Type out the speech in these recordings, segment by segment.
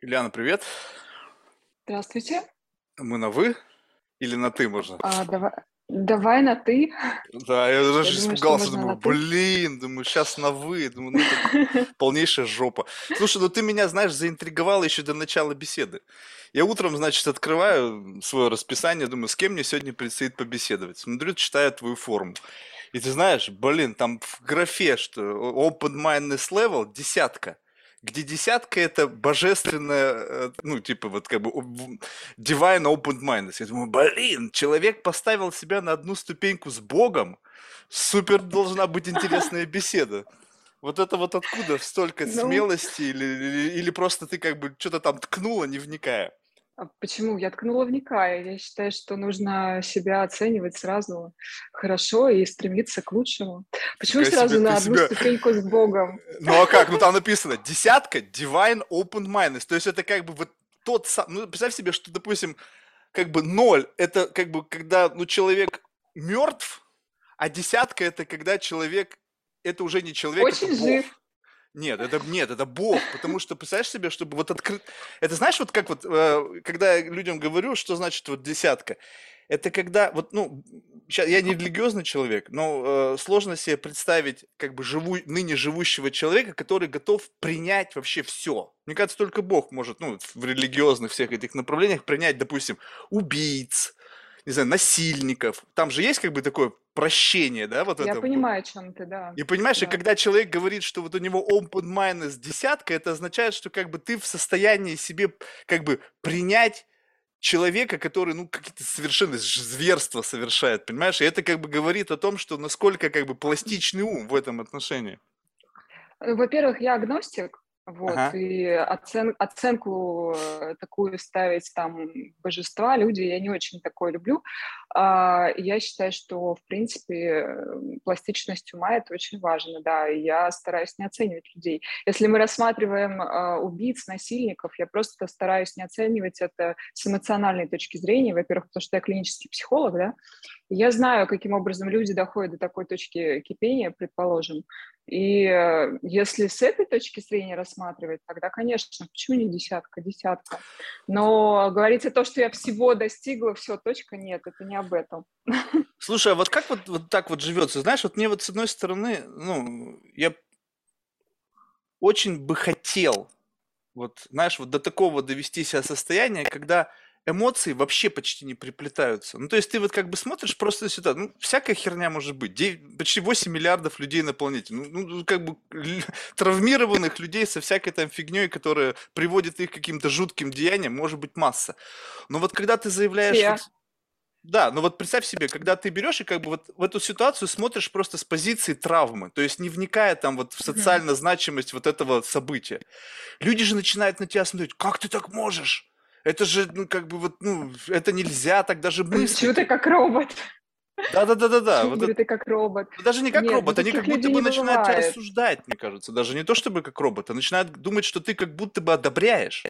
Ильяна, привет. Здравствуйте. Мы на «вы» или на «ты» можно? А, давай, давай на ты. Да, я даже Я думаю, испугался, думаю, ты. блин, думаю, сейчас на «вы», думаю, ну это полнейшая жопа. Слушай, ну ты меня, знаешь, заинтриговала еще до начала беседы. Я утром, значит, открываю свое расписание, думаю, с кем мне сегодня предстоит побеседовать. Смотрю, читаю твою форму. И ты знаешь, блин, там в графе, что open mindedness level десятка. Где десятка это божественная, э, ну, типа, вот как бы divine open mindedness. Я думаю, блин, человек поставил себя на одну ступеньку с Богом. Супер должна быть интересная беседа. Вот это вот откуда столько Ну, смелости или, или, или просто ты как бы что-то там ткнула, не вникая? А почему? Я ткнула вникая. Я считаю, что нужно себя оценивать сразу хорошо и стремиться к лучшему. Почему Фига себе, сразу на ты одну себя... ступеньку с Богом? Ну а как? Ну там написано десятка divine open mindedness. То есть это как бы вот тот сам... Ну представь себе, что, допустим, как бы ноль, это как бы когда ну, человек мертв, а десятка это когда человек, это уже не человек, это Очень Бог. Нет, это нет, это Бог, потому что представляешь себе, чтобы вот открыть, это знаешь вот как вот, э, когда я людям говорю, что значит вот десятка, это когда вот ну ща- я не религиозный человек, но э, сложно себе представить как бы живу, ныне живущего человека, который готов принять вообще все. Мне кажется, только Бог может, ну в религиозных всех этих направлениях принять, допустим, убийц, не знаю, насильников. Там же есть как бы такое прощение, да, вот Я это. понимаю, о чем ты, да. И понимаешь, и Да. когда человек говорит, что вот у него open mindedness десятка, это означает, что как бы ты в состоянии себе как бы принять человека, который, ну, какие-то совершенно зверства совершает, понимаешь? И это как бы говорит о том, что насколько как бы пластичный ум в этом отношении. Э, Во-первых, я агностик, вот, Ага. и оцен- оценку э, такую ставить там божества, люди, я не очень такое люблю. А, Я считаю, что, в принципе, пластичность ума– это очень важно, да, и я стараюсь не оценивать людей. Если мы рассматриваем а, убийц, насильников, я просто стараюсь не оценивать это с эмоциональной точки зрения, во-первых, потому что я клинический психолог, да, я знаю, каким образом люди доходят до такой точки кипения, предположим, и э, если с этой точки зрения рассматривать, тогда, конечно, почему не десятка, десятка. Но говорить о том, что я всего достигла, все, точка, нет, это не об этом. Слушай, а вот как вот, вот так вот живется? Знаешь, вот мне вот с одной стороны, ну, я очень бы хотел, вот, знаешь, вот до такого довести себя состояния, когда эмоции вообще почти не приплетаются. Ну, то есть ты вот как бы смотришь просто сюда, ну, всякая херня может быть. Де- почти 8 миллиардов людей на планете. Ну, ну, как бы травмированных людей со всякой там фигней, которая приводит их к каким-то жутким деяниям, может быть масса. Но вот когда ты заявляешь... Все. вот да, но вот представь себе, когда ты берешь и как бы вот в эту ситуацию смотришь просто с позиции травмы, то есть не вникая там вот в социальную значимость вот этого события. Люди же начинают на тебя смотреть, как ты так можешь? Это же, ну, как бы вот, ну, это нельзя так даже мыслить. ты как робот? Да-да-да-да-да. Вот это, ты как робот? ну, даже не как Нет, ну робот, они таких как будто бы начинают тебя осуждать, мне кажется. Даже не то чтобы как робот, а начинают думать, что ты как будто бы одобряешь.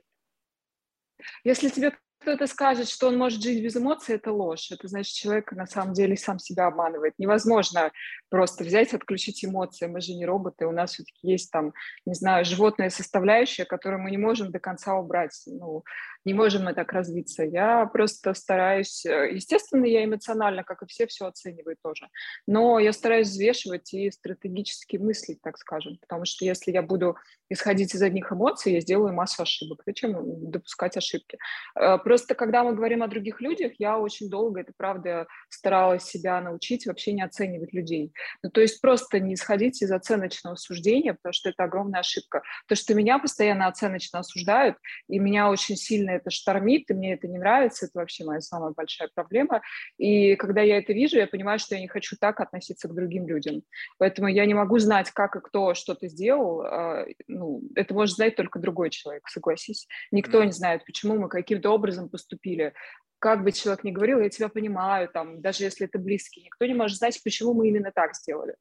Если тебе кто-то скажет, что он может жить без эмоций, это ложь. Это значит, человек на самом деле сам себя обманывает. Невозможно просто взять, отключить эмоции. Мы же не роботы, у нас все-таки есть там, не знаю, животная составляющая, которую мы не можем до конца убрать. Ну, не можем мы так развиться. Я просто стараюсь... э, Естественно, я эмоционально, как и все, все оцениваю тоже. Но я стараюсь взвешивать и стратегически мыслить, так скажем. Потому что если я буду исходить из одних эмоций, я сделаю массу ошибок. Зачем допускать ошибки? Э, Просто когда мы говорим о других людях, я очень долго, это правда, старалась себя научить вообще не оценивать людей. Ну, то есть просто не исходить из оценочного суждения, потому что это огромная ошибка. То, что меня постоянно оценочно осуждают, и меня очень сильно это штормит, и мне это не нравится, это вообще моя самая большая проблема. И когда я это вижу, я понимаю, что я не хочу так относиться к другим людям. Поэтому я не могу знать, как и кто что-то сделал. а, Ну, это может знать только другой человек, согласись. Никто не знает, почему мы каким-то образом поступили. Как бы человек ни говорил, я тебя понимаю, там, даже если это близкий, никто не может знать, почему мы именно так сделали.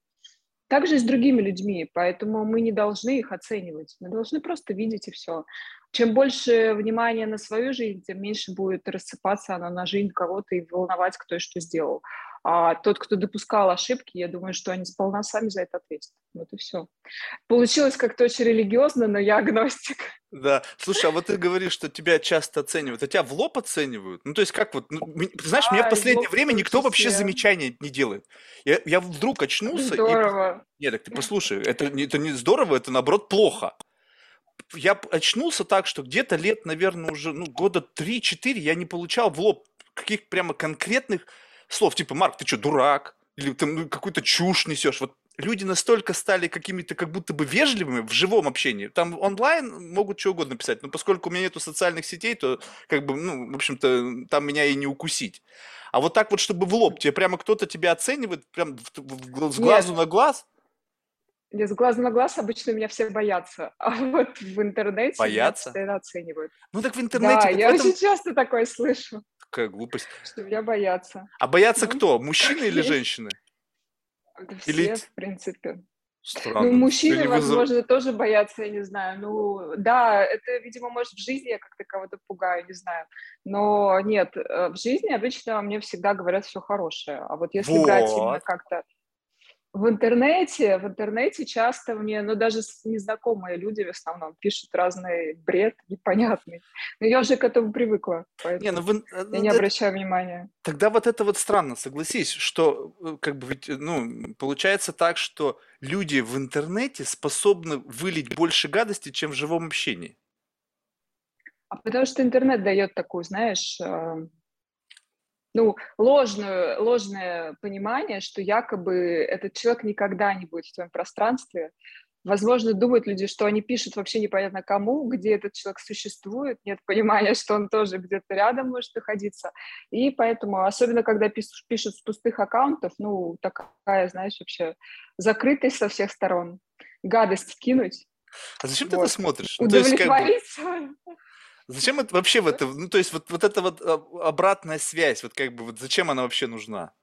Также и с другими людьми, поэтому мы не должны их оценивать, мы должны просто видеть и все. Чем больше внимания на свою жизнь, тем меньше будет рассыпаться она на жизнь кого-то и волновать, кто и что сделал. А тот, кто допускал ошибки, я думаю, что они сполна сами за это ответят. Вот и все. Получилось как-то очень религиозно, но я агностик. Да. Слушай, а вот ты говоришь, что тебя часто оценивают, а тебя в лоб оценивают? Ну, то есть как вот, ну, знаешь, да, мне в последнее время никто вообще замечания не делает. Я, я вдруг очнулся здорово. и... Нет, так ты послушай, это, это не здорово, это наоборот плохо. Я очнулся так, что где-то лет, наверное, уже, ну, года 3-4 я не получал в лоб каких прямо конкретных слов, типа, Марк, ты что, дурак? Или ты ну, какую-то чушь несешь. Вот люди настолько стали какими-то как будто бы вежливыми в живом общении. Там онлайн могут что угодно писать, но поскольку у меня нету социальных сетей, то как бы, ну, в общем-то, там меня и не укусить. А вот так вот, чтобы в лоб, тебе прямо кто-то тебя оценивает, прям с глазу Нет. на глаз? С глазу на глаз обычно меня все боятся, а вот в интернете боятся? меня оценивают. Ну так в интернете... Да, я этом... очень часто такое слышу. Какая глупость. Что меня боятся. А боятся ну, кто? Мужчины или женщины? Да все, Или... в принципе. Странно. Ну, мужчины, возможно, вызов... тоже боятся, я не знаю. Ну, да, это, видимо, может, в жизни я как-то кого-то пугаю, не знаю. Но нет, э, в жизни обычно мне всегда говорят все хорошее. А вот если вот. брать именно как-то в интернете, в интернете часто мне, ну даже незнакомые люди в основном пишут разный бред непонятный. Но я уже к этому привыкла, поэтому не, ну, в, я ну, не это, обращаю внимания. Тогда вот это вот странно, согласись, что э, как бы ведь, ну, получается так, что люди в интернете способны вылить больше гадости, чем в живом общении. А потому что интернет дает такую, знаешь, э, ну, ложную, ложное понимание, что якобы этот человек никогда не будет в твоем пространстве. Возможно, думают люди, что они пишут вообще непонятно кому, где этот человек существует, нет понимания, что он тоже где-то рядом может находиться. И поэтому, особенно когда пишут, пишут с пустых аккаунтов, ну, такая, знаешь, вообще закрытость со всех сторон, гадость кинуть. А зачем вот. ты это смотришь? Удовлетворить. Ну, то есть, как бы... Зачем это вообще в это, ну то есть вот, вот эта вот а, обратная связь, вот как бы вот зачем она вообще нужна?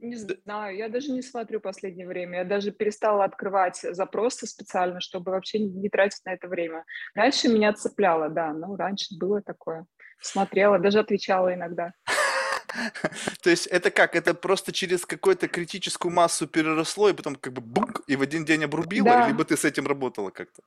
Не знаю, я даже не смотрю последнее время. Я даже перестала открывать запросы специально, чтобы вообще не, тратить на это время. Раньше меня цепляло, да, ну раньше было такое. Смотрела, даже отвечала иногда. То есть это как? Это просто через какую-то критическую массу переросло, и потом как бы бук, и в один день обрубило, либо ты с этим работала как-то?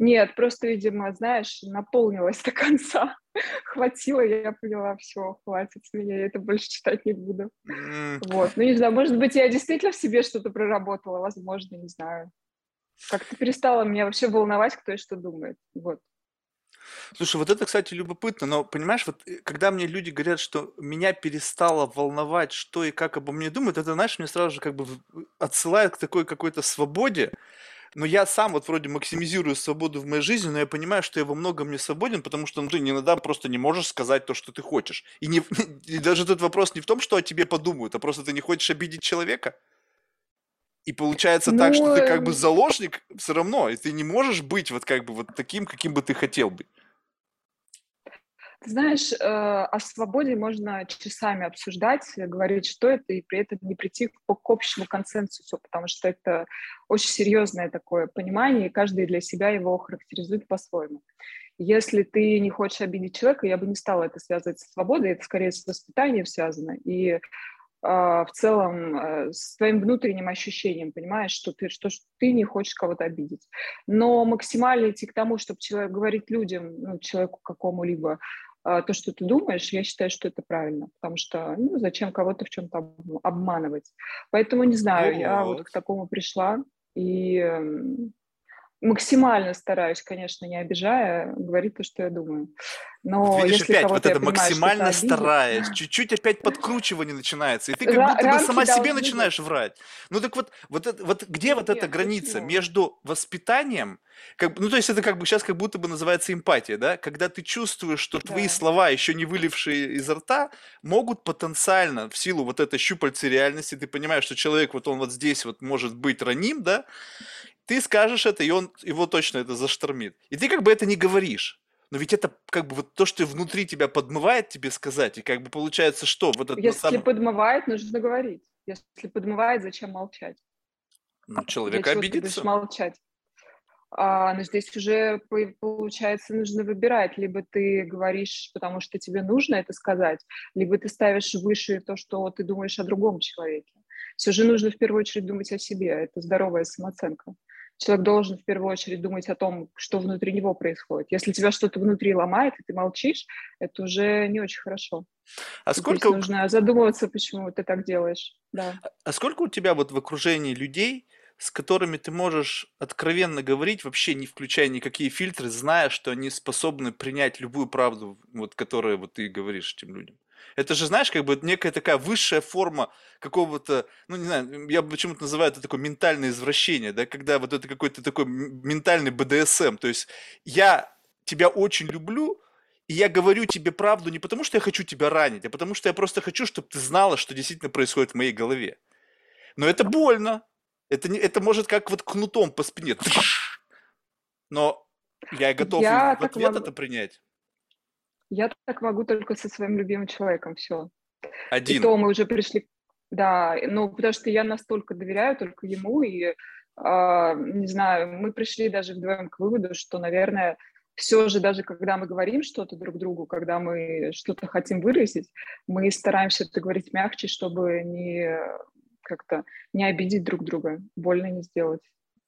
Нет, просто, видимо, знаешь, наполнилась до конца. Хватило, я поняла, все, хватит с меня, я это больше читать не буду. Mm. Вот, ну не знаю, может быть, я действительно в себе что-то проработала, возможно, не знаю. Как-то перестала меня вообще волновать, кто и что думает. Вот. Слушай, вот это, кстати, любопытно, но понимаешь, вот э, когда мне люди говорят, что меня перестало волновать, что и как обо мне думают, это, знаешь, мне сразу же как бы отсылает к такой какой-то свободе, но я сам вот вроде максимизирую свободу в моей жизни, но я понимаю, что я во многом не свободен, потому что ну, ты иногда просто не можешь сказать то, что ты хочешь. И, не, и даже этот вопрос не в том, что о тебе подумают, а просто ты не хочешь обидеть человека. И получается ну, так, что ты как бы заложник все равно, и ты не можешь быть вот как бы вот таким, каким бы ты хотел быть. Ты знаешь, э, о свободе можно часами обсуждать, говорить, что это, и при этом не прийти к, общему консенсусу, потому что это очень серьезное такое понимание, и каждый для себя его характеризует по-своему. Если ты не хочешь обидеть человека, я бы не стала это связывать со свободой, это скорее с воспитанием связано. И э, в целом э, с твоим внутренним ощущением, понимаешь, что ты, что, что ты не хочешь кого-то обидеть. Но максимально идти к тому, чтобы человек, говорить людям, ну, человеку какому-либо, а, то, что ты думаешь, я считаю, что это правильно, потому что ну, зачем кого-то в чем-то обманывать. Поэтому не знаю, вот. я вот к такому пришла и максимально стараюсь, конечно, не обижая, говорить то, что я думаю. Но Видишь, если опять вот это понимаю, максимально стараясь, чуть-чуть опять подкручивание начинается, и ты как будто бы сама себе начинаешь быть. врать. Ну так вот, вот, это, вот где Нет, вот эта граница почему? между воспитанием, как, ну то есть это как бы сейчас как будто бы называется эмпатия, да, когда ты чувствуешь, что да. твои слова, еще не вылившие изо рта, могут потенциально в силу вот этой щупальцы реальности, ты понимаешь, что человек вот он вот здесь вот может быть раним, да, ты скажешь это, и он его точно это заштормит. И ты как бы это не говоришь. Но ведь это как бы вот то, что внутри тебя подмывает тебе сказать, и как бы получается что? Вот это Если самом... подмывает, нужно говорить. Если подмывает, зачем молчать? Ну, человек обидится. молчать? А, но здесь уже, получается, нужно выбирать. Либо ты говоришь, потому что тебе нужно это сказать, либо ты ставишь выше то, что ты думаешь о другом человеке. Все же нужно в первую очередь думать о себе. Это здоровая самооценка. Человек должен в первую очередь думать о том, что внутри него происходит. Если тебя что-то внутри ломает, и ты молчишь, это уже не очень хорошо. А Здесь сколько нужно задумываться, почему ты так делаешь. Да. А, а сколько у тебя вот в окружении людей, с которыми ты можешь откровенно говорить, вообще не включая никакие фильтры, зная, что они способны принять любую правду, вот, которую вот ты говоришь этим людям. Это же, знаешь, как бы некая такая высшая форма какого-то, ну, не знаю, я почему-то называю это такое ментальное извращение, да, когда вот это какой-то такой ментальный БДСМ. То есть я тебя очень люблю, и я говорю тебе правду не потому, что я хочу тебя ранить, а потому что я просто хочу, чтобы ты знала, что действительно происходит в моей голове. Но это больно, это, не, это может как вот кнутом по спине. Но я готов я в ответ могу... это принять. Я так могу только со своим любимым человеком, все. Один. И то мы уже пришли... Да, ну, потому что я настолько доверяю только ему, и, э, не знаю, мы пришли даже вдвоем к выводу, что, наверное, все же даже когда мы говорим что-то друг другу, когда мы что-то хотим выразить, мы стараемся это говорить мягче, чтобы не как-то не обидеть друг друга, больно не сделать.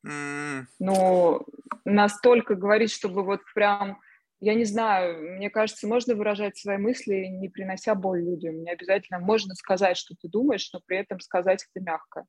Mm. Но настолько говорить, чтобы вот прям, я не знаю, мне кажется, можно выражать свои мысли, не принося боль людям. Не обязательно можно сказать, что ты думаешь, но при этом сказать это мягко.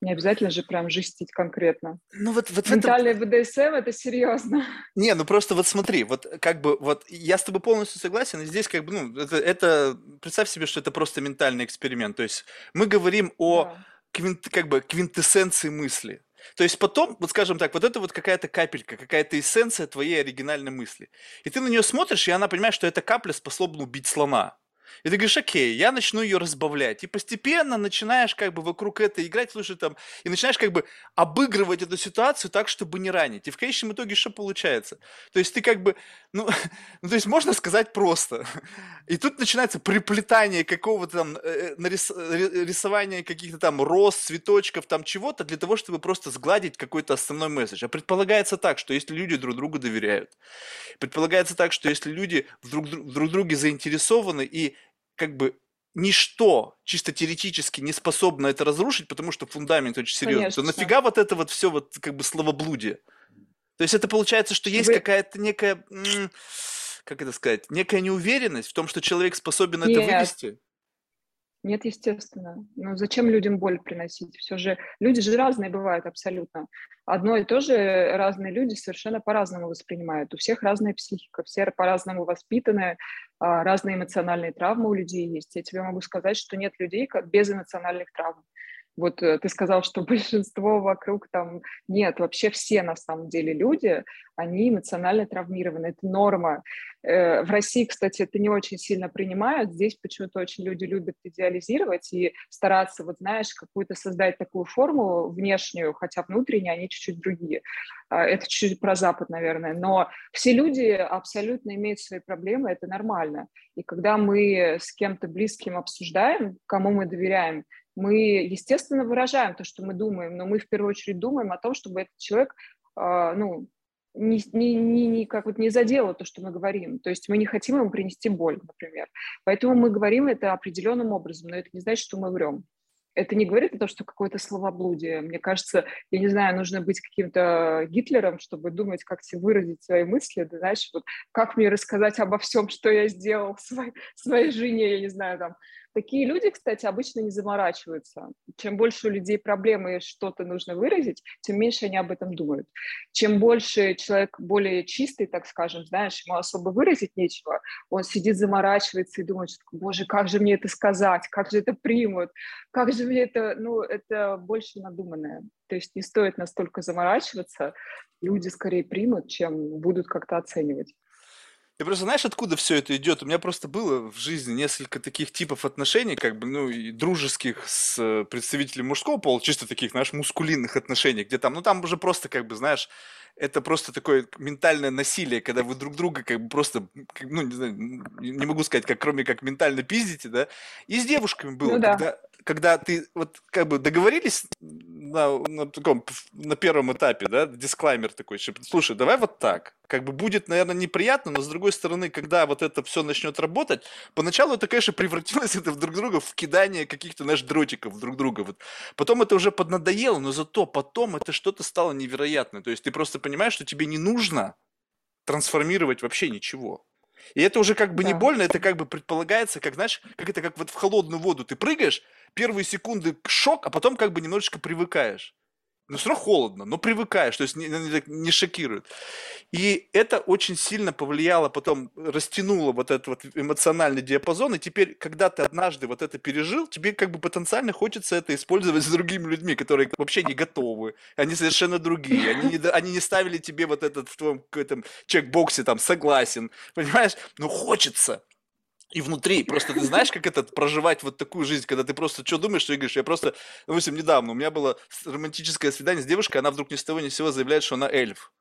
Не обязательно же прям жестить конкретно. Ну вот, вот Ментальный этом... БДСМ – это серьезно. Не, ну просто вот смотри, вот как бы, вот я с тобой полностью согласен, и здесь как бы, ну, это, это представь себе, что это просто ментальный эксперимент. То есть мы говорим о да квинт, как бы квинтэссенции мысли. То есть потом, вот скажем так, вот это вот какая-то капелька, какая-то эссенция твоей оригинальной мысли. И ты на нее смотришь, и она понимает, что эта капля способна убить слона. И ты говоришь, окей, я начну ее разбавлять. И постепенно начинаешь как бы вокруг этого играть, слушай, там, и начинаешь как бы обыгрывать эту ситуацию так, чтобы не ранить. И в конечном итоге что получается? То есть ты как бы, ну, ну то есть можно сказать просто. И тут начинается приплетание какого-то там, э, нарис, рисование каких-то там роз, цветочков, там чего-то, для того, чтобы просто сгладить какой-то основной месседж. А предполагается так, что если люди друг другу доверяют, предполагается так, что если люди друг, в друг друге заинтересованы и как бы ничто чисто теоретически не способно это разрушить, потому что фундамент очень серьезный, Конечно. то нафига вот это вот все вот как бы словоблудие? То есть это получается, что есть Вы... какая-то некая, как это сказать, некая неуверенность в том, что человек способен Нет. это вывести? Нет, естественно. Ну зачем людям боль приносить? Все же люди же разные бывают абсолютно. Одно и то же разные люди совершенно по-разному воспринимают. У всех разная психика, все по-разному воспитаны, а, разные эмоциональные травмы у людей есть. Я тебе могу сказать, что нет людей без эмоциональных травм. Вот э, ты сказал, что большинство вокруг там нет, вообще все на самом деле люди, они эмоционально травмированы, это норма. Э, в России, кстати, это не очень сильно принимают, здесь почему-то очень люди любят идеализировать и стараться, вот знаешь, какую-то создать такую форму внешнюю, хотя внутренне они чуть-чуть другие. А, это чуть-чуть про Запад, наверное, но все люди абсолютно имеют свои проблемы, это нормально. И когда мы с кем-то близким обсуждаем, кому мы доверяем, мы, естественно, выражаем то, что мы думаем, но мы в первую очередь думаем о том, чтобы этот человек, э, ну, не, не, не, не, как вот не задело то, что мы говорим. То есть мы не хотим ему принести боль, например. Поэтому мы говорим это определенным образом, но это не значит, что мы врем. Это не говорит о том, что какое-то словоблудие. Мне кажется, я не знаю, нужно быть каким-то Гитлером, чтобы думать, как себе выразить свои мысли, да, знаешь, вот как мне рассказать обо всем, что я сделал своей, своей жене, я не знаю, там, Такие люди, кстати, обычно не заморачиваются. Чем больше у людей проблемы и что-то нужно выразить, тем меньше они об этом думают. Чем больше человек более чистый, так скажем, знаешь, ему особо выразить нечего, он сидит, заморачивается и думает, боже, как же мне это сказать, как же это примут, как же мне это, ну, это больше надуманное. То есть не стоит настолько заморачиваться, люди скорее примут, чем будут как-то оценивать. Ты просто знаешь, откуда все это идет? У меня просто было в жизни несколько таких типов отношений, как бы, ну, и дружеских с э, представителями мужского пола, чисто таких, знаешь, мускулинных отношений, где там, ну, там уже просто, как бы, знаешь, это просто такое ментальное насилие, когда вы друг друга как бы просто, ну, не знаю, не могу сказать, как кроме как ментально пиздите, да. И с девушками было, ну, да. когда, когда ты вот как бы договорились на, на таком, на первом этапе, да, дисклаймер такой, что, слушай, давай вот так. Как бы будет, наверное, неприятно, но с другой стороны, когда вот это все начнет работать, поначалу это, конечно, превратилось это в друг друга в кидание каких-то, знаешь, дротиков друг друга. Вот. Потом это уже поднадоело, но зато потом это что-то стало невероятное. То есть ты просто понимаешь, что тебе не нужно трансформировать вообще ничего. И это уже как бы да. не больно, это как бы предполагается, как, знаешь, как это как вот в холодную воду ты прыгаешь, первые секунды шок, а потом как бы немножечко привыкаешь. Ну, все равно холодно, но привыкаешь, то есть не, не, не шокирует. И это очень сильно повлияло, потом растянуло вот этот вот эмоциональный диапазон, и теперь, когда ты однажды вот это пережил, тебе как бы потенциально хочется это использовать с другими людьми, которые вообще не готовы, они совершенно другие, они не, они не ставили тебе вот этот в твоем этом чекбоксе там согласен, понимаешь? Но хочется. И внутри, просто ты знаешь, как это проживать вот такую жизнь, когда ты просто что думаешь, что говоришь, я просто, допустим, недавно у меня было романтическое свидание с девушкой, она вдруг ни с того ни с сего заявляет, что она эльф.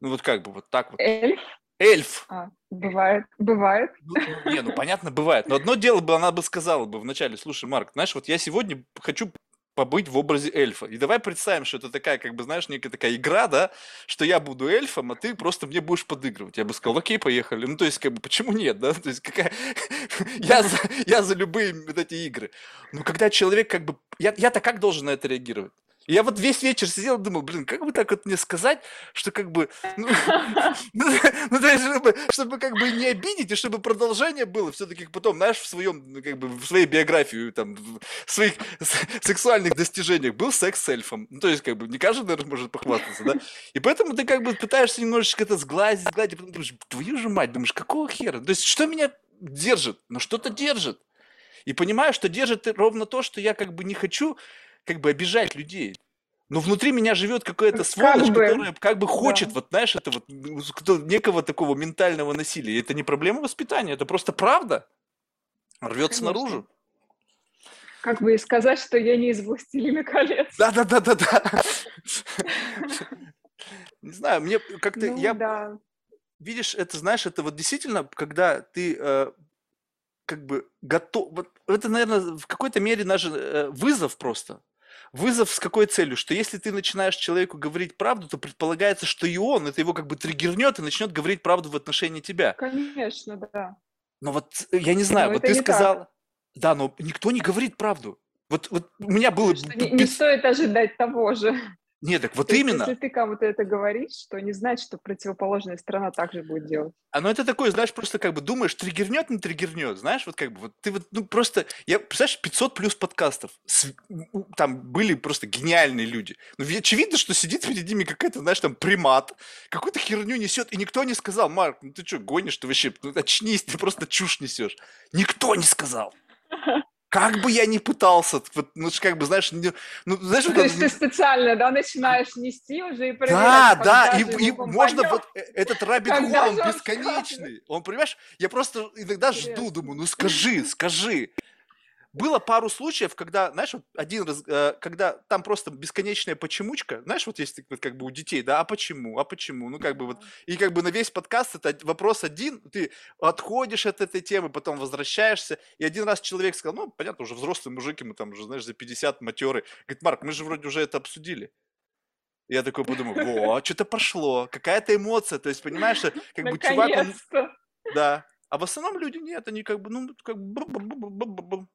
Ну вот как бы вот так вот. Эльф? Эльф. А, бывает, бывает. Ну, ну, не, ну понятно, бывает. Но одно дело бы, она бы сказала бы вначале, слушай, Марк, знаешь, вот я сегодня хочу побыть в образе эльфа. И давай представим, что это такая, как бы, знаешь, некая такая игра, да, что я буду эльфом, а ты просто мне будешь подыгрывать. Я бы сказал, окей, поехали. Ну, то есть, как бы, почему нет, да? То есть, какая... я, за, я за любые вот эти игры. Но когда человек, как бы... Я, я-то как должен на это реагировать? Я вот весь вечер сидел и думал, блин, как бы так вот мне сказать, что как бы, ну, ну, ну то есть, чтобы, как бы не обидеть, и чтобы продолжение было все-таки потом, знаешь, в своем, ну, как бы, в своей биографии, там, в своих сексуальных достижениях был секс с эльфом. Ну, то есть, как бы, не каждый, наверное, может похвастаться, да? И поэтому ты как бы пытаешься немножечко это сгладить, сгладить, и потом думаешь, твою же мать, думаешь, какого хера? То есть, что меня держит? Ну, что-то держит. И понимаю, что держит ровно то, что я как бы не хочу как бы обижать людей. Но внутри меня живет какая-то сволочь, как бы, которая как бы хочет, да. вот знаешь, это вот некого такого ментального насилия. Это не проблема воспитания, это просто правда. Рвется Конечно. наружу. Как бы и сказать, что я не из «Властелина колец». Да-да-да-да-да. Не знаю, мне как-то... Ну, я да. Видишь, это, знаешь, это вот действительно, когда ты э, как бы готов... Вот это, наверное, в какой-то мере даже э, вызов просто. Вызов с какой целью? Что если ты начинаешь человеку говорить правду, то предполагается, что и он, это его как бы триггернет и начнет говорить правду в отношении тебя. Конечно, да. Но вот э, я не знаю, но вот ты сказал... Так. Да, но никто не говорит правду. Вот, вот у меня было... Не, не стоит ожидать того же. Нет, так вот То именно. Есть, если ты кому-то это говоришь, то не значит, что противоположная сторона также будет делать. А ну это такое, знаешь, просто как бы думаешь, триггернет, не триггернет, знаешь, вот как бы, вот ты вот, ну просто, я, представляешь, 500 плюс подкастов, с, там были просто гениальные люди. Ну очевидно, что сидит перед ними какая-то, знаешь, там примат, какую-то херню несет, и никто не сказал, Марк, ну ты что, гонишь ты вообще, ну очнись, ты просто чушь несешь. Никто не сказал. как бы я ни пытался, вот, ну, как бы, знаешь, ну, знаешь... То есть ты специально, да, начинаешь нести уже и проверять, Да, да, и, и можно вот э, этот рабит он бесконечный. Он, понимаешь, я просто иногда жду, думаю, ну скажи, скажи было пару случаев, когда, знаешь, вот один раз, э, когда там просто бесконечная почемучка, знаешь, вот есть как бы у детей, да, а почему, а почему, ну как бы вот, и как бы на весь подкаст это вопрос один, ты отходишь от этой темы, потом возвращаешься, и один раз человек сказал, ну, понятно, уже взрослый мужик, ему там уже, знаешь, за 50 матеры, говорит, Марк, мы же вроде уже это обсудили. Я такой подумал, во, что-то пошло, какая-то эмоция, то есть, понимаешь, как бы чувак, он... Да, а в основном люди нет, они как бы, ну, как бы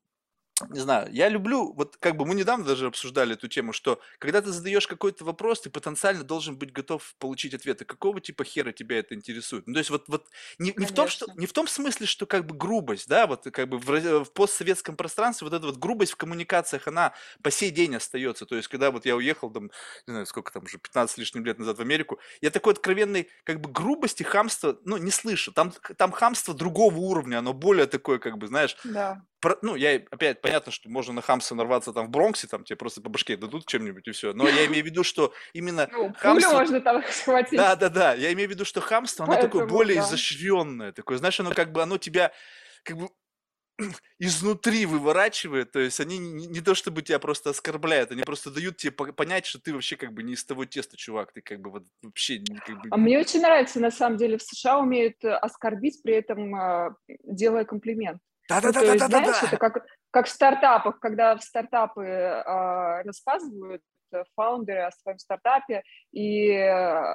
не знаю, я люблю, вот как бы мы недавно даже обсуждали эту тему, что когда ты задаешь какой-то вопрос, ты потенциально должен быть готов получить ответы. Какого типа хера тебя это интересует? Ну, то есть вот, вот не, не, в том, что, не в том смысле, что как бы грубость, да, вот как бы в, в постсоветском пространстве вот эта вот грубость в коммуникациях, она по сей день остается. То есть когда вот я уехал там, не знаю, сколько там уже, 15 лишним лет назад в Америку, я такой откровенной как бы грубости, хамства, ну, не слышу. Там, там хамство другого уровня, оно более такое, как бы, знаешь, да ну, я опять понятно, что можно на хамса нарваться там в Бронксе, там тебе просто по башке дадут чем-нибудь и все. Но я имею в виду, что именно ну, хамство... можно там схватить. Да, да, да. Я имею в виду, что хамство, оно Поэтому, такое более да. изощренное, такое, знаешь, оно как бы, оно тебя как бы изнутри выворачивает, то есть они не, не то чтобы тебя просто оскорбляют, они просто дают тебе понять, что ты вообще как бы не из того теста, чувак, ты как бы вот вообще как бы... А мне очень нравится, на самом деле, в США умеют э, оскорбить, при этом э, делая комплимент. Да-да-да-да-да-да. Это как, как в стартапах, когда в стартапы э, рассказывают фаундеры о своем стартапе, и э,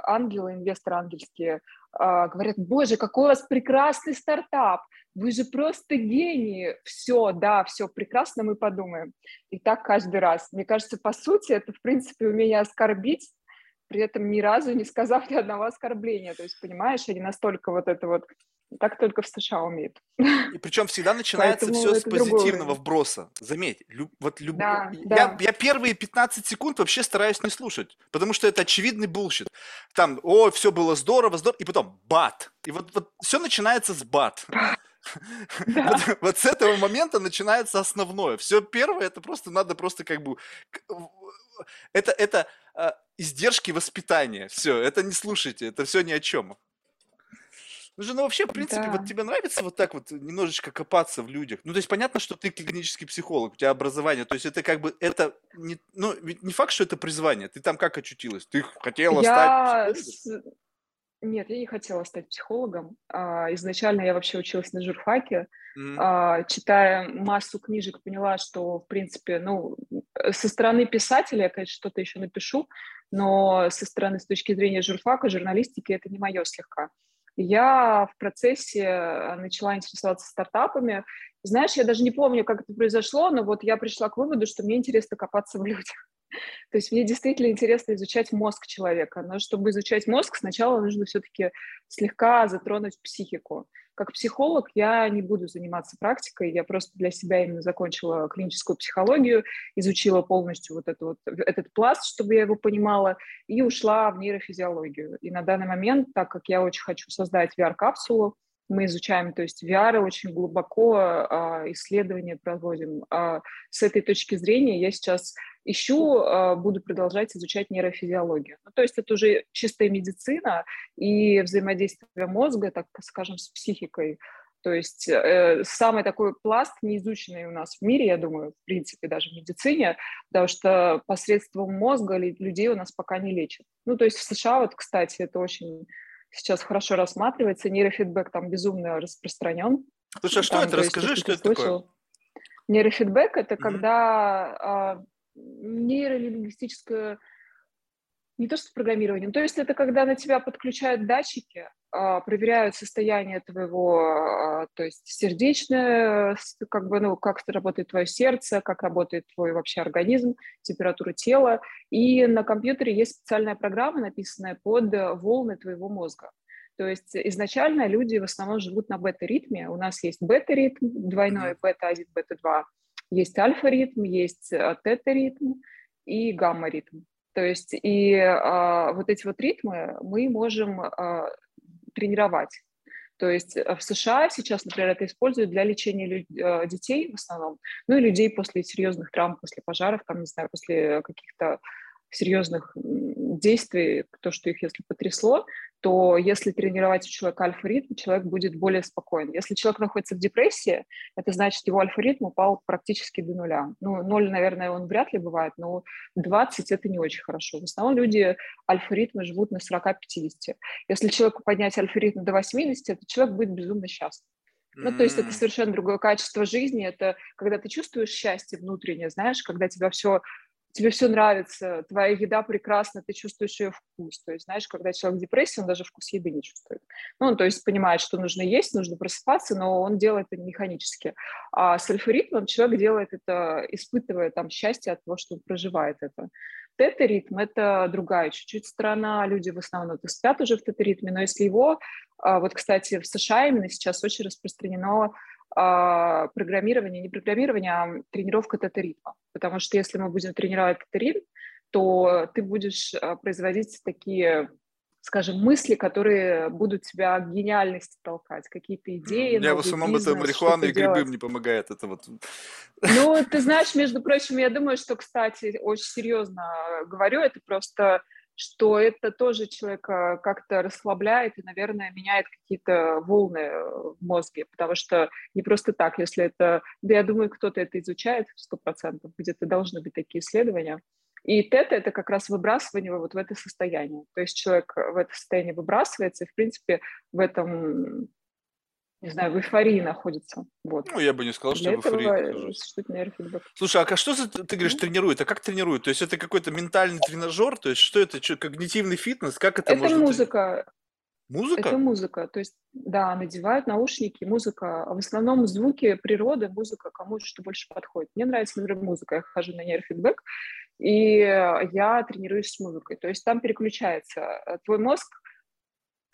ангелы, инвесторы ангельские, э, говорят, боже, какой у вас прекрасный стартап, вы же просто гении, все, да, все прекрасно, мы подумаем. И так каждый раз. Мне кажется, по сути, это, в принципе, умение оскорбить, при этом ни разу не сказав ни одного оскорбления. То есть, понимаешь, они настолько вот это вот так только в США умеют. И причем всегда начинается все с позитивного вброса. Заметь, люб, вот люб... да, я, да. я первые 15 секунд вообще стараюсь не слушать, потому что это очевидный bullshit. Там, о, все было здорово, здорово, и потом бат. И вот, вот все начинается с бат. Вот, вот с этого момента начинается основное. Все первое, это просто надо просто как бы... Это, это э, издержки воспитания. Все, это не слушайте, это все ни о чем. Ну же, ну вообще, в принципе, да. вот тебе нравится вот так вот немножечко копаться в людях? Ну, то есть понятно, что ты клинический психолог, у тебя образование, то есть это как бы, это не, ну, ведь не факт, что это призвание, ты там как очутилась? Ты хотела я... стать психологом? Нет, я не хотела стать психологом. А, изначально я вообще училась на журфаке. Mm-hmm. Читая массу книжек, поняла, что, в принципе, ну, со стороны писателя я, конечно, что-то еще напишу, но со стороны, с точки зрения журфака, журналистики, это не мое слегка я в процессе э, начала интересоваться стартапами. Знаешь, я даже не помню, как это произошло, но вот я пришла к выводу, что мне интересно копаться в людях. То есть мне действительно интересно изучать мозг человека, но чтобы изучать мозг, сначала нужно все-таки слегка затронуть психику. Как психолог я не буду заниматься практикой, я просто для себя именно закончила клиническую психологию, изучила полностью вот, это вот этот пласт, чтобы я его понимала, и ушла в нейрофизиологию. И на данный момент, так как я очень хочу создать VR-капсулу, мы изучаем, то есть VR очень глубоко а, исследования проводим. А, с этой точки зрения я сейчас ищу, а, буду продолжать изучать нейрофизиологию. Ну, то есть это уже чистая медицина и взаимодействие мозга, так скажем, с психикой. То есть э, самый такой пласт, неизученный у нас в мире, я думаю, в принципе, даже в медицине, потому что посредством мозга людей у нас пока не лечат. Ну, то есть в США, вот, кстати, это очень сейчас хорошо рассматривается. Нейрофидбэк там безумно распространен. Слушай, а что там, это? Расскажи, есть, что это слышал. такое? Нейрофидбэк – это mm-hmm. когда а, нейролингвистическое не то что программирование, то есть это когда на тебя подключают датчики, проверяют состояние твоего, а, то есть сердечное, как бы, ну, как работает твое сердце, как работает твой вообще организм, температура тела. И на компьютере есть специальная программа, написанная под волны твоего мозга. То есть изначально люди в основном живут на бета-ритме. У нас есть бета-ритм, двойной бета-1, бета-2, есть альфа-ритм, есть э, тета-ритм и гамма-ритм. То есть и а, вот эти вот ритмы мы можем а, тренировать. То есть э, в США сейчас, например, это используют для лечения э, детей в основном, ну и людей после серьезных травм, после пожаров, там, не знаю, после каких-то серьезных действий, то, что их если потрясло, то если тренировать у человека альфа-ритм, человек будет более спокоен. Если человек находится в депрессии, это значит, его альфа-ритм упал практически до нуля. Ну, ноль, наверное, он вряд ли бывает, но 20 – это не очень хорошо. В основном люди альфа-ритмы живут на 40-50. Если человеку поднять альфа-ритм до 80, этот человек будет безумно счастлив. Ну, то есть это совершенно другое качество жизни. Это когда ты чувствуешь счастье внутреннее, знаешь, когда тебя все тебе все нравится, твоя еда прекрасна, ты чувствуешь ее вкус. То есть, знаешь, когда человек в депрессии, он даже вкус еды не чувствует. Ну, он, то есть понимает, что нужно есть, нужно просыпаться, но он делает это механически. А с альфа-ритмом человек делает это, испытывая там счастье от того, что он проживает это. Тета-ритм – это другая чуть-чуть сторона, люди в основном это спят уже в тета-ритме, но если его, а, вот, кстати, в США именно сейчас очень распространено программирование, не программирование, а тренировка тета-ритма. Потому что если мы будем тренировать тета-ритм, то ты будешь а, производить такие скажем, мысли, которые будут тебя к гениальности толкать, какие-то идеи. Мне в основном это марихуана и грибы мне помогает. Это вот. Ну, ты знаешь, между прочим, я думаю, что, кстати, очень серьезно говорю, это просто что это тоже человека как-то расслабляет и, наверное, меняет какие-то волны в мозге, потому что не просто так, если это... Да я думаю, кто-то это изучает сто процентов, где-то должны быть такие исследования. И тета – это как раз выбрасывание вот в это состояние. То есть человек в это состояние выбрасывается, и, в принципе, в этом не знаю, в эйфории находится. Вот. Ну, я бы не сказал, что Для в эйфории нахожусь. Слушай, а что за, ты говоришь, тренирует? А как тренирует? То есть это какой-то ментальный тренажер? То есть что это? Что, когнитивный фитнес? Как это Это можно... трени- музыка, это Музыка? музыка. То есть, да, надевают наушники, музыка. В основном звуки природы, музыка, кому что больше подходит. Мне нравится, например, музыка. Я хожу на нейрофидбэк, и я тренируюсь с музыкой. То есть там переключается э, твой мозг.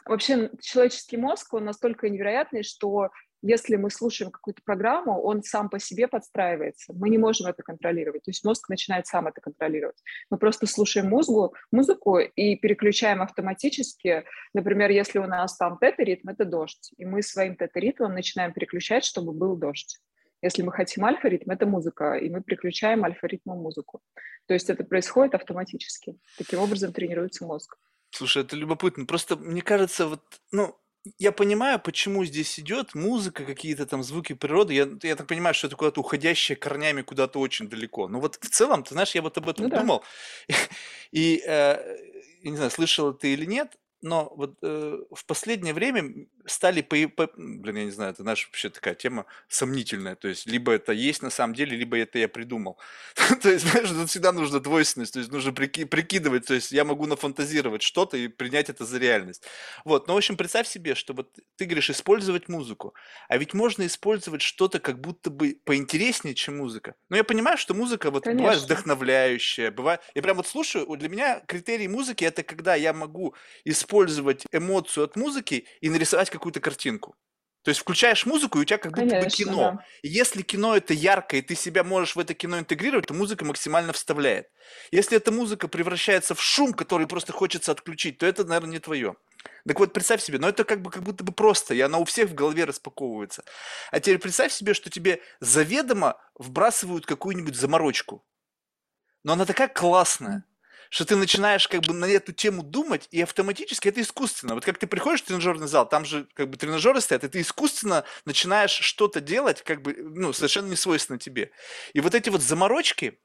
Вообще человеческий мозг, он настолько невероятный, что если мы слушаем какую-то программу, он сам по себе подстраивается. Мы не можем это контролировать. То есть мозг начинает сам это контролировать. Мы просто слушаем музыку, музыку и переключаем автоматически. Например, если у нас там тета-ритм, это дождь. И мы своим тета-ритмом начинаем переключать, чтобы был дождь. Если мы хотим альфа-ритм, это музыка, и мы переключаем альфа-ритмом музыку. То есть это происходит автоматически. Таким образом тренируется мозг. Слушай, это любопытно. Просто мне кажется, вот, ну, я понимаю, почему здесь идет музыка, какие-то там звуки природы. Я, я так понимаю, что это куда-то уходящее корнями куда-то очень далеко. Но вот в целом, ты знаешь, я вот об этом Ну да. думал. И, э, я не знаю, слышала ты или нет, но вот э, в последнее время стали, по, по- блин, я не знаю, это, знаешь, вообще такая тема сомнительная. То есть, либо это есть на самом деле, либо это я придумал. То есть, знаешь, тут всегда нужна двойственность, то есть нужно прики- прикидывать, то есть я могу нафантазировать что-то и принять это за реальность. Вот, ну, в общем, представь себе, что вот ты говоришь использовать музыку, а ведь можно использовать что-то как будто бы поинтереснее, чем музыка. Но я понимаю, что музыка вот бывает вдохновляющая, бывает... Я прям вот слушаю, для меня критерий музыки это когда я могу использовать эмоцию от музыки и нарисовать какую-то картинку. То есть включаешь музыку, и у тебя как будто бы Конечно, кино. да. Если кино это ярко, и ты себя можешь в это кино интегрировать, то музыка максимально вставляет. Если эта музыка превращается в шум, который просто хочется отключить, то это, наверное, не твое. Так вот, представь себе, но это как бы как будто бы просто, и она у всех в голове распаковывается. А теперь представь себе, что тебе заведомо вбрасывают какую-нибудь заморочку. Но она такая классная, что ты начинаешь как бы на эту тему думать, и автоматически это искусственно. Вот как ты приходишь в тренажерный зал, там же как бы тренажеры стоят, и ты искусственно начинаешь что-то делать, как бы, ну, совершенно не свойственно тебе. И вот эти вот заморочки,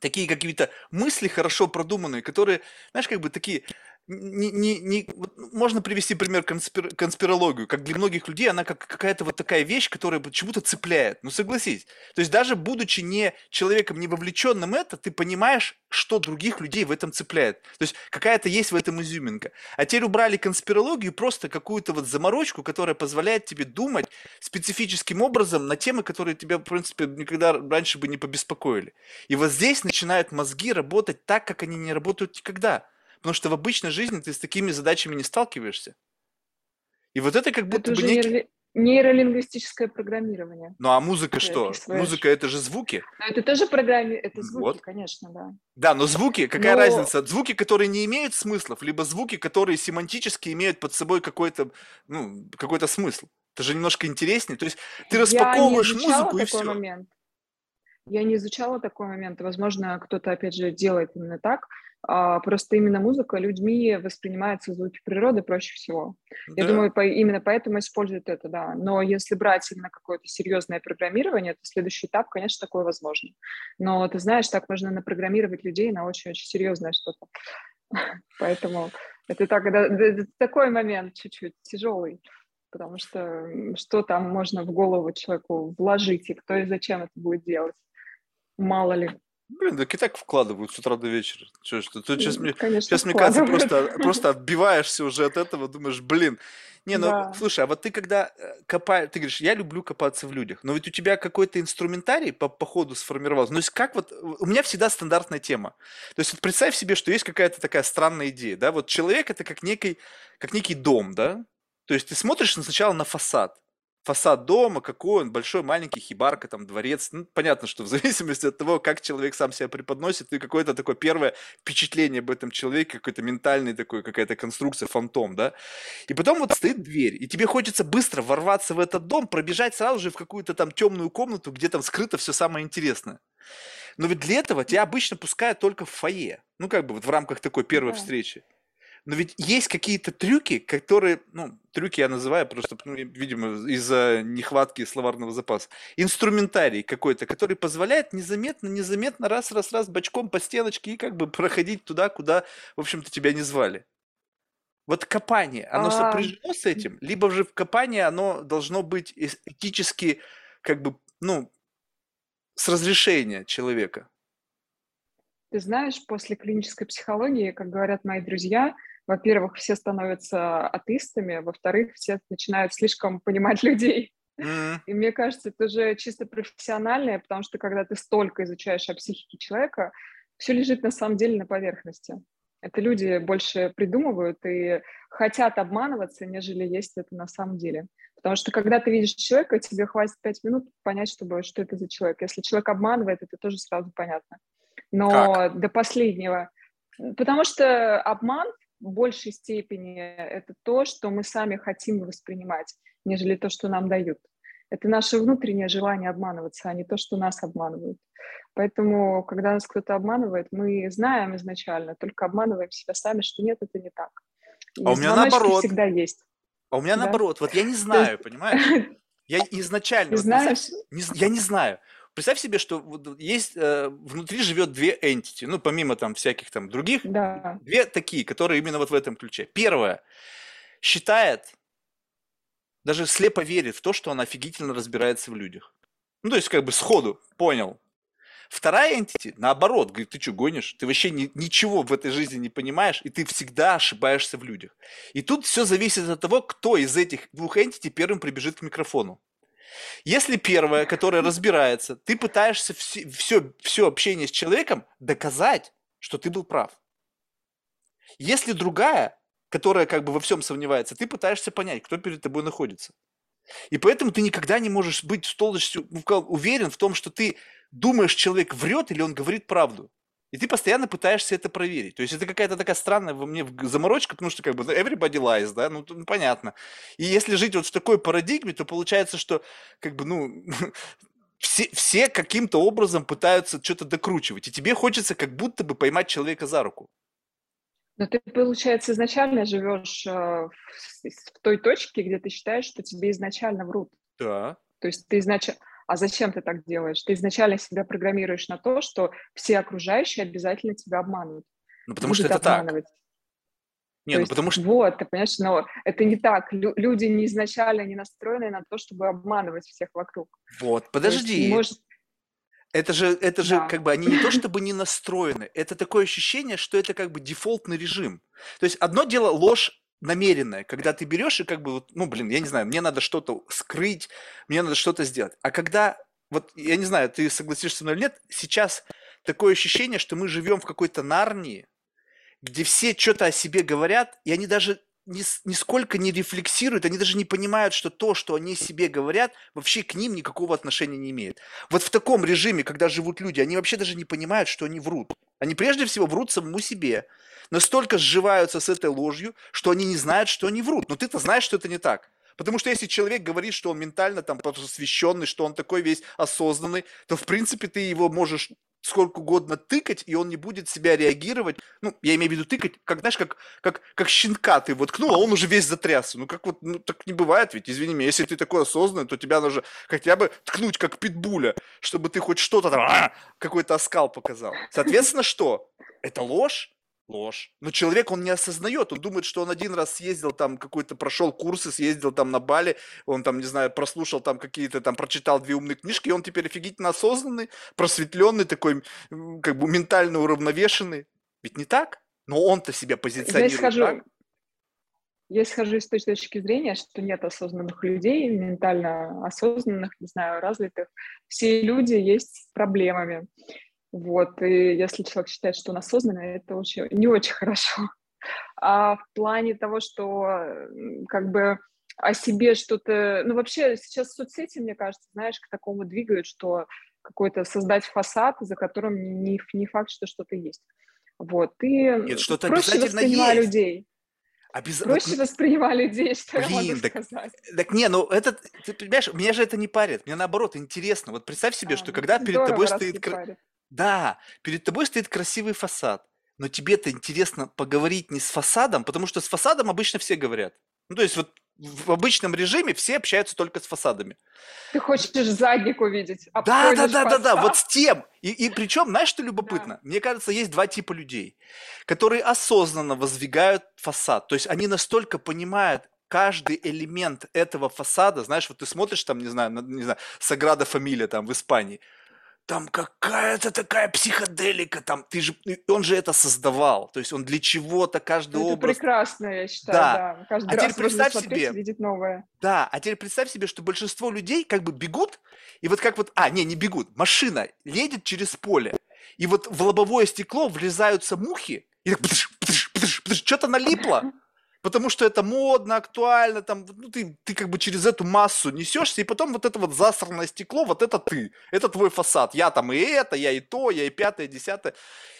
такие какие-то мысли хорошо продуманные, которые, знаешь, как бы такие, не, не, не, вот можно привести пример конспир, конспирологию, как для многих людей она как какая-то вот такая вещь, которая почему-то цепляет. Ну согласись. То есть даже будучи не человеком, не вовлеченным это, ты понимаешь, что других людей в этом цепляет. То есть какая-то есть в этом изюминка. А теперь убрали конспирологию, просто какую-то вот заморочку, которая позволяет тебе думать специфическим образом на темы, которые тебя, в принципе, никогда раньше бы не побеспокоили. И вот здесь начинают мозги работать так, как они не работают никогда. Потому что в обычной жизни ты с такими задачами не сталкиваешься. И вот это как будто Это бы некий... нейро- нейролингвистическое программирование. Ну а музыка Ты что? описываешь. Музыка это же звуки. Но это тоже программе, это звуки, Вот. конечно, да. Да, но звуки, какая Но- разница? Звуки, которые не имеют смыслов, либо звуки, которые семантически имеют под собой какой-то, ну, какой-то смысл. Это же немножко интереснее. То есть ты распаковываешь музыку и такой все. момент. Я не изучала такой момент. Возможно, кто-то, опять же, делает именно так. А, просто именно музыка людьми воспринимается звуки природы проще всего. Я думаю, по- именно поэтому используют это, да. Но если брать именно какое-то серьезное программирование, то следующий этап, конечно, такое возможно. Но ты знаешь, так можно напрограммировать людей на очень-очень серьезное что-то. Поэтому это так, да, да, это такой момент чуть-чуть тяжелый, потому что что там можно в голову человеку вложить, и кто и зачем это будет делать, мало ли. Блин, так и так вкладывают с утра до вечера. Чё, что, ты сейчас мне, Конечно, сейчас, мне кажется, просто, просто отбиваешься уже от этого, думаешь, блин. Не, ну, Да. слушай, а вот ты когда копаешь, ты говоришь, я люблю копаться в людях, но ведь у тебя какой-то инструментарий по, по ходу сформировался. Ну, то есть как вот, у меня всегда стандартная тема. То есть вот представь себе, что есть какая-то такая странная идея, да, вот человек это как некий, как некий дом, да, то есть ты смотришь сначала на фасад, фасад дома, какой он, большой, маленький, хибарка, там, дворец. Ну, понятно, что в зависимости от того, как человек сам себя преподносит, ты какое-то такое первое впечатление об этом человеке, какой-то ментальный такой, какая-то конструкция, фантом, да. И потом вот стоит дверь, и тебе хочется быстро ворваться в этот дом, пробежать сразу же в какую-то там темную комнату, где там скрыто все самое интересное. Но ведь для этого тебя обычно пускают только в фойе. Ну, как бы вот в рамках такой первой Да. встречи. Но ведь есть какие-то трюки, которые, ну, трюки я называю просто, ну, видимо, из-за нехватки словарного запаса. Инструментарий какой-то, который позволяет незаметно, незаметно раз-раз-раз бочком по стеночке и как бы проходить туда, куда, в общем-то, тебя не звали. Вот копание, оно А, сопряжено с этим, либо же в копании оно должно быть этически, как бы, ну, с разрешения человека. Ты знаешь, после клинической психологии, как говорят мои друзья, во-первых, все становятся атеистами, во-вторых, все начинают слишком понимать людей. И мне кажется, это уже чисто профессиональное, потому что когда ты столько изучаешь о психике человека, все лежит на самом деле на поверхности. Это люди больше придумывают и хотят обманываться, нежели есть это на самом деле. Потому что когда ты видишь человека, тебе хватит пять минут понять, чтобы, что это за человек. Если человек обманывает, это тоже сразу понятно. Но Как? до последнего... Потому что обман большей степени это то, что мы сами хотим воспринимать, нежели то, что нам дают. Это наше внутреннее желание обманываться, а не то, что нас обманывают. Поэтому, когда нас кто-то обманывает, мы знаем изначально, только обманываем себя сами, что нет, это не так. И А у меня наоборот. всегда есть. А у меня Да. наоборот. Вот я не знаю, понимаешь? Я изначально, вот представь, знаешь, не я не знаю. Представь себе, что есть э, внутри живет две entity, ну помимо там всяких там других, да, две такие, которые именно вот в этом ключе. Первая считает, даже слепо верит в то, что она офигительно разбирается в людях. Ну то есть как бы сходу понял. Вторая entity, наоборот, говорит, ты что, гонишь? Ты вообще ни- ничего в этой жизни не понимаешь, и ты всегда ошибаешься в людях. И тут все зависит от того, кто из этих двух entity первым прибежит к микрофону. Если первая, которая разбирается, ты пытаешься все, все, все общение с человеком доказать, что ты был прав. Если другая, которая как бы во всем сомневается, ты пытаешься понять, кто перед тобой находится. И поэтому ты никогда не можешь быть с полностью ка- уверен в том, что ты думаешь, человек врет или он говорит правду. И ты постоянно пытаешься это проверить. То есть это какая-то такая странная во мне заморочка, потому что как бы ну, everybody lies, да, ну, ну, понятно. И если жить вот в такой парадигме, то получается, что как бы, ну, все, все каким-то образом пытаются что-то докручивать. И тебе хочется как будто бы поймать человека за руку. но ты, получается, изначально живешь э, в, в той точке, где ты считаешь, что тебе изначально врут. Да. То есть ты изначально... А зачем ты так делаешь? Ты изначально себя программируешь на то, что все окружающие обязательно тебя обманывают. Ну, потому что это так. обманывать. Не, То ну есть, потому что... вот, ты понимаешь, но это не так. Лю- люди не изначально не настроены на то, чтобы обманывать всех вокруг. Вот, То есть, подожди. может, Это же, это же да. как бы они не то чтобы не настроены, это такое ощущение, что это как бы дефолтный режим. То есть одно дело ложь намеренная, когда ты берешь и как бы, ну, блин, я не знаю, мне надо что-то скрыть, мне надо что-то сделать. А когда, вот, я не знаю, ты согласишься со мной или нет, сейчас такое ощущение, что мы живем в какой-то Нарнии, где все что-то о себе говорят, и они даже нисколько не рефлексируют, они даже не понимают, что то, что они себе говорят, вообще к ним никакого отношения не имеет. Вот в таком режиме, когда живут люди, они вообще даже не понимают, что они врут. Они прежде всего врут самому себе. Настолько сживаются с этой ложью, что они не знают, что они врут. Но ты-то знаешь, что это не так. Потому что если человек говорит, что он ментально там просвещенный, что он такой весь осознанный, то в принципе ты его можешь сколько угодно тыкать, и он не будет себя реагировать. Ну, я имею в виду тыкать, как, знаешь, как, как, как щенка ты воткнул, а он уже весь затрясся. Ну, как вот, ну, так не бывает ведь, извини меня, если ты такой осознанный, то тебя нужно хотя бы ткнуть, как питбуля, чтобы ты хоть что-то там, «А!» какой-то оскал показал. Соответственно, что? Это ложь? Ложь. Но человек, он не осознает, он думает, что он один раз съездил там какой-то, прошел курсы, съездил там на Бали, он там, не знаю, прослушал там какие-то, там прочитал две умные книжки, и он теперь офигительно осознанный, просветленный, такой, как бы ментально уравновешенный. Ведь не так? Но он-то себя Я позиционирует исхожу, так. я исхожу из той точки зрения, что нет осознанных людей, ментально осознанных, не знаю, развитых. Все люди есть с проблемами. Вот, и если человек считает, что он осознанный, это очень, не очень хорошо. А в плане того, что как бы о себе что-то... Ну, вообще сейчас соцсети, мне кажется, знаешь, к такому двигают, что какой-то создать фасад, за которым не, не факт, что что-то есть. Вот, и Нет, что-то проще воспринимай есть. людей. Обяза- Проще вот, воспринимай людей, что я Блин, могу так- сказать. Так не, ну это, ты понимаешь, меня же это не парит, мне наоборот интересно. Вот представь себе, А, что ну, когда перед тобой стоит... парит. Да, перед тобой стоит красивый фасад, но тебе-то интересно поговорить не с фасадом, потому что с фасадом обычно все говорят. Ну, то есть вот в обычном режиме все общаются только с фасадами. Ты хочешь задник увидеть? Да, да, да, да, да, вот с тем. И, и причем, знаешь, что любопытно? Да. Мне кажется, есть два типа людей, которые осознанно воздвигают фасад. То есть они настолько понимают каждый элемент этого фасада, знаешь, вот ты смотришь там, не знаю, не знаю, Саграда Фамилия там в Испании, там какая-то такая психоделика, там, ты же, он же это создавал, то есть он для чего-то каждый ну, это образ... прекрасно, я считаю, да. да. Каждый а раз теперь представь себе... видеть новое. Да, а теперь представь себе, что большинство людей как бы бегут, и вот как вот, а, не, не бегут, машина едет через поле, и вот в лобовое стекло влезаются мухи, и так, что-то налипло, потому что это модно, актуально, там, ну, ты, ты как бы через эту массу несешься, и потом вот это вот засранное стекло, вот это ты, это твой фасад, я там и это, я и то, я и пятое, десятое,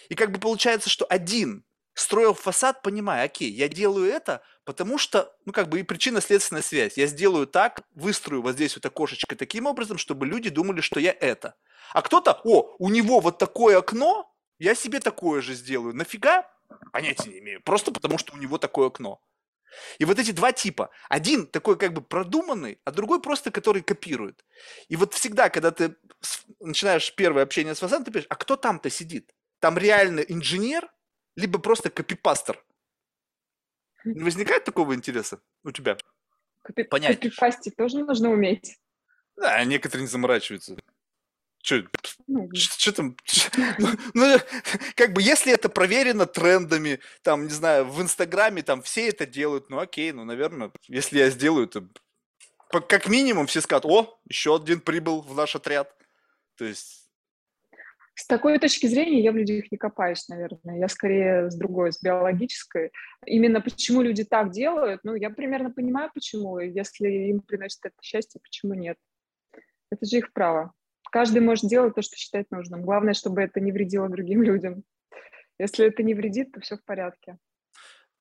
и как бы получается, что один строил фасад, понимая, окей, я делаю это, потому что, ну, как бы и причинно-следственная связь. Я сделаю так, выстрою вот здесь вот окошечко таким образом, чтобы люди думали, что я это. А кто-то, о, у него вот такое окно, я себе такое же сделаю. Нафига? Понятия не имею. Просто потому, что у него такое окно. И вот эти два типа. Один такой как бы продуманный, а другой просто, который копирует. И вот всегда, когда ты начинаешь первое общение с фасадом, ты понимаешь, а кто там-то сидит? Там реально инженер, либо просто копипастер? Не возникает такого интереса у тебя? Копи- Понять. Копипастить тоже нужно уметь. Да, некоторые не заморачиваются. Что, что там? Ну, ну, как бы, если это проверено трендами, там, не знаю, в Инстаграме, там, все это делают, ну, окей, ну, наверное, если я сделаю, то как минимум все скажут, о, еще один прибыл в наш отряд. То есть... С такой точки зрения я в людях не копаюсь, наверное. Я скорее с другой, с биологической. Именно почему люди так делают, ну, я примерно понимаю, почему. Если им приносит это счастье, почему нет? Это же их право. Каждый может делать то, что считает нужным. Главное, чтобы это не вредило другим людям. Если это не вредит, то все в порядке.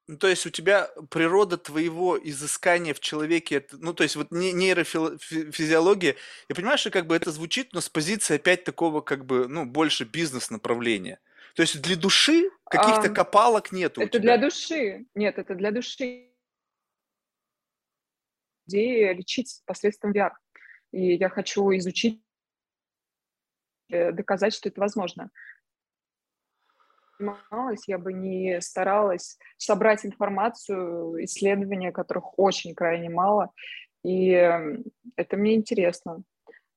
Ну, то есть у тебя природа твоего изыскания в человеке, ну, то есть вот нейрофизиология, я понимаю, что как бы это звучит, но с позиции опять такого как бы, ну, больше бизнес-направления. То есть для души каких-то а, копалок нету. Это для души. Нет, это для души. Идея лечить посредством VR. И я хочу изучить доказать, что это возможно. Я бы не старалась собрать информацию, исследования, которых очень крайне мало, и эм, это мне интересно.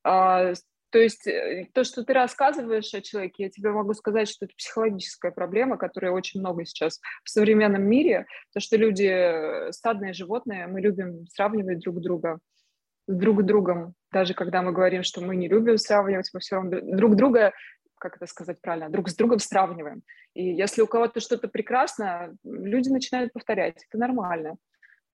А, то есть э, то, что ты рассказываешь о человеке, я тебе могу сказать, что это психологическая проблема, которая очень много сейчас в современном мире, то, что люди, э, стадные животные, мы любим сравнивать друг друга друг другом, даже когда мы говорим, что мы не любим сравнивать, мы все равно друг друга, как это сказать правильно, друг с другом сравниваем. И если у кого-то что-то прекрасно, люди начинают повторять. Это нормально.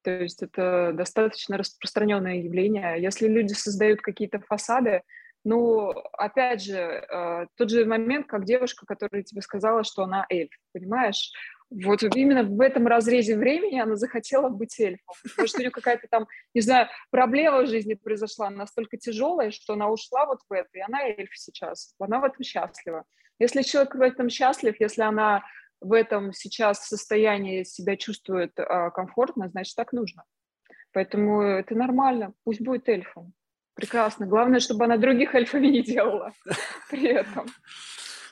То есть это достаточно распространенное явление. Если люди создают какие-то фасады, ну, опять же, э, тот же момент, как девушка, которая тебе сказала, что она эльф, понимаешь? Вот именно в этом разрезе времени она захотела быть эльфом. Потому что у нее какая-то там, не знаю, проблема в жизни произошла настолько тяжелая, что она ушла вот в это, и она эльф сейчас. Она в этом счастлива. Если человек в этом счастлив, если она в этом сейчас состоянии себя чувствует а, комфортно, значит, так нужно. Поэтому это нормально, пусть будет эльфом. Прекрасно. Главное, чтобы она других эльфами не делала при этом.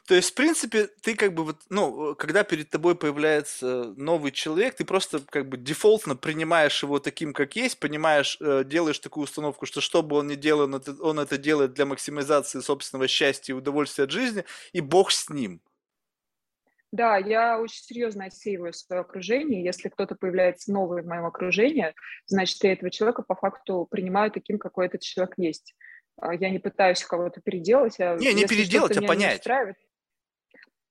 То есть, в принципе, ты как бы вот, ну, когда перед тобой появляется новый человек, ты просто как бы дефолтно принимаешь его таким, как есть, понимаешь, э, делаешь такую установку, что что бы он ни делал, он это, делает для максимизации собственного счастья и удовольствия от жизни, и бог с ним. Да, я очень серьезно отсеиваю свое окружение. Если кто-то появляется новый в моем окружении, значит, я этого человека по факту принимаю таким, какой этот человек есть. А, я не пытаюсь кого-то переделать. А не, не переделать, а понять. Не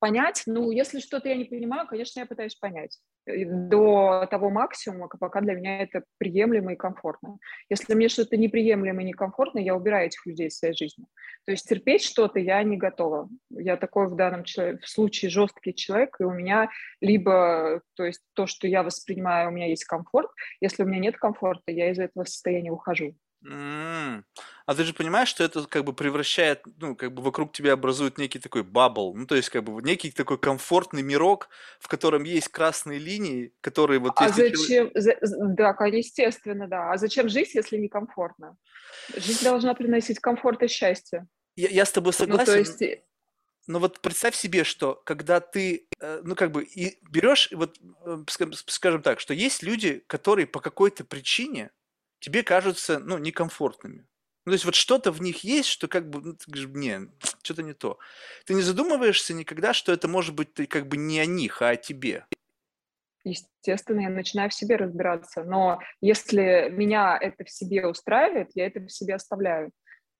понять, ну, если что-то я не понимаю, конечно, я пытаюсь понять до того максимума, пока для меня это приемлемо и комфортно. Если мне что-то неприемлемо и некомфортно, я убираю этих людей из своей жизни. То есть терпеть что-то я не готова. Я такой в данном в случае жесткий человек, и у меня либо, то есть то, что я воспринимаю, у меня есть комфорт. Если у меня нет комфорта, я из этого состояния ухожу. М. А ты же понимаешь, что это как бы превращает, ну, как бы вокруг тебя образует некий такой бабл, ну, то есть как бы вот некий такой комфортный мирок, в котором есть красные линии, которые вот А если человек... зачем? за- з- Да, ка- естественно, да. А зачем жить, если некомфортно? Жизнь должна приносить комфорт и счастье. Я, я с тобой Ну, то согласен, есть, э, но вот представь себе, что когда ты, э, ну, как бы, и берешь, и вот, э, ска- скажем так, что есть люди, которые по какой-то причине тебе кажутся, ну, некомфортными. Ну, то есть вот что-то в них есть, что как бы, ну, ты говоришь, не, что-то не то. Ты не задумываешься никогда, что это может быть ты как бы не о них, а о тебе. естественно, я начинаю в себе разбираться. Но если меня это в себе устраивает, я это в себе оставляю.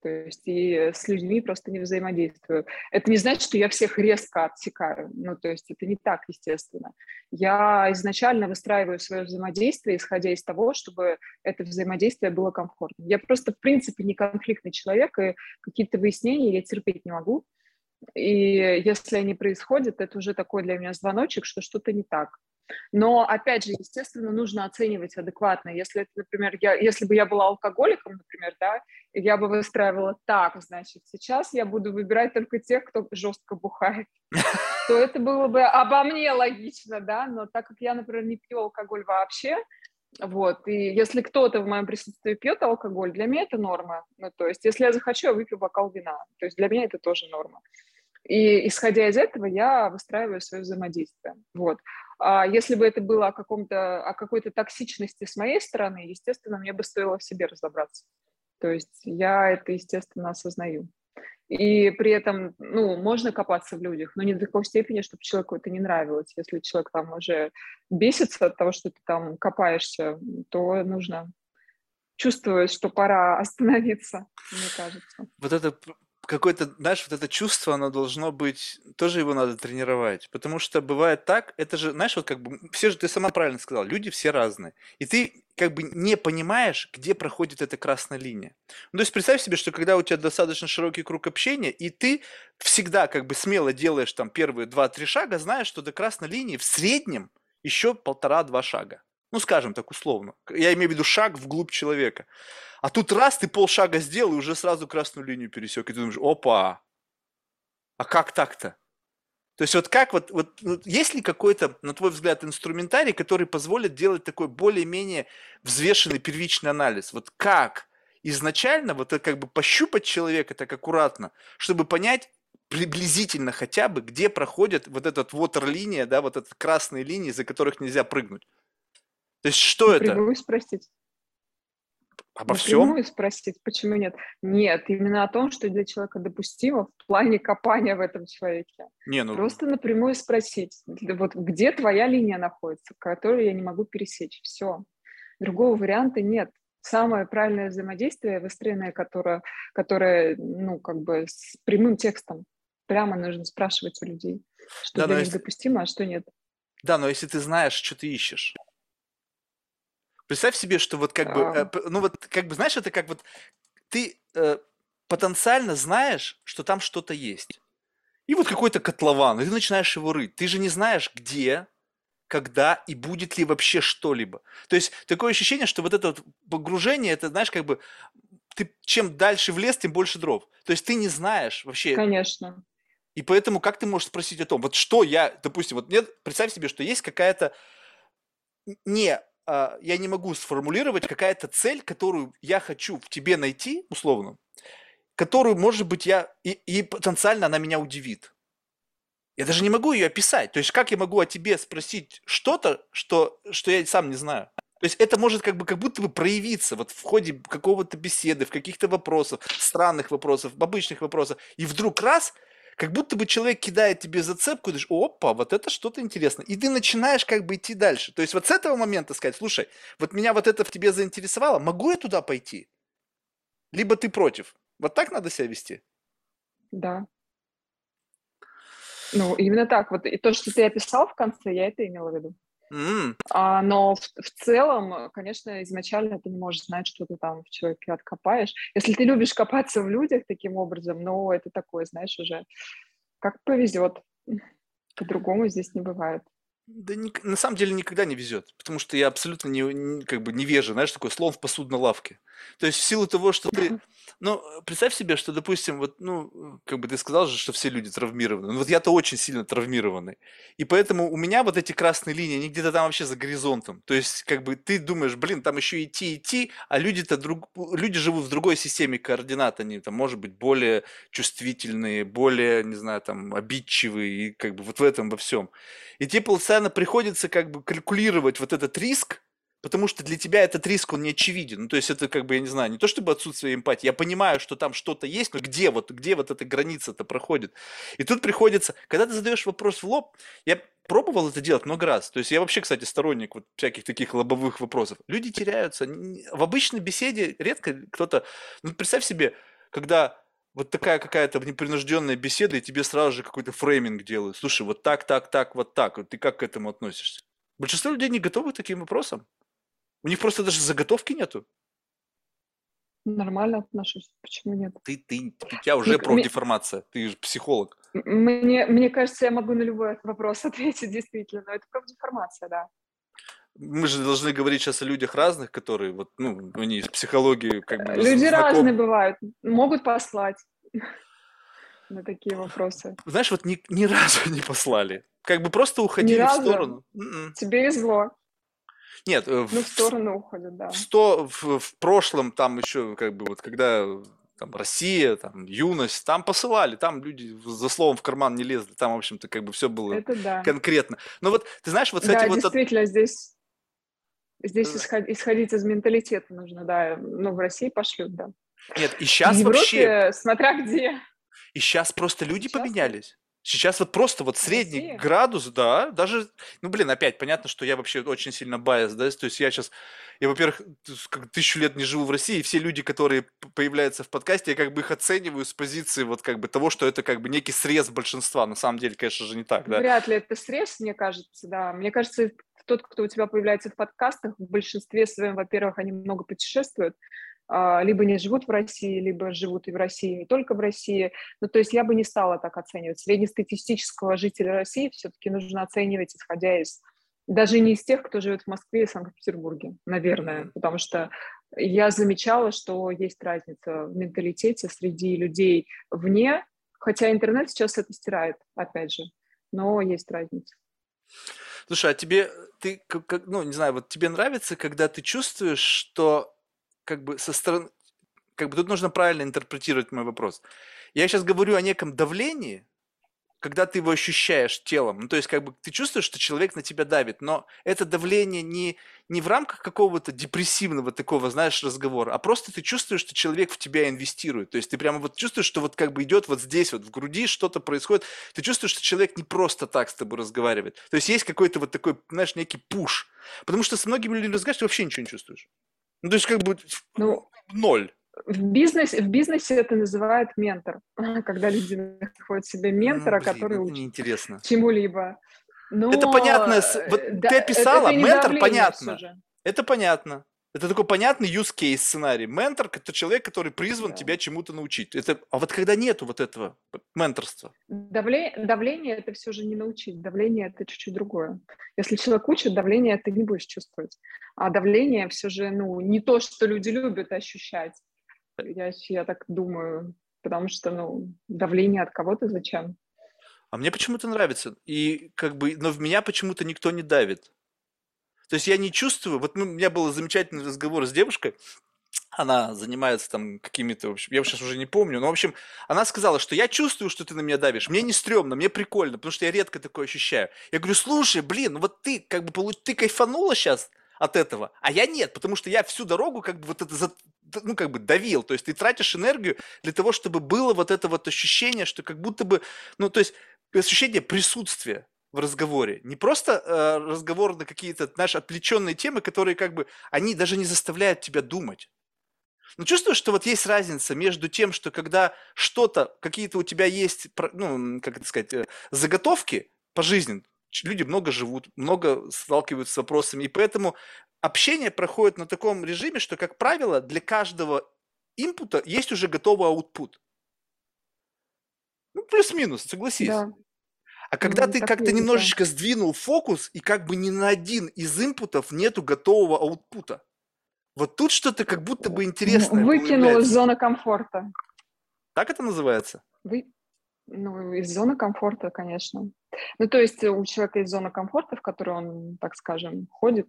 То есть и с людьми просто не взаимодействую. Это не значит, что я всех резко отсекаю. Ну, то есть это не так, естественно. Я изначально выстраиваю свое взаимодействие, исходя из того, чтобы это взаимодействие было комфортным. Я просто, в принципе, не конфликтный человек, и какие-то выяснения я терпеть не могу. И если они происходят, это уже такой для меня звоночек, что что-то не так. Но, опять же, естественно, нужно оценивать адекватно. Если, это, например, я, если бы я была алкоголиком, например, да, я бы выстраивала так, значит, сейчас я буду выбирать только тех, кто жестко бухает, то это было бы обо мне логично, да, но так как я, например, не пью алкоголь вообще, вот, и если кто-то в моем присутствии пьет алкоголь, для меня это норма. Ну, то есть, если я захочу, я выпью бокал вина. То есть, для меня это тоже норма. И исходя из этого я выстраиваю свое взаимодействие. Вот. А если бы это было о, каком-то, о какой-то токсичности с моей стороны, естественно, мне бы стоило в себе разобраться. То есть я это, естественно, осознаю. И при этом, ну, можно копаться в людях, но не до такой степени, чтобы человеку это не нравилось. Если человек там уже бесится от того, что ты там копаешься, то нужно чувствовать, что пора остановиться, мне кажется. Вот это какое-то, знаешь, вот это чувство, оно должно быть, тоже его надо тренировать, потому что бывает так, это же, знаешь, вот как бы, все же, ты сама правильно сказала, люди все разные, и ты как бы не понимаешь, где проходит эта красная линия. Ну, то есть представь себе, что когда у тебя достаточно широкий круг общения, и ты всегда как бы смело делаешь там первые два-три шага, знаешь, что до красной линии в среднем еще полтора-два шага. Ну, скажем так условно. Я имею в виду шаг вглубь человека. А тут раз ты полшага сделал и уже сразу красную линию пересек. И ты думаешь, опа, а как так-то? То есть вот как вот, вот, вот есть ли какой-то, на твой взгляд, инструментарий, который позволит делать такой более-менее взвешенный первичный анализ? Вот как изначально вот это как бы пощупать человека так аккуратно, чтобы понять приблизительно хотя бы, где проходит вот эта вот линия, да, вот эта красные линии, за которых нельзя прыгнуть. То есть что Напрямую это? спросить. Обо всем? Напрямую спросить, почему нет? Нет, именно о том, что для человека допустимо в плане копания в этом человеке. Не, ну, Просто напрямую спросить, вот где твоя линия находится, которую я не могу пересечь. Все. Другого варианта нет. Самое правильное взаимодействие, выстроенное, которое, которое ну, как бы с прямым текстом. Прямо нужно спрашивать у людей, что да, для них если, допустимо, а что нет. да, но если ты знаешь, что ты ищешь, Представь себе, что вот как бы, А, э, ну вот как бы, знаешь, это как вот ты э, потенциально знаешь, что там что-то есть. И вот какой-то котлован, и ты начинаешь его рыть. Ты же не знаешь, где, когда и будет ли вообще что-либо. То есть такое ощущение, что вот это вот погружение, это, знаешь, как бы ты чем дальше в лес, тем больше дров. То есть ты не знаешь вообще, Конечно. и поэтому как ты можешь спросить о том, вот что я, допустим, вот нет, представь себе, что есть какая-то не, я не могу сформулировать какая-то цель, которую я хочу в тебе найти, условно, которую, может быть, я, и, и потенциально она меня удивит. Я даже не могу ее описать. То есть как я могу о тебе спросить что-то, что, что я сам не знаю? То есть это может как бы как будто бы проявиться вот в ходе какого-то беседы, в каких-то вопросах, странных вопросов, обычных вопросов. И вдруг раз, как будто бы человек кидает тебе зацепку, и ты думаешь, опа, вот это что-то интересное. И ты начинаешь как бы идти дальше. То есть вот с этого момента сказать, слушай, вот меня вот это в тебе заинтересовало, могу я туда пойти? Либо ты против. Вот так надо себя вести? Да. Ну, именно так. Вот и то, что ты описал в конце, я это имела в виду. М, А, но в, в целом, э, конечно, изначально ты не можешь знать, что ты там в человеке откопаешь. Если ты любишь копаться в людях таким образом, ну, это такое, знаешь, уже как повезет. По-другому здесь не бывает. Да ник- на самом деле никогда не везет, потому что я абсолютно не, не- как бы невежа, знаешь, такой слон в посудной лавке. То есть в силу того, что ты ну, представь себе, что, допустим, вот, ну, как бы ты сказал же, что все люди травмированы. Ну, вот я-то очень сильно травмированный. И поэтому у меня вот эти красные линии, они где-то там вообще за горизонтом. То есть, как бы ты думаешь, блин, там еще идти, идти, а люди-то друг... люди живут в другой системе координат. Они там, может быть, более чувствительные, более, не знаю, там, обидчивые, и как бы вот в этом во всем. И тебе постоянно приходится как бы калькулировать вот этот риск, Потому что для тебя этот риск, он не очевиден. Ну, то есть это как бы, я не знаю, не то чтобы отсутствие эмпатии. Я понимаю, что там что-то есть, но где вот, где вот эта граница-то проходит? И тут приходится, когда ты задаешь вопрос в лоб, я пробовал это делать много раз. То есть я вообще, кстати, сторонник вот всяких таких лобовых вопросов. Люди теряются. В обычной беседе редко кто-то... Ну, представь себе, когда вот такая какая-то непринужденная беседа, и тебе сразу же какой-то фрейминг делают. Слушай, вот так, так, так, вот так. Вот ты как к этому относишься? Большинство людей не готовы к таким вопросам. У них просто даже заготовки нету. Нормально отношусь. Почему нет? Ты, ты, у тебя уже про деформация. Ты же психолог. Мне, мне кажется, я могу на любой вопрос ответить, действительно. Но это деформация, да. Мы же должны говорить сейчас о людях разных, которые вот, ну, они из психологии как бы Люди знакомы. разные бывают. Могут послать на такие вопросы. Знаешь, вот ни, ни разу не послали. Как бы просто уходили ни в сторону. М-м. Тебе везло. Нет, э, ну, в сторону уходят, да. В, сто, в, в прошлом там еще, как бы, вот когда там Россия, там юность, там посылали, там люди за словом в карман не лезли, там, в общем-то, как бы все было Это да. конкретно. Но вот, ты знаешь, вот с да, этим вот... действительно, здесь, здесь да. исход, исходить из менталитета нужно, да, ну, в России пошлют, да. Нет, и сейчас в Европе, вообще... смотря где. И сейчас просто люди сейчас поменялись. Сейчас вот просто вот средний Россия? градус, да, даже, ну, блин, опять понятно, что я вообще очень сильно байс, да, то есть я сейчас, я, во-первых, тысячу лет не живу в России, и все люди, которые появляются в подкасте, я как бы их оцениваю с позиции вот как бы того, что это как бы некий срез большинства, на самом деле, конечно же, не так, да. Вряд ли это срез, мне кажется, да, мне кажется, тот, кто у тебя появляется в подкастах, в большинстве своем, во-первых, они много путешествуют, либо не живут в России, либо живут и в России, не только в России. Ну, то есть я бы не стала так оценивать. Среднестатистического жителя России все-таки нужно оценивать, исходя из даже не из тех, кто живет в Москве и Санкт-Петербурге, наверное, потому что я замечала, что есть разница в менталитете среди людей вне, хотя интернет сейчас это стирает, опять же, но есть разница. Слушай, а тебе, ты, как, ну, не знаю, вот тебе нравится, когда ты чувствуешь, что как бы со стороны, как бы тут нужно правильно интерпретировать мой вопрос. Я сейчас говорю о неком давлении, когда ты его ощущаешь телом. Ну, то есть, как бы ты чувствуешь, что человек на тебя давит, но это давление не, не в рамках какого-то депрессивного такого, знаешь, разговора, а просто ты чувствуешь, что человек в тебя инвестирует. То есть ты прямо вот чувствуешь, что вот как бы идет вот здесь, вот в груди что-то происходит. Ты чувствуешь, что человек не просто так с тобой разговаривает. То есть есть какой-то вот такой, знаешь, некий пуш. Потому что с многими людьми разговариваешь, ты вообще ничего не чувствуешь. Ну, то есть как бы ну, ноль. В бизнесе, в бизнесе это называют ментор, когда люди находят себе ментора, ну, блин, который учит чему-либо. Но... Это понятно. Вот да, ты описала, это, это ментор понятно. Это понятно. Это такой понятный use case сценарий. Ментор – это человек, который призван да. тебя чему-то научить. Это, а вот когда нету вот этого менторства? Давление, давление – это все же не научить. Давление – это чуть-чуть другое. Если человек учит, давление ты не будешь чувствовать. А давление все же ну, не то, что люди любят ощущать. Я, я так думаю. Потому что ну, давление от кого-то зачем? А мне почему-то нравится. И как бы, но в меня почему-то никто не давит. То есть я не чувствую, вот ну, у меня был замечательный разговор с девушкой, она занимается там какими-то, в общем, я сейчас уже не помню, но, в общем, она сказала, что я чувствую, что ты на меня давишь, мне не стрёмно, мне прикольно, потому что я редко такое ощущаю. Я говорю, слушай, блин, вот ты как бы, ты кайфанула сейчас от этого, а я нет, потому что я всю дорогу как бы вот это, ну, как бы давил, то есть ты тратишь энергию для того, чтобы было вот это вот ощущение, что как будто бы, ну, то есть ощущение присутствия, в разговоре. Не просто э, разговор на какие-то, знаешь, отвлеченные темы, которые как бы, они даже не заставляют тебя думать. Но чувствуешь, что вот есть разница между тем, что когда что-то, какие-то у тебя есть, ну, как это сказать, э, заготовки по жизни, люди много живут, много сталкиваются с вопросами, и поэтому общение проходит на таком режиме, что, как правило, для каждого инпута есть уже готовый аутпут. Ну, плюс-минус, согласись. Да. А когда ты как-то немножечко сдвинул фокус, и как бы ни на один из инпутов нету готового аутпута. Вот тут что-то как будто бы интересное Выкинул из зоны комфорта. Так это называется? Вы... Ну, из зоны комфорта, конечно. Ну, то есть у человека есть зона комфорта, в которой он, так скажем, ходит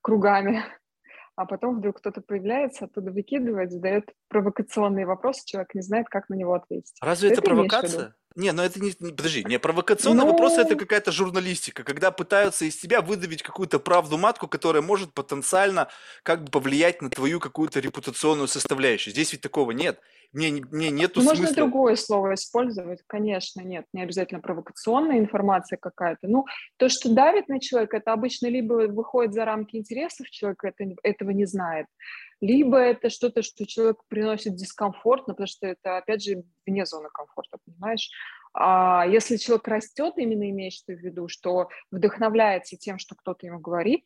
кругами, а потом вдруг кто-то появляется, оттуда выкидывает, задает провокационные вопросы, человек не знает, как на него ответить. Разве это, это провокация? Не, ну это не, подожди, не провокационный но... вопрос, это какая-то журналистика, когда пытаются из тебя выдавить какую-то правду матку, которая может потенциально как бы повлиять на твою какую-то репутационную составляющую. Здесь ведь такого нет. Мне, мне нету Можно смысла. другое слово использовать, конечно, нет, не обязательно провокационная информация какая-то. Ну, то, что давит на человека, это обычно либо выходит за рамки интересов, человек это, этого не знает, либо это что-то, что человек приносит дискомфорт, потому что это, опять же, вне зоны комфорта, понимаешь? А если человек растет, именно имеешь в виду, что вдохновляется тем, что кто-то ему говорит,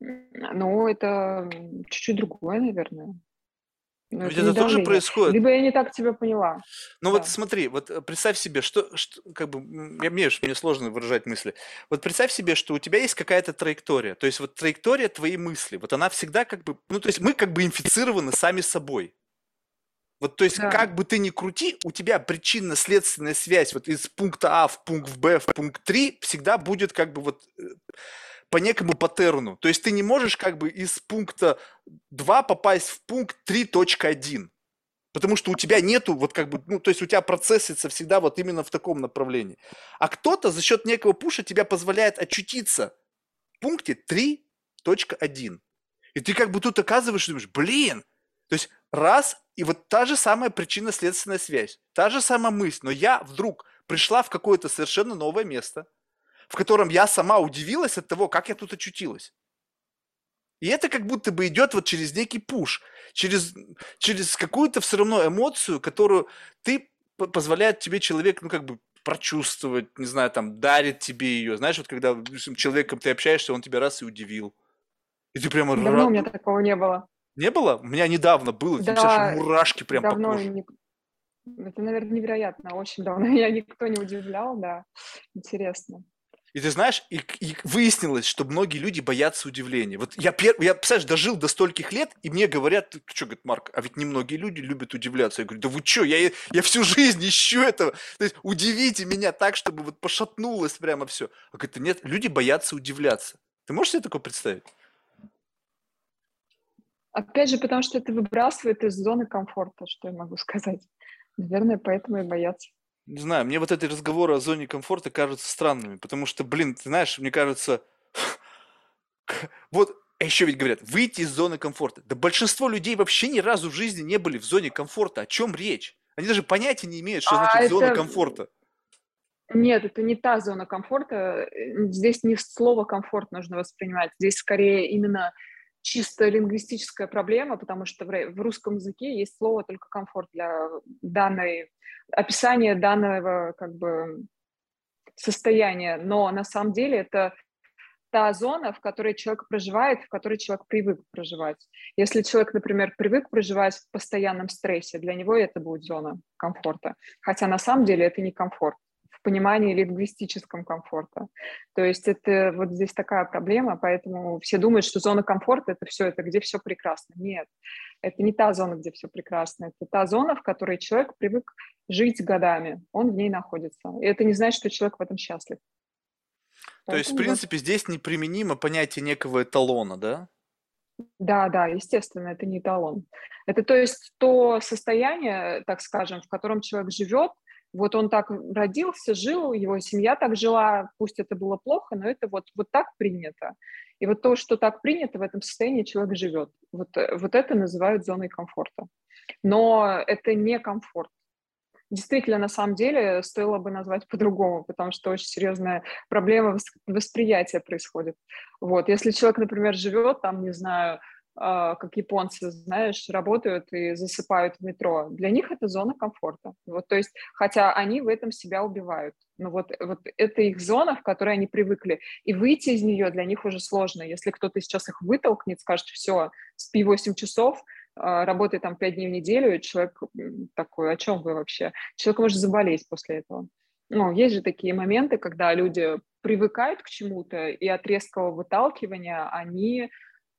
ну, это чуть-чуть другое, наверное. Но Ведь это, это тоже происходит. Либо я не так тебя поняла. Ну да. вот смотри, вот э, представь себе, что, что как бы, я, мне, мне сложно выражать мысли. Вот представь себе, что у тебя есть какая-то траектория. То есть вот траектория твоей мысли, вот она всегда как бы, ну то есть мы как бы инфицированы сами собой. Вот, то есть, да. как бы ты ни крути, у тебя причинно-следственная связь вот из пункта А в пункт Б в пункт 3 всегда будет как бы вот э, по некому паттерну. То есть ты не можешь как бы из пункта 2 попасть в пункт 3.1. Потому что у тебя нету, вот как бы, ну, то есть у тебя процессится всегда вот именно в таком направлении. А кто-то за счет некого пуша тебя позволяет очутиться в пункте 3.1. И ты как бы тут оказываешь, думаешь, блин, то есть раз, и вот та же самая причинно-следственная связь, та же самая мысль, но я вдруг пришла в какое-то совершенно новое место – в котором я сама удивилась от того, как я тут очутилась. И это как будто бы идет вот через некий пуш, через, через какую-то все равно эмоцию, которую ты позволяет тебе человек, ну, как бы прочувствовать, не знаю, там, дарит тебе ее. Знаешь, вот когда с человеком ты общаешься, он тебя раз и удивил. И ты прямо... Давно рад... у меня такого не было. Не было? У меня недавно было. Да, тебя мурашки прям давно по коже. Не... Это, наверное, невероятно. Очень давно меня никто не удивлял, да. Интересно. И ты знаешь, и, и выяснилось, что многие люди боятся удивления. Вот я, пер, я, представляешь, дожил до стольких лет, и мне говорят, ты что, говорит, Марк, а ведь немногие люди любят удивляться. Я говорю, да вы что, я, я всю жизнь ищу этого. То есть удивите меня так, чтобы вот пошатнулось прямо все. А говорит, нет, люди боятся удивляться. Ты можешь себе такое представить? Опять же, потому что это выбрасывает из зоны комфорта, что я могу сказать. Наверное, поэтому и боятся. Не знаю, мне вот эти разговоры о зоне комфорта кажутся странными, потому что, блин, ты знаешь, мне кажется, вот а еще ведь говорят, выйти из зоны комфорта. Да большинство людей вообще ни разу в жизни не были в зоне комфорта. О чем речь? Они даже понятия не имеют, что а значит это... зона комфорта. Нет, это не та зона комфорта. Здесь не слово комфорт нужно воспринимать. Здесь скорее именно чисто лингвистическая проблема, потому что в русском языке есть слово только комфорт для данной описания данного как бы состояния, но на самом деле это та зона, в которой человек проживает, в которой человек привык проживать. Если человек, например, привык проживать в постоянном стрессе, для него это будет зона комфорта. Хотя на самом деле это не комфорт понимании лингвистическом комфорта. То есть это вот здесь такая проблема, поэтому все думают, что зона комфорта – это все, это где все прекрасно. Нет, это не та зона, где все прекрасно. Это та зона, в которой человек привык жить годами, он в ней находится. И это не значит, что человек в этом счастлив. То есть, в принципе, здесь неприменимо понятие некого эталона, да? Да, да, естественно, это не эталон. Это то есть то состояние, так скажем, в котором человек живет, вот он так родился, жил, его семья так жила, пусть это было плохо, но это вот, вот так принято. И вот то, что так принято, в этом состоянии человек живет. Вот, э, вот это называют зоной комфорта. Но это не комфорт. Действительно, на самом деле, стоило бы назвать по-другому, потому что очень серьезная проблема восприятия происходит. Вот. Если человек, например, живет там, не знаю, как японцы, знаешь, работают и засыпают в метро. Для них это зона комфорта. Вот, то есть, хотя они в этом себя убивают. Но вот, вот это их зона, в которой они привыкли. И выйти из нее для них уже сложно. Если кто-то сейчас их вытолкнет, скажет, все, спи 8 часов, а, работай там 5 дней в неделю, человек такой, о чем вы вообще? Человек может заболеть после этого. Ну, есть же такие моменты, когда люди привыкают к чему-то, и от резкого выталкивания они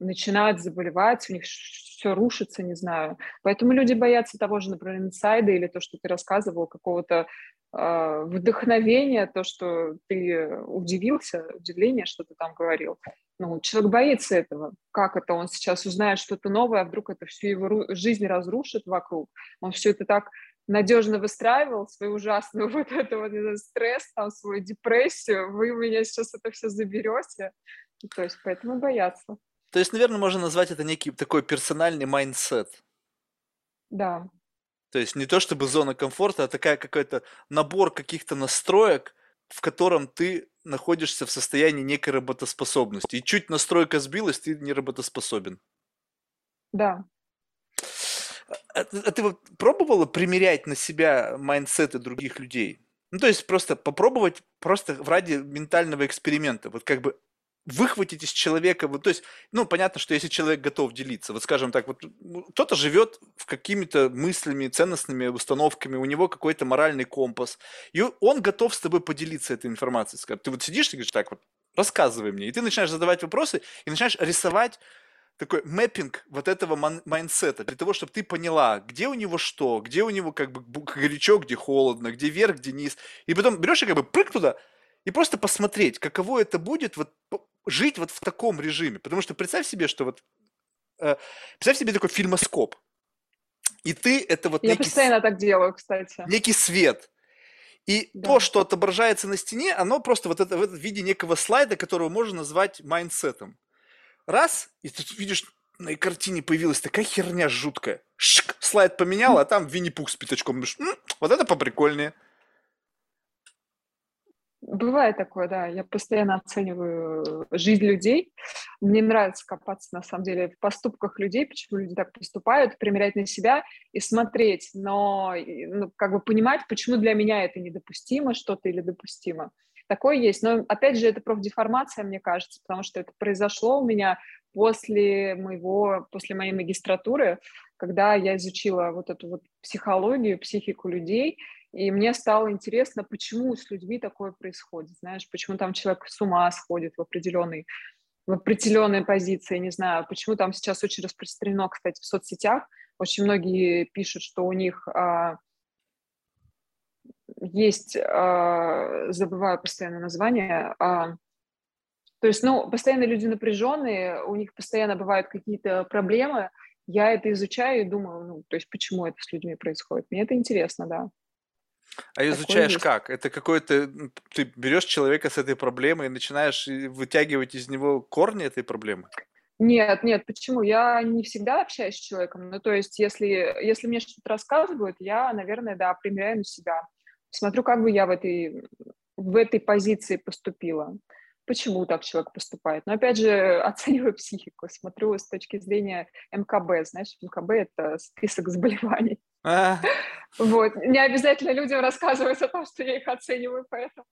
начинают заболевать, у них все рушится, не знаю. Поэтому люди боятся того же, например, инсайда или то, что ты рассказывал, какого-то э, вдохновения, то, что ты удивился, удивление, что ты там говорил. Ну, человек боится этого. Как это? Он сейчас узнает что-то новое, а вдруг это всю его жизнь разрушит вокруг. Он все это так надежно выстраивал, свою ужасную вот эту вот этот стресс, там, свою депрессию, вы у меня сейчас это все заберете. То есть поэтому боятся. То есть, наверное, можно назвать это некий такой персональный mindset. Да. То есть не то чтобы зона комфорта, а такая какой-то набор каких-то настроек, в котором ты находишься в состоянии некой работоспособности. И чуть настройка сбилась, ты не работоспособен. Да. А, а ты вот пробовала примерять на себя майндсеты других людей? Ну, то есть просто попробовать просто в ради ментального эксперимента. Вот как бы выхватить из человека, вот, то есть, ну, понятно, что если человек готов делиться, вот скажем так, вот кто-то живет в какими-то мыслями, ценностными установками, у него какой-то моральный компас, и он готов с тобой поделиться этой информацией. Ты вот сидишь и говоришь, так вот, рассказывай мне, и ты начинаешь задавать вопросы, и начинаешь рисовать такой mapping вот этого майндсета, для того, чтобы ты поняла, где у него что, где у него как бы горячо, где холодно, где вверх, где низ, и потом берешь и как бы прыг туда, и просто посмотреть, каково это будет вот жить вот в таком режиме. Потому что представь себе, что вот... Э, представь себе такой фильмоскоп. И ты это вот Я некий, постоянно так делаю, кстати. Некий свет. И да. то, что отображается на стене, оно просто вот это, в этом виде некого слайда, которого можно назвать майндсетом. Раз, и ты видишь, на картине появилась такая херня жуткая. Чик, слайд поменял, а там Винни-Пух с пятачком. Вот это поприкольнее. Бывает такое, да. Я постоянно оцениваю жизнь людей. Мне нравится копаться, на самом деле, в поступках людей, почему люди так поступают, примерять на себя и смотреть, но ну, как бы понимать, почему для меня это недопустимо, что-то или допустимо. Такое есть. Но, опять же, это профдеформация, мне кажется, потому что это произошло у меня после моего, после моей магистратуры, когда я изучила вот эту вот психологию, психику людей, и мне стало интересно, почему с людьми такое происходит, знаешь, почему там человек с ума сходит в определенной в определенной позиции, не знаю, почему там сейчас очень распространено, кстати, в соцсетях, очень многие пишут, что у них а, есть, а, забываю постоянно название, а, то есть, ну, постоянно люди напряженные, у них постоянно бывают какие-то проблемы, я это изучаю и думаю, ну, то есть, почему это с людьми происходит. Мне это интересно, да. А изучаешь как? Это какой-то... Ты берешь человека с этой проблемой и начинаешь вытягивать из него корни этой проблемы? Нет, нет, почему? Я не всегда общаюсь с человеком. Ну, то есть, если, если мне что-то рассказывают, я, наверное, да, примеряю на себя. Смотрю, как бы я в этой, в этой позиции поступила. Почему так человек поступает? Но, опять же, оцениваю психику, смотрю с точки зрения МКБ. Знаешь, МКБ – это список заболеваний. А. Вот. Не обязательно людям рассказывать о том, что я их оцениваю, поэтому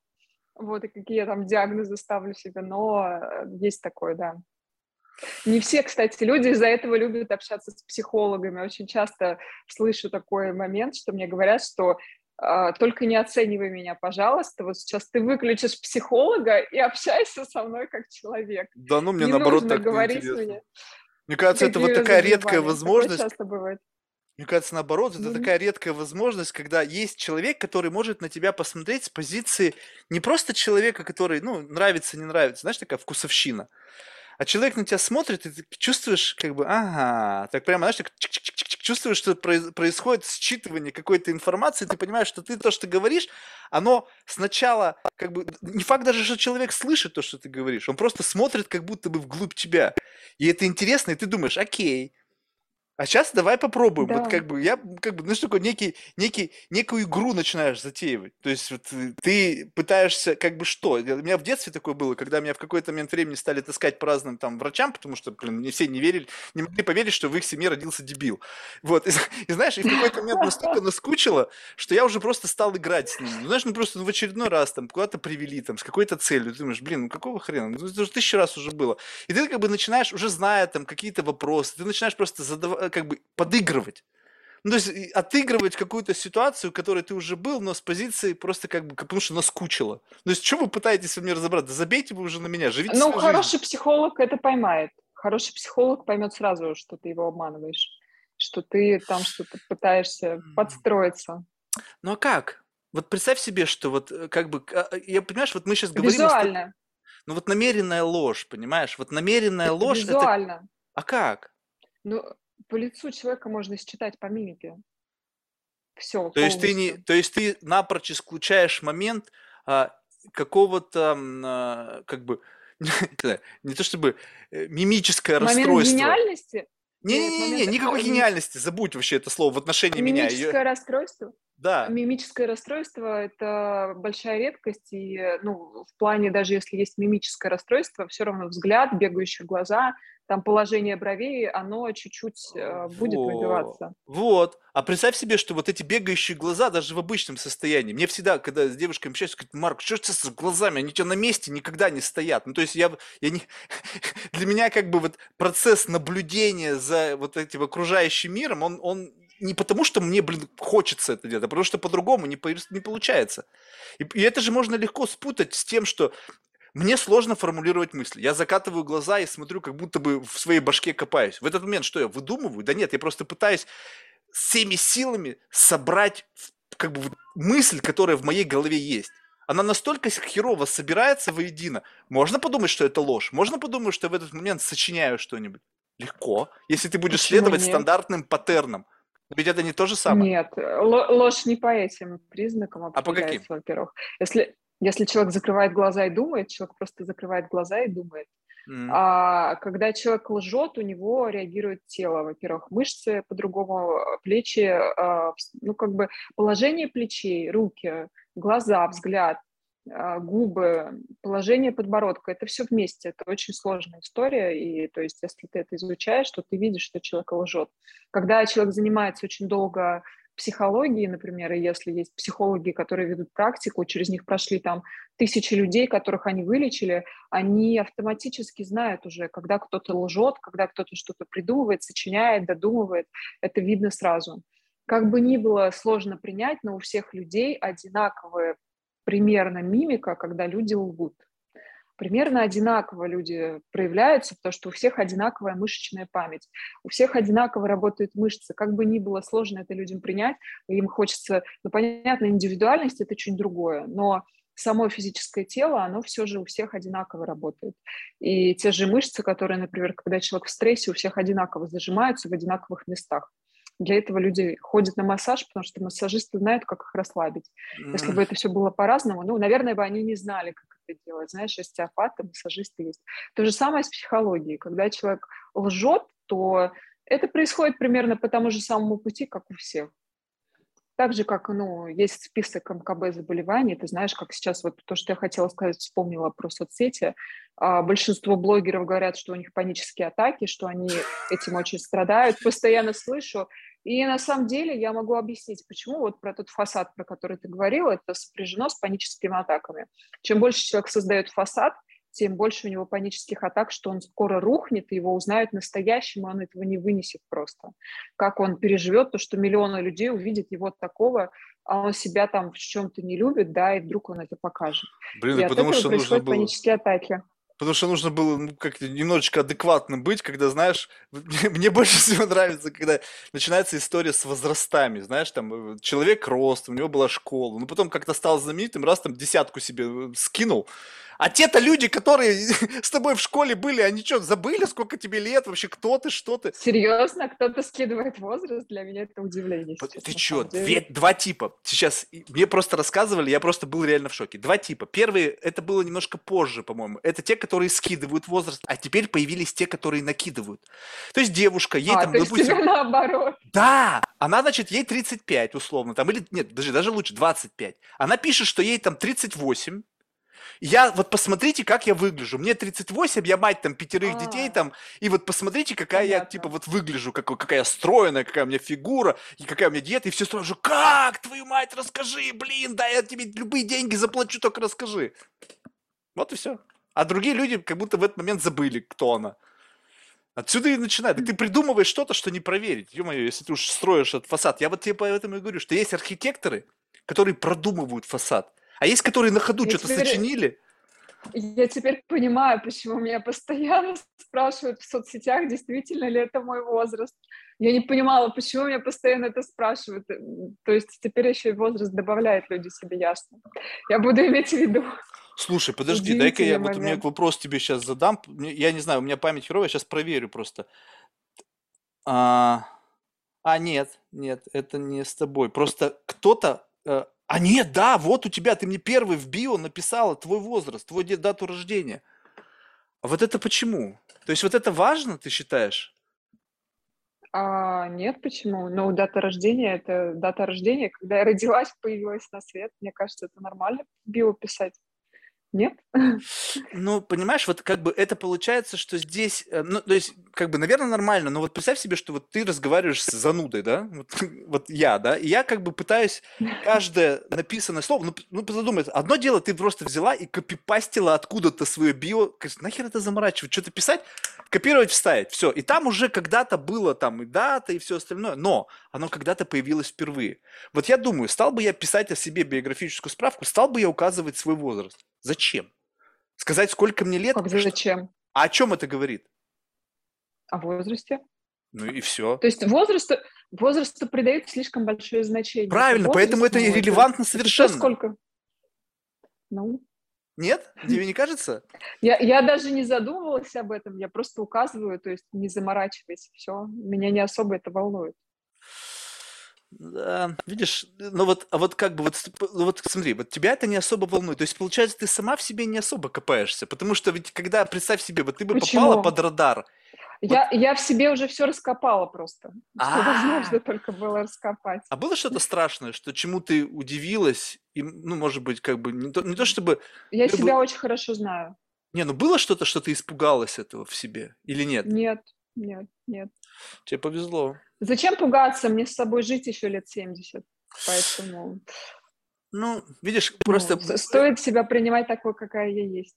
вот, и какие я там диагнозы ставлю себе, но есть такое, да. Не все, кстати, люди из-за этого любят общаться с психологами. Очень часто слышу такой момент, что мне говорят, что э, только не оценивай меня, пожалуйста. Вот сейчас ты выключишь психолога и общайся со мной как человек. Да ну, мне не наоборот так говорить мне. Мне кажется, это вот такая редкая возможность. Такое часто бывает. Мне кажется, наоборот, это такая редкая возможность, когда есть человек, который может на тебя посмотреть с позиции не просто человека, который, ну, нравится, не нравится, знаешь, такая вкусовщина, а человек на тебя смотрит, и ты чувствуешь, как бы, ага, так прямо, знаешь, так чувствуешь, что происходит считывание какой-то информации, ты понимаешь, что ты то, что говоришь, оно сначала, как бы, не факт даже, что человек слышит то, что ты говоришь, он просто смотрит как будто бы вглубь тебя. И это интересно, и ты думаешь, окей, а сейчас давай попробуем. Да. Вот как бы я как бы, ну что такое, некий, некий, некую игру начинаешь затеивать. То есть вот э, ты пытаешься как бы что? У меня в детстве такое было, когда меня в какой-то момент времени стали таскать по разным там врачам, потому что, блин, не все не верили, не могли поверить, что в их семье родился дебил. Вот, и, и знаешь, и в какой-то момент настолько наскучило, что я уже просто стал играть с ними. Ну, знаешь, ну просто ну, в очередной раз там куда-то привели там с какой-то целью. Ты думаешь, блин, ну какого хрена? Ну, это уже тысячу раз уже было. И ты как бы начинаешь, уже зная там какие-то вопросы, ты начинаешь просто задавать как бы подыгрывать. Ну, то есть отыгрывать какую-то ситуацию, в которой ты уже был, но с позиции просто как бы, потому что наскучило. То есть, что вы пытаетесь во мне разобраться? Да забейте вы уже на меня, живите Ну, хороший жизнью. психолог это поймает. Хороший психолог поймет сразу, что ты его обманываешь, что ты там что-то пытаешься подстроиться. Ну а как? Вот представь себе, что вот э, как бы, а, я понимаешь, вот мы сейчас говорим... Визуально. Ну вот намеренная ложь, понимаешь? Вот намеренная ложь... Визуально. Это... А как? Ну, по лицу человека можно считать по мимике. Все. То есть ты не, то есть ты напрочь исключаешь момент а, какого-то, а, как бы, не то чтобы э, мимическое момент расстройство. гениальности? Не-не-не, никакой гениальности, забудь вообще это слово в отношении меня. Мимическое расстройство? Да. Мимическое расстройство – это большая редкость, и ну, в плане, даже если есть мимическое расстройство, все равно взгляд, бегающие глаза, там положение бровей, оно чуть-чуть э, будет Вот. выбиваться. Вот. А представь себе, что вот эти бегающие глаза даже в обычном состоянии. Мне всегда, когда с девушками общаюсь, говорят, Марк, что это с глазами? Они тебя на месте никогда не стоят. Ну, то есть я, я не... Для меня как бы вот процесс наблюдения за вот этим окружающим миром, он, он не потому, что мне, блин, хочется это делать, а потому что по-другому не, по- не получается. И, и это же можно легко спутать с тем, что мне сложно формулировать мысли. Я закатываю глаза и смотрю, как будто бы в своей башке копаюсь. В этот момент что я выдумываю? Да нет, я просто пытаюсь всеми силами собрать как бы мысль, которая в моей голове есть. Она настолько херово собирается воедино. Можно подумать, что это ложь. Можно подумать, что я в этот момент сочиняю что-нибудь. Легко, если ты будешь Почему следовать нет? стандартным паттернам. Ведь это не то же самое. Нет, ло- ложь не по этим признакам А по каким? определяется, во-первых. Если, если человек закрывает глаза и думает, человек просто закрывает глаза и думает. М. А когда человек лжет, у него реагирует тело. Во-первых, мышцы по-другому, плечи, а, ну как бы положение плечей, руки, глаза, взгляд, губы, положение подбородка. Это все вместе. Это очень сложная история. И то есть, если ты это изучаешь, то ты видишь, что человек лжет. Когда человек занимается очень долго психологией, например, и если есть психологи, которые ведут практику, через них прошли там тысячи людей, которых они вылечили, они автоматически знают уже, когда кто-то лжет, когда кто-то что-то придумывает, сочиняет, додумывает. Это видно сразу. Как бы ни было сложно принять, но у всех людей одинаковая примерно мимика, когда люди лгут. Примерно одинаково люди проявляются, потому что у всех одинаковая мышечная память, у всех одинаково работают мышцы. Как бы ни было сложно это людям принять, им хочется, ну, понятно, индивидуальность – это чуть другое, но само физическое тело, оно все же у всех одинаково работает. И те же мышцы, которые, например, когда человек в стрессе, у всех одинаково зажимаются в одинаковых местах. Для этого люди ходят на массаж, потому что массажисты знают, как их расслабить. Если бы это все было по-разному, ну, наверное, бы они не знали, как это делать. Знаешь, остеопаты, массажисты есть. То же самое с психологией. Когда человек лжет, то это происходит примерно по тому же самому пути, как у всех. Так же, как, ну, есть список МКБ заболеваний, ты знаешь, как сейчас вот то, что я хотела сказать, вспомнила про соцсети. А, большинство блогеров говорят, что у них панические атаки, что они этим очень страдают. Постоянно слышу. И на самом деле я могу объяснить, почему вот про тот фасад, про который ты говорил, это сопряжено с паническими атаками. Чем больше человек создает фасад, тем больше у него панических атак, что он скоро рухнет, и его узнают настоящим, и он этого не вынесет просто. Как он переживет то, что миллионы людей увидят его такого, а он себя там в чем-то не любит, да, и вдруг он это покажет. Блин, и и от потому что нужно было... панические атаки. Потому что нужно было ну, как немножечко адекватным быть, когда, знаешь, мне, больше всего нравится, когда начинается история с возрастами, знаешь, там э, человек рост, у него была школа, ну потом как-то стал знаменитым, раз там десятку себе э, скинул, а те-то люди, которые с тобой в школе были, они что, забыли, сколько тебе лет, вообще кто ты, что ты? Серьезно, кто-то скидывает возраст, для меня это удивление. Ты деле. две- два типа. Сейчас мне просто рассказывали, я просто был реально в шоке. Два типа. Первый, это было немножко позже, по-моему. Это те, которые скидывают возраст, а теперь появились те, которые накидывают. То есть девушка, ей а, там, то есть допустим... тебя наоборот. Да, она, значит, ей 35 условно, там, или нет, даже, даже лучше, 25. Она пишет, что ей там 38. Я, вот посмотрите, как я выгляжу. Мне 38, я мать там пятерых детей А. там, и вот посмотрите, какая я, Понятно. типа, вот выгляжу, какой, какая я стройная, какая у меня фигура, и какая у меня диета, и все сразу же, как, твою мать, расскажи, блин, да я тебе любые деньги заплачу, только расскажи. Вот и все. А другие люди как будто в этот момент забыли, кто она. Отсюда и начинает. Ты придумываешь что-то, что не проверить. Ё-моё, если ты уж строишь этот фасад. Я вот тебе поэтому и говорю, что есть архитекторы, которые продумывают фасад. А есть, которые на ходу что-то теперь- сочинили. Я теперь понимаю, почему меня постоянно спрашивают в соцсетях, действительно ли это мой возраст. Я не понимала, почему меня постоянно это спрашивают. То есть теперь еще и возраст добавляет люди себе ясно. Я буду иметь в виду. Слушай, подожди, дай-ка я вот у меня вопрос тебе сейчас задам. Я не знаю, у меня память херовая, я сейчас проверю просто. А, а нет, нет, это не с тобой. Просто кто-то э, а нет, да, вот у тебя, ты мне первый в био написала твой возраст, твой дату рождения. А вот это почему? То есть вот это важно, ты считаешь? А, нет, почему? Ну, дата рождения – это дата рождения, когда я родилась, появилась на свет. Мне кажется, это нормально био писать. Нет? Ну, понимаешь, вот как бы это получается, что здесь, э, ну, то есть, как бы, наверное, нормально, но вот представь себе, что вот ты разговариваешь с занудой, да, вот, вот я, да, и я как бы пытаюсь каждое написанное слово, ну, ну задумай, одно дело, ты просто взяла и копипастила откуда-то свое био, нахер это заморачивать, что-то писать, копировать, вставить, все, и там уже когда-то было там и дата, и все остальное, но оно когда-то появилось впервые. Вот я думаю, стал бы я писать о себе биографическую справку, стал бы я указывать свой возраст. Зачем? Сказать, сколько мне лет? Как зачем? А о чем это говорит? О возрасте. Ну и все. То есть возрасту, возрасту придают слишком большое значение. Правильно, Возраст, поэтому это релевантно совершенно. Сколько? Ну. Нет? Тебе не кажется? Я, я даже не задумывалась об этом, я просто указываю, то есть не заморачивайся, все. Меня не особо это волнует. Да, видишь, ну вот, а вот как бы вот, ну вот смотри, вот тебя это не особо волнует. То есть, получается, ты сама в себе не особо копаешься. Потому что ведь когда, представь себе, вот ты бы Почему? попала под радар. Я, вот... я в себе уже все раскопала просто. Что возможно только было раскопать. А было что-то страшное, что чему ты удивилась? И, ну, может быть, как бы не то, не то чтобы... Я себя очень хорошо знаю. Не, ну было что-то, что ты испугалась этого в себе или нет? Нет, нет, нет. Тебе повезло. Зачем пугаться? Мне с собой жить еще лет 70. Поэтому... Ну, видишь, просто... Ну, стоит себя принимать такой, какая я есть.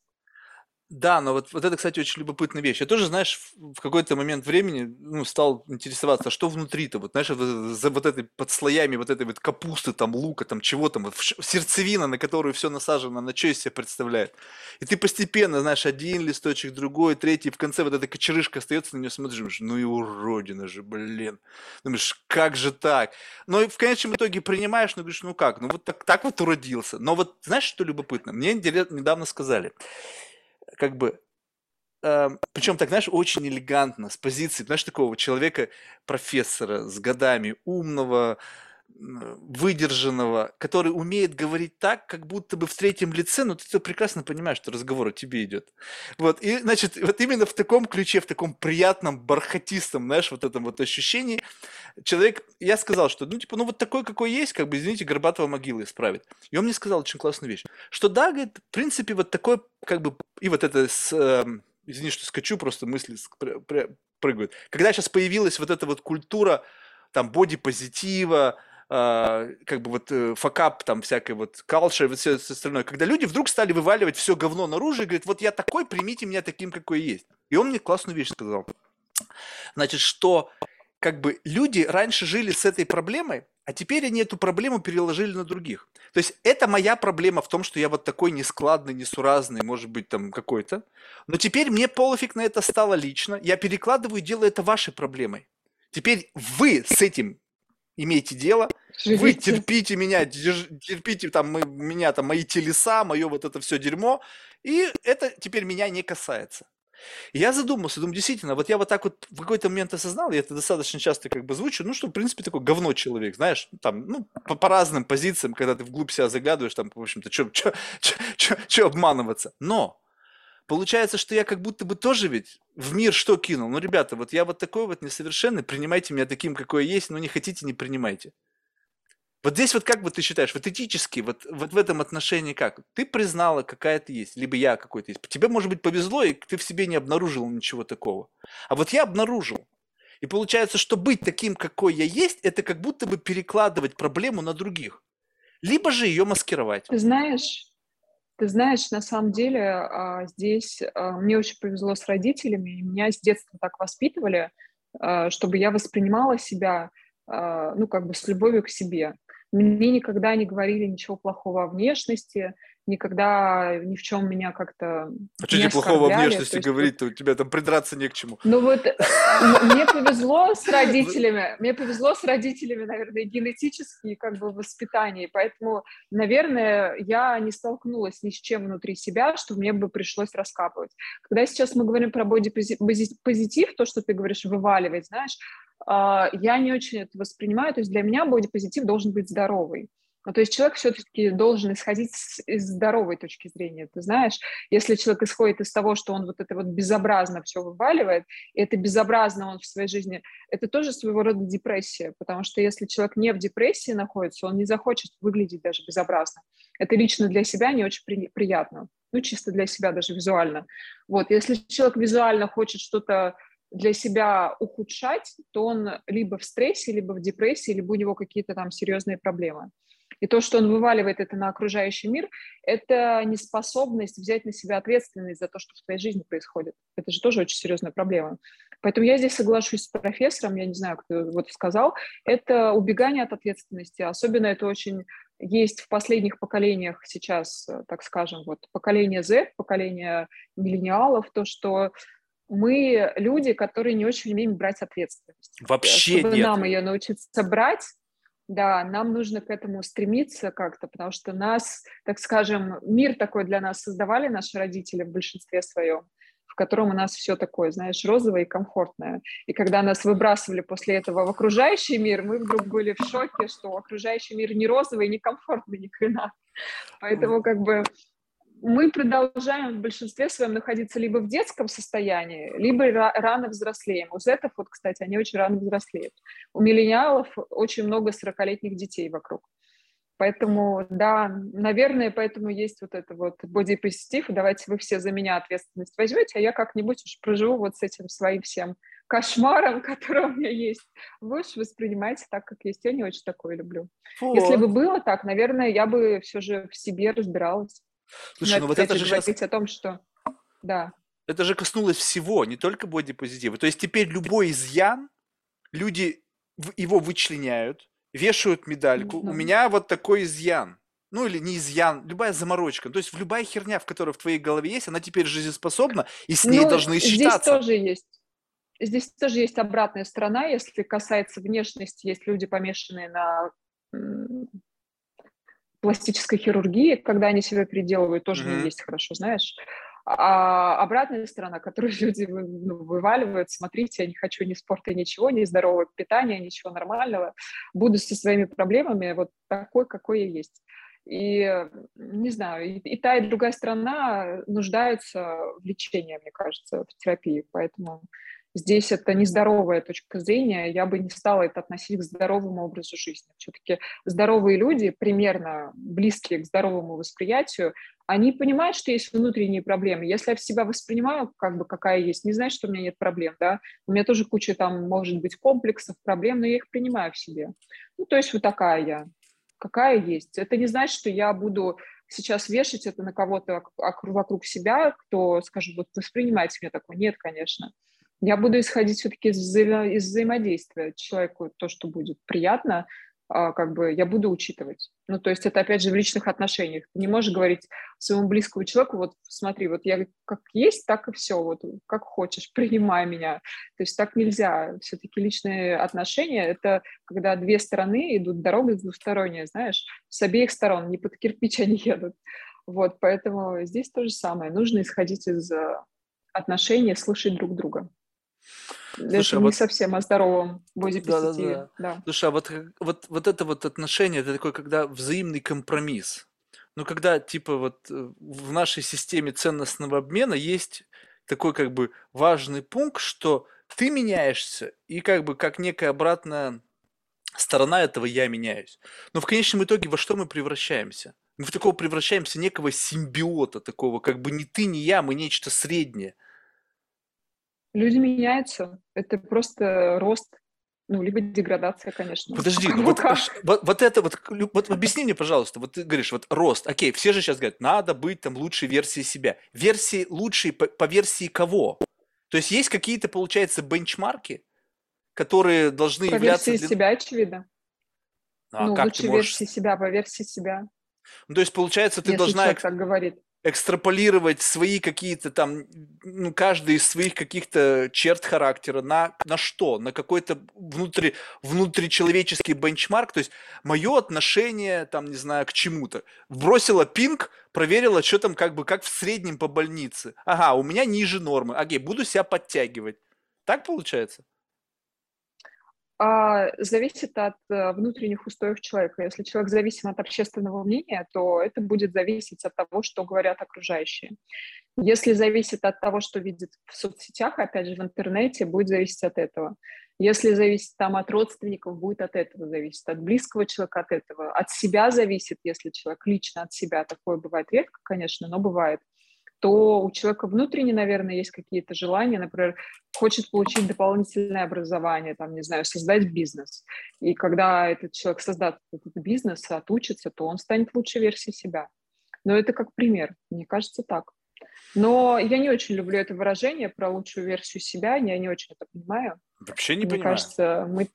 Да, но вот, вот это, кстати, очень любопытная вещь. Я тоже, знаешь, в какой-то момент времени ну, стал интересоваться, что внутри-то, вот, знаешь, вот, за вот этой, под слоями вот этой вот капусты, там, лука, там, чего там, вот, сердцевина, на которую все насажено, на что из себя представляет. И ты постепенно, знаешь, один листочек, другой, третий, в конце вот эта кочерышка остается, на нее смотришь, думаешь, ну и уродина же, блин. Думаешь, как же так? Но и в конечном итоге принимаешь, ну, говоришь, ну как, ну вот так, так вот уродился. Но вот знаешь, что любопытно? Мне недавно сказали, как бы э, причем так, знаешь, очень элегантно, с позиции, знаешь, такого человека, профессора, с годами, умного, выдержанного, который умеет говорить так, как будто бы в третьем лице, но ты прекрасно понимаешь, что разговор о тебе идет. Вот, и, значит, вот именно в таком ключе, в таком приятном, бархатистом, знаешь, вот этом вот ощущении, человек, я сказал, что, ну, типа, ну, вот такой, какой есть, как бы, извините, Горбатова могила исправит. И он мне сказал очень классную вещь, что да, говорит, в принципе, вот такой, как бы, и вот это с, э, извини, что скачу, просто мысли прыгают. Когда сейчас появилась вот эта вот культура, там, бодипозитива, а, как бы вот э, факап, там всякой вот culture, вот все остальное, когда люди вдруг стали вываливать все говно наружу и говорят, вот я такой, примите меня таким, какой есть. И он мне классную вещь сказал. Значит, что как бы люди раньше жили с этой проблемой, а теперь они эту проблему переложили на других. То есть это моя проблема в том, что я вот такой нескладный, несуразный, может быть, там какой-то. Но теперь мне полофиг на это стало лично. Я перекладываю и делаю это вашей проблемой. Теперь вы с этим имейте дело, Живите. вы терпите меня, терпите там мы, меня, там мои телеса, мое вот это все дерьмо, и это теперь меня не касается. И я задумался, думаю, действительно, вот я вот так вот в какой-то момент осознал, и это достаточно часто как бы звучу, ну, что, в принципе, такой говно человек, знаешь, там, ну, по, по разным позициям, когда ты вглубь себя заглядываешь, там, в общем-то, что обманываться. Но Получается, что я как будто бы тоже ведь в мир что кинул? Ну, ребята, вот я вот такой вот несовершенный, принимайте меня таким, какой я есть, но не хотите, не принимайте. Вот здесь вот как бы ты считаешь, вот этически, вот, вот в этом отношении как? Ты признала, какая ты есть, либо я какой-то есть. Тебе, может быть, повезло, и ты в себе не обнаружил ничего такого. А вот я обнаружил. И получается, что быть таким, какой я есть, это как будто бы перекладывать проблему на других. Либо же ее маскировать. Знаешь, ты знаешь, на самом деле а, здесь а, мне очень повезло с родителями, и меня с детства так воспитывали, а, чтобы я воспринимала себя, ну, как бы с любовью к себе. Мне никогда не говорили ничего плохого о внешности, никогда ни в чем меня как-то А что тебе плохого внешности говорить-то? У тебя там придраться не к чему. Ну вот э, мне повезло с родителями, мне повезло с родителями, наверное, генетически, как бы воспитание, поэтому, наверное, я не столкнулась ни с чем внутри себя, что мне бы пришлось раскапывать. Когда сейчас мы говорим про бодипозитив, то, что ты говоришь, вываливать, знаешь, а, я не очень это воспринимаю, то есть для меня бодипозитив должен быть здоровый. Ну, то есть человек все-таки должен исходить из здоровой точки зрения. Ты знаешь, если человек исходит из того, что он вот это вот безобразно все вываливает, и это безобразно он в своей жизни, это тоже своего рода депрессия, потому что если человек не в депрессии находится, он не захочет выглядеть даже безобразно. Это лично для себя не очень при, приятно, ну, чисто для себя даже визуально. Вот, если человек визуально хочет что-то для себя ухудшать, то он либо в стрессе, либо в депрессии, либо у него какие-то там серьезные проблемы. И то, что он вываливает это на окружающий мир, это неспособность взять на себя ответственность за то, что в твоей жизни происходит. Это же тоже очень серьезная проблема. Поэтому я здесь соглашусь с профессором, я не знаю, кто вот сказал, это убегание от ответственности. Особенно это очень есть в последних поколениях сейчас, так скажем, вот поколение Z, поколение миллениалов, то, что мы люди, которые не очень умеем брать ответственность. Вообще Чтобы нет. нам ее научиться брать, да, нам нужно к этому стремиться как-то, потому что нас, так скажем, мир такой для нас создавали наши родители в большинстве своем, в котором у нас все такое, знаешь, розовое и комфортное. И когда нас выбрасывали после этого в окружающий мир, мы вдруг были в шоке, что окружающий мир не розовый, не комфортный ни хрена. Поэтому как бы мы продолжаем в большинстве своем находиться либо в детском состоянии, либо рано взрослеем. У зетов, вот, кстати, они очень рано взрослеют. У миллениалов очень много 40-летних детей вокруг. Поэтому, да, наверное, поэтому есть вот это вот бодипозитив, давайте вы все за меня ответственность возьмете, а я как-нибудь уж проживу вот с этим своим всем кошмаром, который у меня есть. Вы уж воспринимаете так, как есть. Я не очень такое люблю. Вот. Если бы было так, наверное, я бы все же в себе разбиралась. Слушай, ну вот это же сейчас... о том, что... Да. Это же коснулось всего, не только бодипозитива. То есть теперь любой изъян, люди его вычленяют, вешают медальку. Mm-hmm. У меня вот такой изъян. Ну или не изъян, любая заморочка. То есть любая херня, в которой в твоей голове есть, она теперь жизнеспособна, и с ней ну, должны считаться. Здесь тоже есть. Здесь тоже есть обратная сторона, если касается внешности, есть люди, помешанные на пластической хирургии, когда они себя переделывают, тоже mm-hmm. не есть хорошо, знаешь. А обратная сторона, которую люди ну, вываливают, смотрите, я не хочу ни спорта, ничего, ни здорового питания, ничего нормального, буду со своими проблемами вот такой, какой я есть. И, не знаю, и, и та, и другая сторона нуждаются в лечении, мне кажется, в терапии, поэтому здесь это нездоровая точка зрения, я бы не стала это относить к здоровому образу жизни. Все-таки здоровые люди, примерно близкие к здоровому восприятию, они понимают, что есть внутренние проблемы. Если я себя воспринимаю, как бы какая есть, не значит, что у меня нет проблем, да. У меня тоже куча там, может быть, комплексов, проблем, но я их принимаю в себе. Ну, то есть вот такая я, какая есть. Это не значит, что я буду сейчас вешать это на кого-то вокруг себя, кто, скажем, вот воспринимайте меня такой. Нет, конечно. Я буду исходить все-таки из, взаимо- из взаимодействия человеку, то, что будет приятно, а, как бы я буду учитывать. Ну, то есть это, опять же, в личных отношениях. Ты не можешь говорить своему близкому человеку, вот смотри, вот я как есть, так и все, вот как хочешь, принимай меня. То есть так нельзя. Все-таки личные отношения — это когда две стороны идут, дорога двусторонняя, знаешь, с обеих сторон, не под кирпич они едут. Вот, поэтому здесь то же самое. Нужно исходить из э, отношений, слушать друг друга. Слушай, это а не вот... совсем о здоровом бодипозитиве. Да, да, да. да. Слушай, а вот, вот, вот это вот отношение, это такой, когда взаимный компромисс. Ну, когда, типа, вот э, в нашей системе ценностного обмена есть такой, как бы, важный пункт, что ты меняешься, и как бы, как некая обратная сторона этого я меняюсь. Но в конечном итоге во что мы превращаемся? Мы в такого превращаемся некого симбиота, такого, как бы не ты, не я, мы нечто среднее. Люди меняются. Это просто рост ну, либо деградация, конечно. Подожди, ну вот, вот, вот это вот, вот объясни мне, пожалуйста, вот ты говоришь, вот рост, окей, все же сейчас говорят, надо быть там лучшей версией себя. Версии лучшей по, по версии кого? То есть есть какие-то, получается, бенчмарки, которые должны по являться... Версии для... себя, очевидно. Ну, а Ну, как ты лучше можешь... версии себя по версии себя, Ну, то есть, получается, ты если должна так говорит. Экстраполировать свои какие-то там, ну, каждый из своих каких-то черт характера на, на что? На какой-то внутри, внутричеловеческий бенчмарк? То есть, мое отношение, там, не знаю, к чему-то. Бросила пинг, проверила, что там как бы, как в среднем по больнице. Ага, у меня ниже нормы. Окей, буду себя подтягивать. Так получается? А, зависит от э, внутренних устоев человека. Если человек зависим от общественного мнения, то это будет зависеть от того, что говорят окружающие. Если зависит от того, что видит в соцсетях, опять же, в интернете, будет зависеть от этого. Если зависит там от родственников, будет от этого зависеть, от близкого человека от этого, от себя зависит, если человек лично от себя, такое бывает редко, конечно, но бывает, то у человека внутренне, наверное, есть какие-то желания, например, хочет получить дополнительное образование, там, не знаю, создать бизнес. И когда этот человек создаст этот бизнес, отучится, то он станет лучшей версией себя. Но это как пример, мне кажется так. Но я не очень люблю это выражение про лучшую версию себя, я не очень это понимаю. Вообще не Мне понимаю. кажется, мы,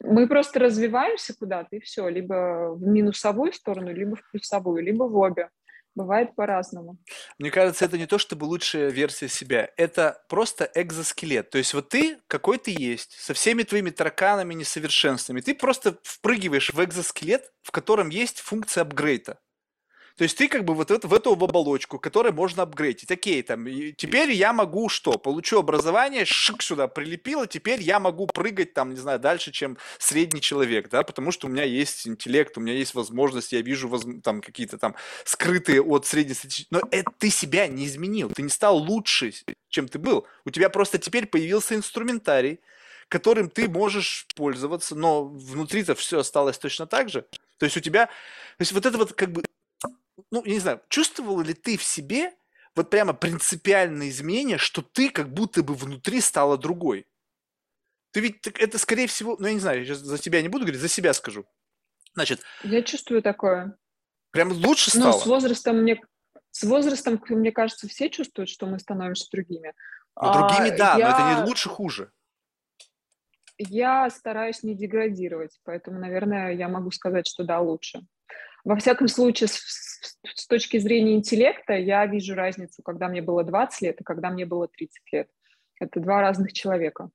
мы просто развиваемся куда-то, и все, либо в минусовую сторону, либо в плюсовую, либо в обе. Бывает по-разному. Мне кажется, это не то чтобы лучшая версия себя, это просто экзоскелет. То есть вот ты какой ты есть, со всеми твоими тараканами, несовершенствами. Ты просто впрыгиваешь в экзоскелет, в котором есть функция апгрейда. То есть ты как бы вот в эту оболочку, которую можно апгрейдить. Окей, там, теперь я могу что? Получу образование, шик сюда прилепило, теперь я могу прыгать там, не знаю, дальше, чем средний человек, да, потому что у меня есть интеллект, у меня есть возможность, я вижу возм- там какие-то там скрытые от среднестатистического... Но это ты себя не изменил, ты не стал лучше, чем ты был. У тебя просто теперь появился инструментарий, которым ты можешь пользоваться, но внутри-то все осталось точно так же. То есть у тебя, то есть вот это вот как бы ну, я не знаю, чувствовала ли ты в себе вот прямо принципиальное изменение, что ты как будто бы внутри стала другой? Ты ведь это, скорее всего, ну, я не знаю, я сейчас за тебя не буду говорить, за себя скажу. Значит, Я чувствую такое. прям лучше Но стало? с возрастом, мне, с возрастом, мне кажется, все чувствуют, что мы становимся другими. Ну, другими, А, да, но это я- не лучше, хуже. Я стараюсь не деградировать, поэтому, наверное, я могу сказать, что да, лучше. Во всяком случае, с, с- точки зрения интеллекта, я вижу разницу, когда мне было 20 лет и когда мне было 30 лет. Это два разных человека.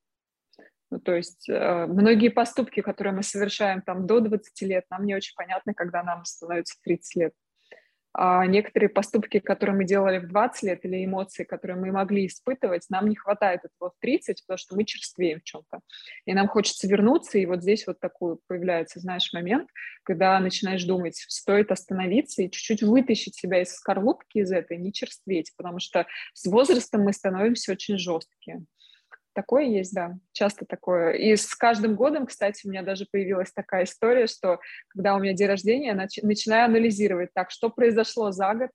Ну, то есть э, многие поступки, которые мы совершаем там до 20 лет, нам не очень понятны, когда нам становится 30 лет. А некоторые поступки, которые мы делали в 20 лет, или эмоции, которые мы могли испытывать, нам не хватает этого в 30, потому что мы черствеем в чем-то. И нам хочется вернуться, и вот здесь вот такой появляется, знаешь, момент, когда начинаешь думать, стоит остановиться и чуть-чуть вытащить себя из скорлупки из этой, не черстветь, потому что с возрастом мы становимся очень жесткие. Такое есть, да, часто такое. И с каждым годом, кстати, у меня даже появилась такая история, что когда у меня день рождения, я нач- начинаю анализировать, так, что произошло за год,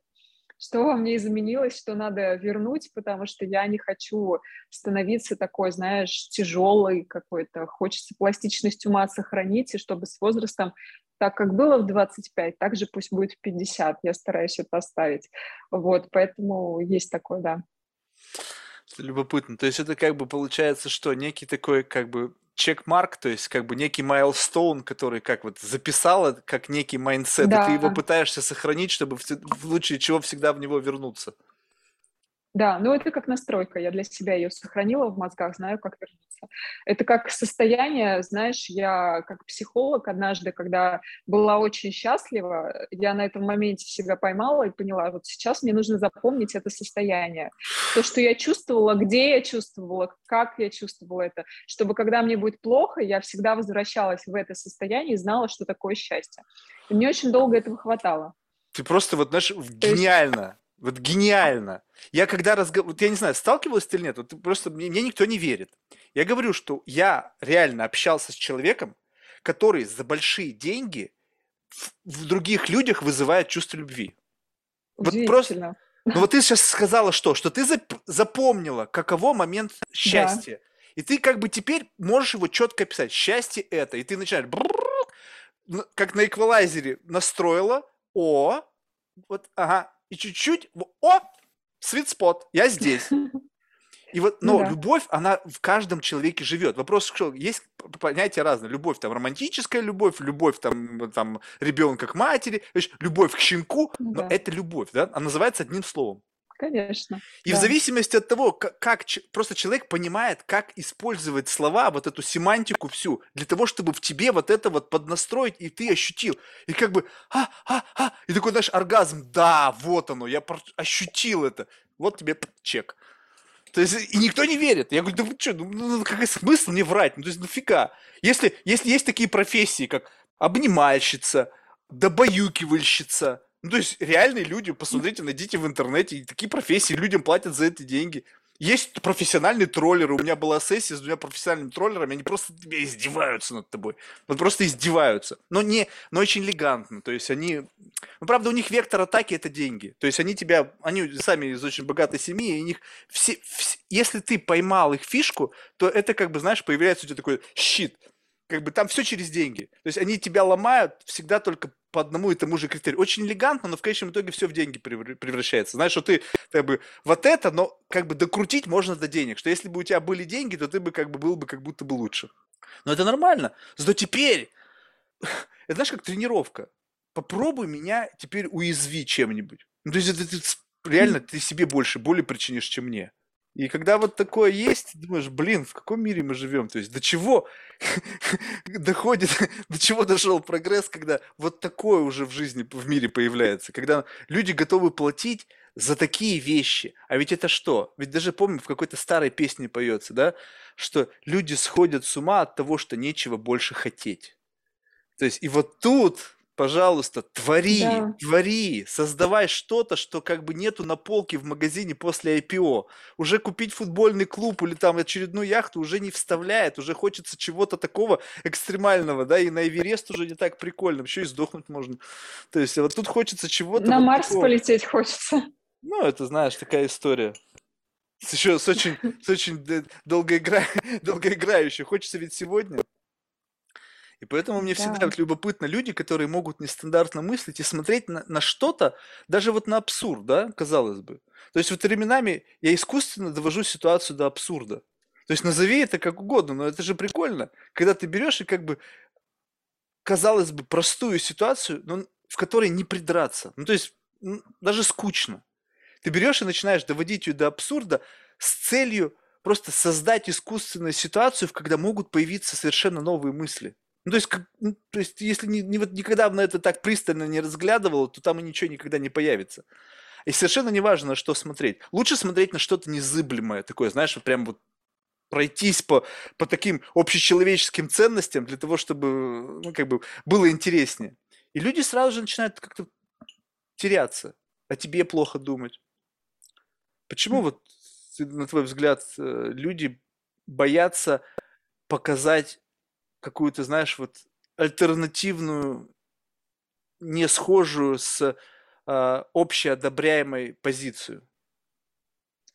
что во мне изменилось, что надо вернуть, потому что я не хочу становиться такой, знаешь, тяжелой какой-то. Хочется пластичность ума сохранить, и чтобы с возрастом так, как было в 25, так же пусть будет в 50. Я стараюсь это оставить. Вот, поэтому есть такое, да. Любопытно. То есть это как бы получается, что некий такой как бы checkmark, то есть как бы некий milestone, который как вот записала как некий mindset, и ты его Да. пытаешься сохранить, чтобы в, в случае чего всегда в него вернуться. Да, ну это как настройка. Я для себя ее сохранила в мозгах, знаю, как вернуться. Это как состояние, знаешь, я как психолог однажды, когда была очень счастлива, я на этом моменте себя поймала и поняла, вот сейчас мне нужно запомнить это состояние. То, что я чувствовала, где я чувствовала, как я чувствовала это, чтобы когда мне будет плохо, я всегда возвращалась в это состояние и знала, что такое счастье. И мне очень долго этого хватало. Ты просто вот, знаешь, есть- гениально. Вот гениально. Я когда разговариваю, вот я не знаю, сталкивалась ты или нет, вот просто мне, мне никто не верит. Я говорю, что я реально общался с человеком, который за большие деньги в, в других людях вызывает чувство любви. Вот просто-. Ну вот ты сейчас сказала что? Что ты зап- запомнила, каково момент счастья. И ты как бы теперь можешь его четко описать. Счастье это. И ты начинаешь как на эквалайзере настроила. О, вот, ага. И чуть-чуть, о, sweet spot, я здесь. И вот, но ну, да. любовь, она в каждом человеке живет. Вопрос, что есть понятия разные. Любовь там романтическая любовь, любовь там, там ребенка к матери, любовь к щенку, ну, но да. это любовь, да? Она называется одним словом. Конечно. И да. в зависимости от того, как, как просто человек понимает, как использовать слова, вот эту семантику всю, для того, чтобы в тебе вот это вот поднастроить, и ты ощутил. И как бы, а, а, а, и такой, знаешь, оргазм, да, вот оно, я ощутил это. Вот тебе чек. То есть, и никто не верит. Я говорю, да вы что, ну, ну, ну какой смысл мне врать? Ну, то есть, нафига? Если, если есть такие профессии, как обнимальщица, добаюкивальщица, ну, то есть реальные люди, посмотрите, найдите в интернете, такие профессии, людям платят за это деньги. Есть профессиональные троллеры. У меня была сессия с двумя профессиональными троллерами, они просто тебя издеваются над тобой. Вот просто издеваются. Но, не, но очень элегантно. То есть они... Ну, правда, у них вектор атаки – это деньги. То есть они тебя... Они сами из очень богатой семьи, и у них все, все... Если ты поймал их фишку, то это как бы, знаешь, появляется у тебя такой щит. Как бы там все через деньги. То есть они тебя ломают всегда только по одному и тому же критерию. Очень элегантно, но в конечном итоге все в деньги превращается. Знаешь, что ты как бы вот это, но как бы докрутить можно до денег. Что если бы у тебя были деньги, то ты бы как бы был бы как будто бы лучше. Но это нормально. Зато теперь, это знаешь, как тренировка. Попробуй меня теперь уязви чем-нибудь. Ну, то есть это, это реально ты себе больше боли причинишь, чем мне. И когда вот такое есть, думаешь, блин, в каком мире мы живем? То есть до чего доходит, до чего дошел прогресс, когда вот такое уже в жизни, в мире появляется, когда люди готовы платить за такие вещи. А ведь это что? Ведь даже помню, в какой-то старой песне поется, да, что люди сходят с ума от того, что нечего больше хотеть. То есть и вот тут пожалуйста, твори, да. твори, создавай что-то, что как бы нету на полке в магазине после IPO. Уже купить футбольный клуб или там очередную яхту уже не вставляет, уже хочется чего-то такого экстремального, да, и на Эверест уже не так прикольно, еще и сдохнуть можно. То есть вот тут хочется чего-то... На вот Марс такого. полететь хочется. Ну, это, знаешь, такая история. С еще с очень, с очень долгоигра... долгоиграющей. Хочется ведь сегодня и поэтому мне всегда вот любопытно люди, которые могут нестандартно мыслить и смотреть на, на что-то, даже вот на абсурд, да, казалось бы. То есть вот временами я искусственно довожу ситуацию до абсурда. То есть назови это как угодно, но это же прикольно, когда ты берешь и как бы, казалось бы, простую ситуацию, но в которой не придраться. Ну, то есть даже скучно. Ты берешь и начинаешь доводить ее до абсурда с целью просто создать искусственную ситуацию, когда могут появиться совершенно новые мысли. Ну, то есть, как, ну, то есть если не, не, вот никогда на это так пристально не разглядывал, то там и ничего никогда не появится. И совершенно не важно, что смотреть. Лучше смотреть на что-то незыблемое, такое, знаешь, вот прям вот пройтись по, по таким общечеловеческим ценностям для того, чтобы, ну, как бы, было интереснее. И люди сразу же начинают как-то теряться, о тебе плохо думать. Почему вот, на твой взгляд, э, люди боятся показать какую-то, знаешь, вот альтернативную, не схожую с э, общеодобряемой позицию.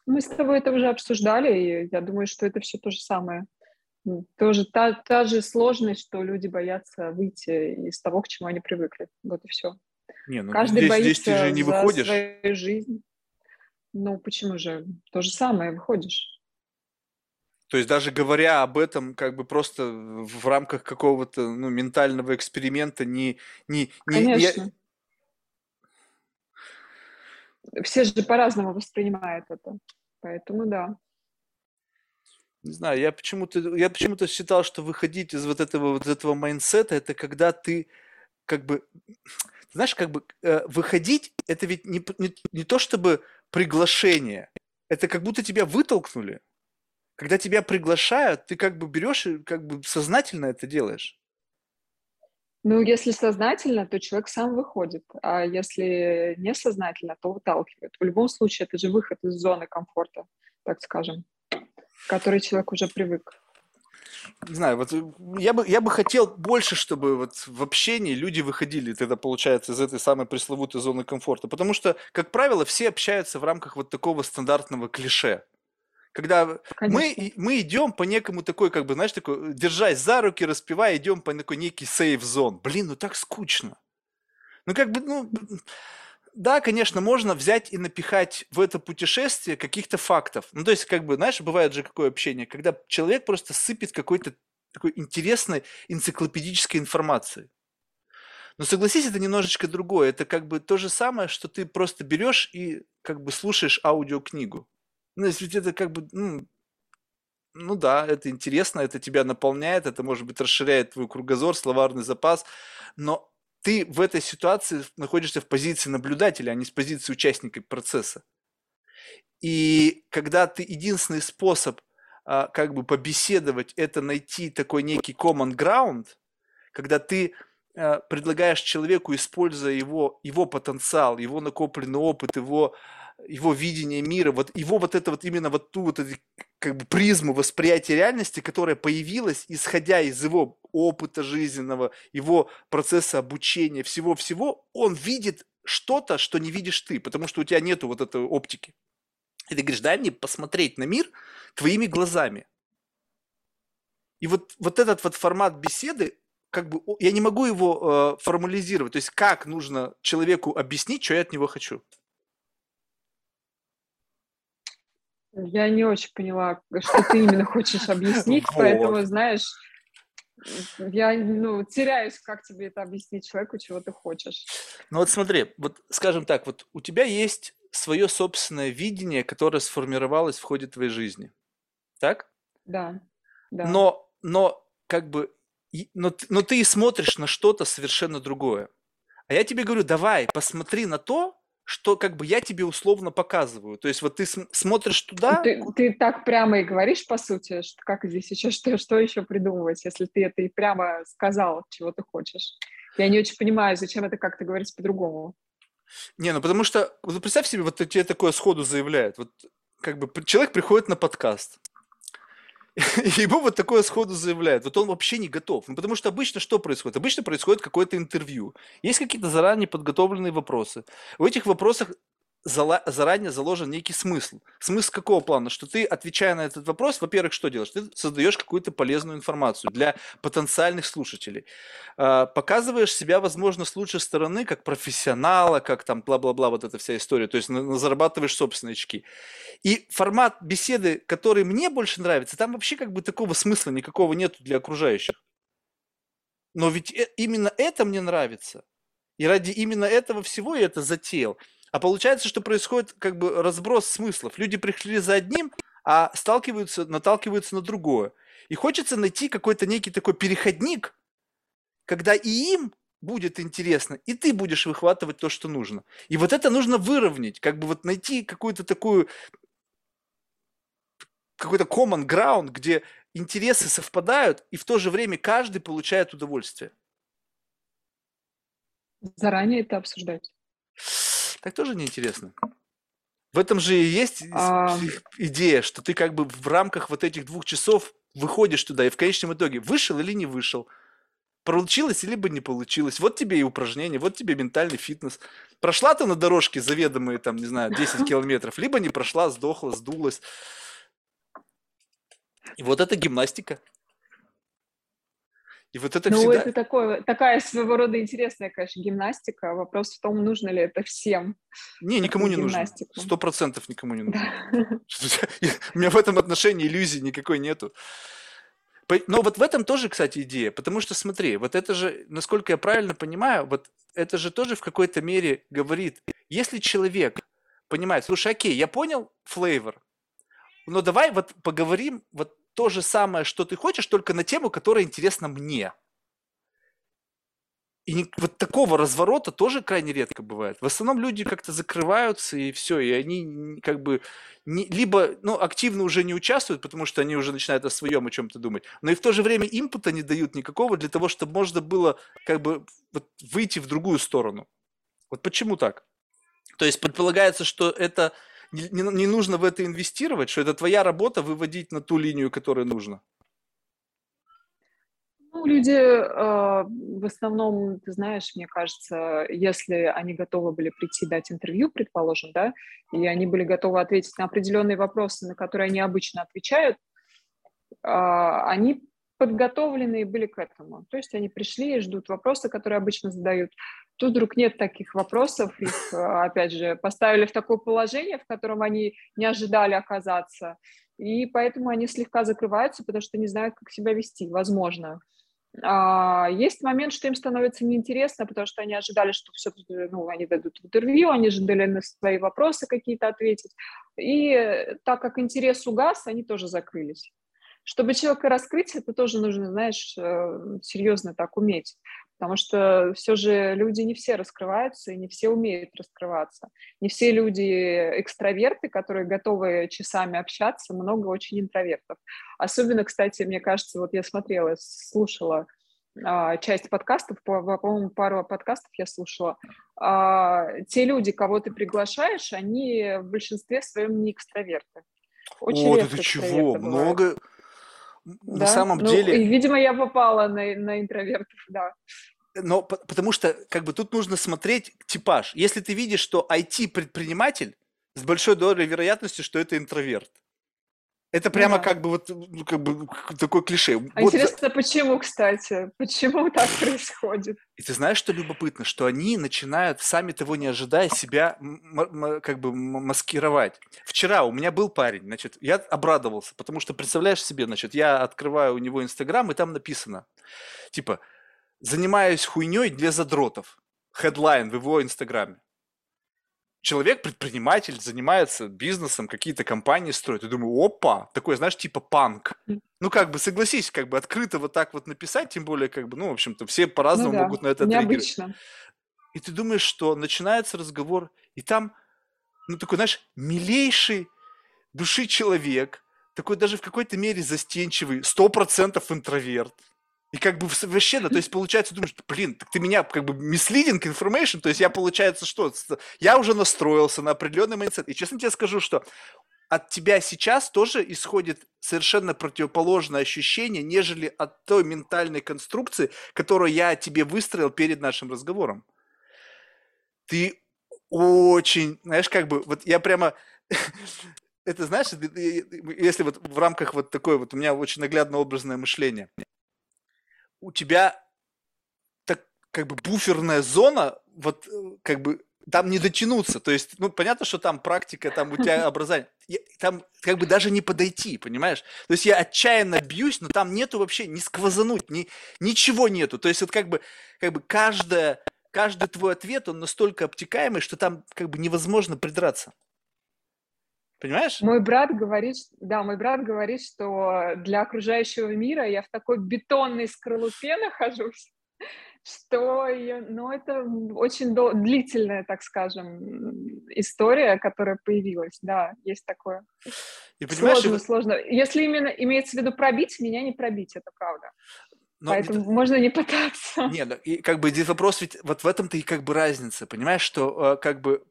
Мы с тобой это уже обсуждали, и я думаю, что это все то же самое. Тоже та, та же сложность, что люди боятся выйти из того, к чему они привыкли. Вот и все. Не, ну Каждый здесь, боится здесь ты же не выходишь. свою жизнь. Ну, почему же? То же самое, выходишь. То есть даже говоря об этом, как бы просто в рамках какого-то ну, ментального эксперимента не... не, не Конечно. Я... Все же по-разному воспринимают это. Поэтому да. Не знаю, я почему-то, я почему-то считал, что выходить из вот этого, вот этого майнсета, это когда ты как бы, знаешь, как бы э, выходить, это ведь не, не, не то чтобы приглашение, это как будто тебя вытолкнули когда тебя приглашают, ты как бы берешь и как бы сознательно это делаешь. Ну, если сознательно, то человек сам выходит, а если несознательно, то выталкивает. В любом случае, это же выход из зоны комфорта, так скажем, к которой человек уже привык. Не знаю, вот э, я бы, я бы хотел больше, чтобы вот в общении люди выходили тогда, получается, из этой самой пресловутой зоны комфорта. Потому что, как правило, все общаются в рамках вот такого стандартного клише когда мы, мы идем по некому такой, как бы, знаешь, такой, держась за руки, распевая, идем по такой некий сейф зон. Блин, ну так скучно. Ну как бы, ну, да, конечно, можно взять и напихать в это путешествие каких-то фактов. Ну, то есть, как бы, знаешь, бывает же какое общение, когда человек просто сыпет какой-то такой интересной энциклопедической информацией. Но согласись, это немножечко другое. Это как бы то же самое, что ты просто берешь и как бы слушаешь аудиокнигу. Ну, если это как бы, ну, ну да, это интересно, это тебя наполняет, это, может быть, расширяет твой кругозор, словарный запас, но ты в этой ситуации находишься в позиции наблюдателя, а не с позиции участника процесса. И когда ты единственный способ а, как бы побеседовать, это найти такой некий common ground, когда ты а, предлагаешь человеку, используя его, его потенциал, его накопленный опыт, его его видение мира, вот его вот это вот именно вот ту вот эту, как бы призму восприятия реальности, которая появилась, исходя из его опыта жизненного, его процесса обучения, всего-всего, он видит что-то, что не видишь ты, потому что у тебя нету вот этой оптики. И ты говоришь, дай мне посмотреть на мир твоими глазами. И вот, вот этот вот формат беседы, как бы, я не могу его э, формализировать. То есть, как нужно человеку объяснить, что я от него хочу. Я не очень поняла, что ты именно хочешь объяснить, поэтому, знаешь, я ну, теряюсь, как тебе это объяснить человеку, чего ты хочешь. Ну вот смотри, вот скажем так, вот у тебя есть свое собственное видение, которое сформировалось в ходе твоей жизни. Так? Да. да. Но, но как бы, но, но ты смотришь на что-то совершенно другое. А я тебе говорю, давай, посмотри на то, что как бы я тебе условно показываю. То есть вот ты смотришь туда... Ты, ты так прямо и говоришь, по сути, что как здесь еще, что, что еще придумывать, если ты это и прямо сказал, чего ты хочешь. Я не очень понимаю, зачем это как-то говорить по-другому. Не, ну потому что, вот представь себе, вот тебе такое сходу заявляют. Вот как бы человек приходит на подкаст, ему вот такое сходу заявляет. Вот он вообще не готов. Ну, потому что обычно что происходит? Обычно происходит какое-то интервью. Есть какие-то заранее подготовленные вопросы. В этих вопросах заранее заложен некий смысл. Смысл какого плана? Что ты, отвечая на этот вопрос, во-первых, что делаешь? Ты создаешь какую-то полезную информацию для потенциальных слушателей. А, показываешь себя, возможно, с лучшей стороны, как профессионала, как там бла-бла-бла, вот эта вся история. То есть зарабатываешь собственные очки. И формат беседы, который мне больше нравится, там вообще как бы такого смысла никакого нету для окружающих. Но ведь э, именно это мне нравится. И ради именно этого всего я это затеял. А получается, что происходит как бы разброс смыслов. Люди пришли за одним, а сталкиваются, наталкиваются на другое. И хочется найти какой-то некий такой переходник, когда и им будет интересно, и ты будешь выхватывать то, что нужно. И вот это нужно выровнять, как бы вот найти какую-то такую какой-то common ground, где интересы совпадают, и в то же время каждый получает удовольствие. Заранее это обсуждать. Так тоже неинтересно. В этом же и есть а... идея, что ты как бы в рамках вот этих двух часов выходишь туда, и в конечном итоге вышел или не вышел, получилось или бы не получилось. Вот тебе и упражнение, вот тебе ментальный фитнес. Прошла ты на дорожке заведомые, там, не знаю, 10 километров, либо не прошла, сдохла, сдулась. И вот это гимнастика. И вот это ну, всегда... это такое, такая своего рода интересная, конечно, гимнастика. Вопрос в том, нужно ли это всем. Не, никому не нужно. Сто процентов никому не нужно. У меня в этом отношении иллюзий никакой нету. Но вот в этом тоже, кстати, идея, потому что смотри, вот это же, насколько я правильно понимаю, вот это же тоже в какой-то мере говорит, если человек понимает, слушай, окей, я понял флейвор, но давай вот поговорим вот то же самое, что ты хочешь, только на тему, которая интересна мне. И вот такого разворота тоже крайне редко бывает. В основном люди как-то закрываются и все, и они как бы не, либо ну, активно уже не участвуют, потому что они уже начинают о своем о чем-то думать, но и в то же время импута не дают никакого для того, чтобы можно было как бы вот, выйти в другую сторону. Вот почему так? То есть предполагается, что это не, не, нужно в это инвестировать, что это твоя работа выводить на ту линию, которая нужна? Ну, люди э, в основном, ты знаешь, мне кажется, если они готовы были прийти дать интервью, предположим, да, и они были готовы ответить на определенные вопросы, на которые они обычно отвечают, э, они подготовленные были к этому. То есть они пришли и ждут вопросы, которые обычно задают. Тут вдруг нет таких вопросов, их, опять же, поставили в такое положение, в котором они не ожидали оказаться, и поэтому они слегка закрываются, потому что не знают, как себя вести, возможно. А, есть момент, что им становится неинтересно, потому что они ожидали, что все, ну, они дадут интервью, они ожидали на свои вопросы какие-то ответить. И так как интерес угас, они тоже закрылись. Чтобы человека раскрыть, это тоже нужно, знаешь, э, серьезно так уметь потому что все же люди не все раскрываются и не все умеют раскрываться. Не все люди экстраверты, которые готовы часами общаться, много очень интровертов. Особенно, кстати, мне кажется, вот я смотрела, слушала а, часть подкастов, по, по-моему, пару подкастов я слушала, а, те люди, кого ты приглашаешь, они в большинстве своем не экстраверты. Очень О, это чего? Бывает. Много... Да? На самом ну, деле... Видимо, я попала на, на интровертов, да. Но потому что как бы тут нужно смотреть типаж. Если ты видишь, что IT-предприниматель, с большой долей вероятности, что это интроверт. Это прямо да. как бы вот ну, как бы такой клише. А вот. интересно, почему, кстати? Почему так происходит? И ты знаешь, что любопытно? Что они начинают, сами того не ожидая, себя как бы маскировать. Вчера у меня был парень, значит, я обрадовался, потому что, представляешь себе, значит, я открываю у него Инстаграм, и там написано, типа, занимаюсь хуйней для задротов. Хедлайн в его Инстаграме. Человек, предприниматель, занимается бизнесом, какие-то компании строит. И думаю, опа, такой, знаешь, типа панк. Ну, как бы, согласись, как бы открыто вот так вот написать, тем более, как бы, ну, в общем-то, все по-разному ну, да. могут на это Необычно. И ты думаешь, что начинается разговор, и там, ну, такой, знаешь, милейший души человек, такой даже в какой-то мере застенчивый, сто процентов интроверт, и как бы совершенно, то есть получается, думаешь, блин, так ты меня как бы misleading information, то есть я получается что, я уже настроился на определенный mindset. И честно тебе скажу, что от тебя сейчас тоже исходит совершенно противоположное ощущение, нежели от той ментальной конструкции, которую я тебе выстроил перед нашим разговором. Ты очень, знаешь, как бы, вот я прямо, это знаешь, если вот в рамках вот такой вот, у меня очень наглядно образное мышление – у тебя так как бы буферная зона, вот э, как бы там не дотянуться. То есть, ну, понятно, что там практика, там у тебя образование. Там как бы даже не подойти, понимаешь? То есть я отчаянно бьюсь, но там нету вообще ни сквозануть, ни, ничего нету. То есть вот как бы, как бы каждая, каждый твой ответ, он настолько обтекаемый, что там как бы невозможно придраться. Понимаешь? Мой брат говорит, да, мой брат говорит, что для окружающего мира я в такой бетонной скорлупе нахожусь, что ее, ну, это очень длительная, так скажем, история, которая появилась, да, есть такое. И сложно, и... сложно. Если именно имеется в виду пробить, меня не пробить, это правда. Но Поэтому не... можно не пытаться. Нет, и как бы здесь вопрос ведь вот в этом-то и как бы разница, понимаешь, что э, как бы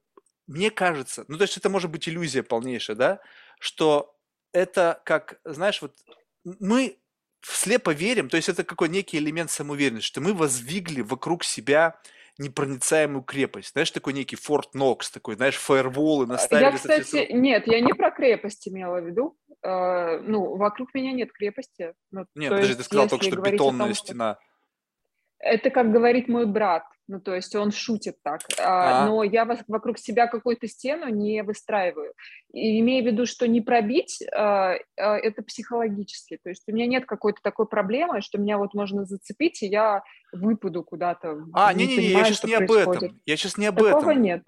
мне кажется, ну то есть это может быть иллюзия полнейшая, да, что это как, знаешь, вот мы слепо верим, то есть это какой некий элемент самоуверенности, что мы воздвигли вокруг себя непроницаемую крепость. Знаешь, такой некий Форт Нокс, такой, знаешь, фаерволы наставили. Я, кстати, нет, я не про крепость имела в виду. Uh, ну, вокруг меня нет крепости. Ну, нет, подожди, ты сказал только что бетонная том, стена. Это как говорит мой брат. Ну, то есть он шутит так. А, а. Но я вокруг себя какую-то стену не выстраиваю. И имея в виду, что не пробить, а, а, это психологически. То есть у меня нет какой-то такой проблемы, что меня вот можно зацепить, и я выпаду куда-то. А, не-не-не, я сейчас не об этом. Я сейчас не об Такого этом. нет.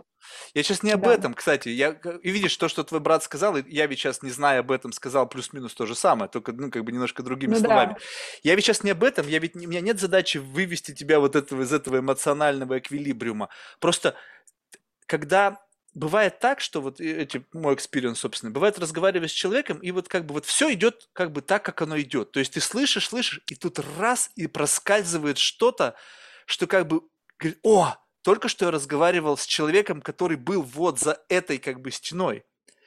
Я сейчас не об да. этом, кстати. Я, и видишь, то, что твой брат сказал, я ведь сейчас, не зная об этом, сказал плюс-минус то же самое, только, ну, как бы немножко другими ну, словами. Да. Я ведь сейчас не об этом, я ведь, у меня нет задачи вывести тебя вот этого, из этого эмоционального эквилибриума. Просто, когда бывает так, что вот эти мой experience, собственно, бывает разговаривать с человеком, и вот как бы вот все идет как бы так, как оно идет. То есть ты слышишь, слышишь, и тут раз и проскальзывает что-то, что как бы говорит, о, только что я разговаривал с человеком, который был вот за этой как бы стеной.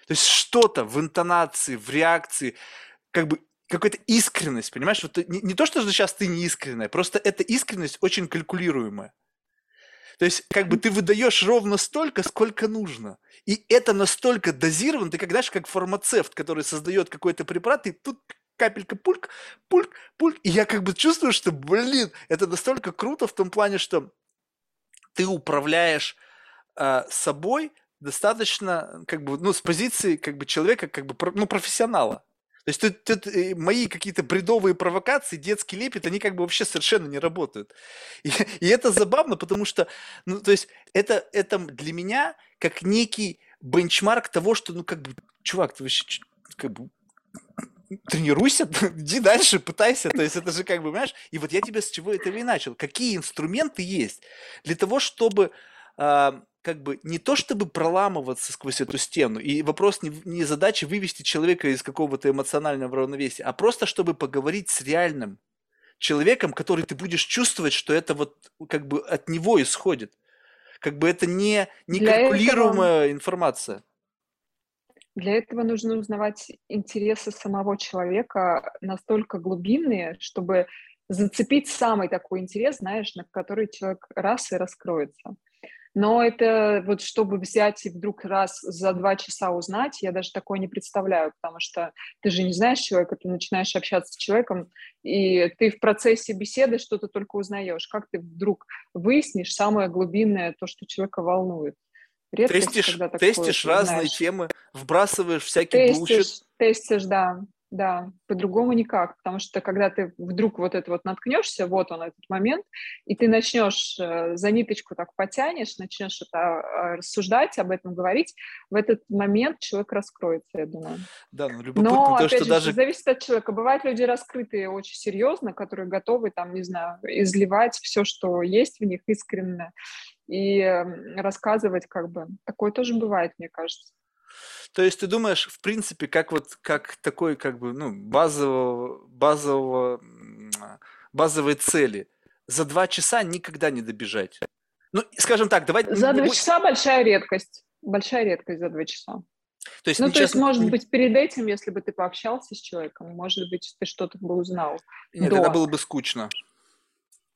То есть что-то в интонации, в реакции, как бы какая-то искренность, понимаешь? Вот не, не то, что сейчас ты не искренняя, просто эта искренность очень калькулируемая. То есть, как бы ты выдаешь ровно столько, сколько нужно. И это настолько дозировано, ты как, знаешь, как фармацевт, который создает какой-то препарат, и тут капелька пульк, пульк, пульк. И я как бы чувствую, что, блин, это настолько круто в том плане, что ты управляешь э, собой достаточно, как бы, ну, с позиции, как бы, человека, как бы, ну, профессионала. То есть тут, тут э, мои какие-то бредовые провокации, детский лепет, они как бы вообще совершенно не работают. И, и это забавно, потому что, ну, то есть это, это для меня как некий бенчмарк того, что, ну, как бы, чувак, ты вообще, как бы, тренируйся, иди дальше, пытайся. То есть это же как бы, понимаешь? И вот я тебе с чего этого и начал. Какие инструменты есть для того, чтобы а, как бы не то чтобы проламываться сквозь эту стену, и вопрос не, не задача вывести человека из какого-то эмоционального равновесия, а просто чтобы поговорить с реальным человеком, который ты будешь чувствовать, что это вот как бы от него исходит. Как бы это не, не калькулируемая этого, информация. Для этого нужно узнавать интересы самого человека настолько глубинные, чтобы зацепить самый такой интерес, знаешь, на который человек раз и раскроется. Но это вот чтобы взять и вдруг раз за два часа узнать, я даже такое не представляю, потому что ты же не знаешь человека, ты начинаешь общаться с человеком, и ты в процессе беседы что-то только узнаешь. Как ты вдруг выяснишь самое глубинное, то, что человека волнует? Редкость, тестишь, тестишь разные знаешь. темы, вбрасываешь всякий тестишь, bullshit. Тестишь, да. Да, по-другому никак, потому что когда ты вдруг вот это вот наткнешься, вот он этот момент, и ты начнешь э, за ниточку так потянешь, начнешь это а, рассуждать, об этом говорить, в этот момент человек раскроется, я думаю. Да, ну любопытно Но, то, опять что же, даже... зависит от человека. Бывают люди раскрытые очень серьезно, которые готовы там, не знаю, изливать все, что есть в них искренне, и рассказывать как бы. Такое тоже бывает, мне кажется. То есть ты думаешь, в принципе, как вот как такой как бы ну базового базового базовой цели за два часа никогда не добежать. Ну, скажем так, давай. За два часа большая редкость, большая редкость за два часа. То есть, ну, то есть, может быть, перед этим, если бы ты пообщался с человеком, может быть, ты что-то бы узнал. Нет, до. это было бы скучно.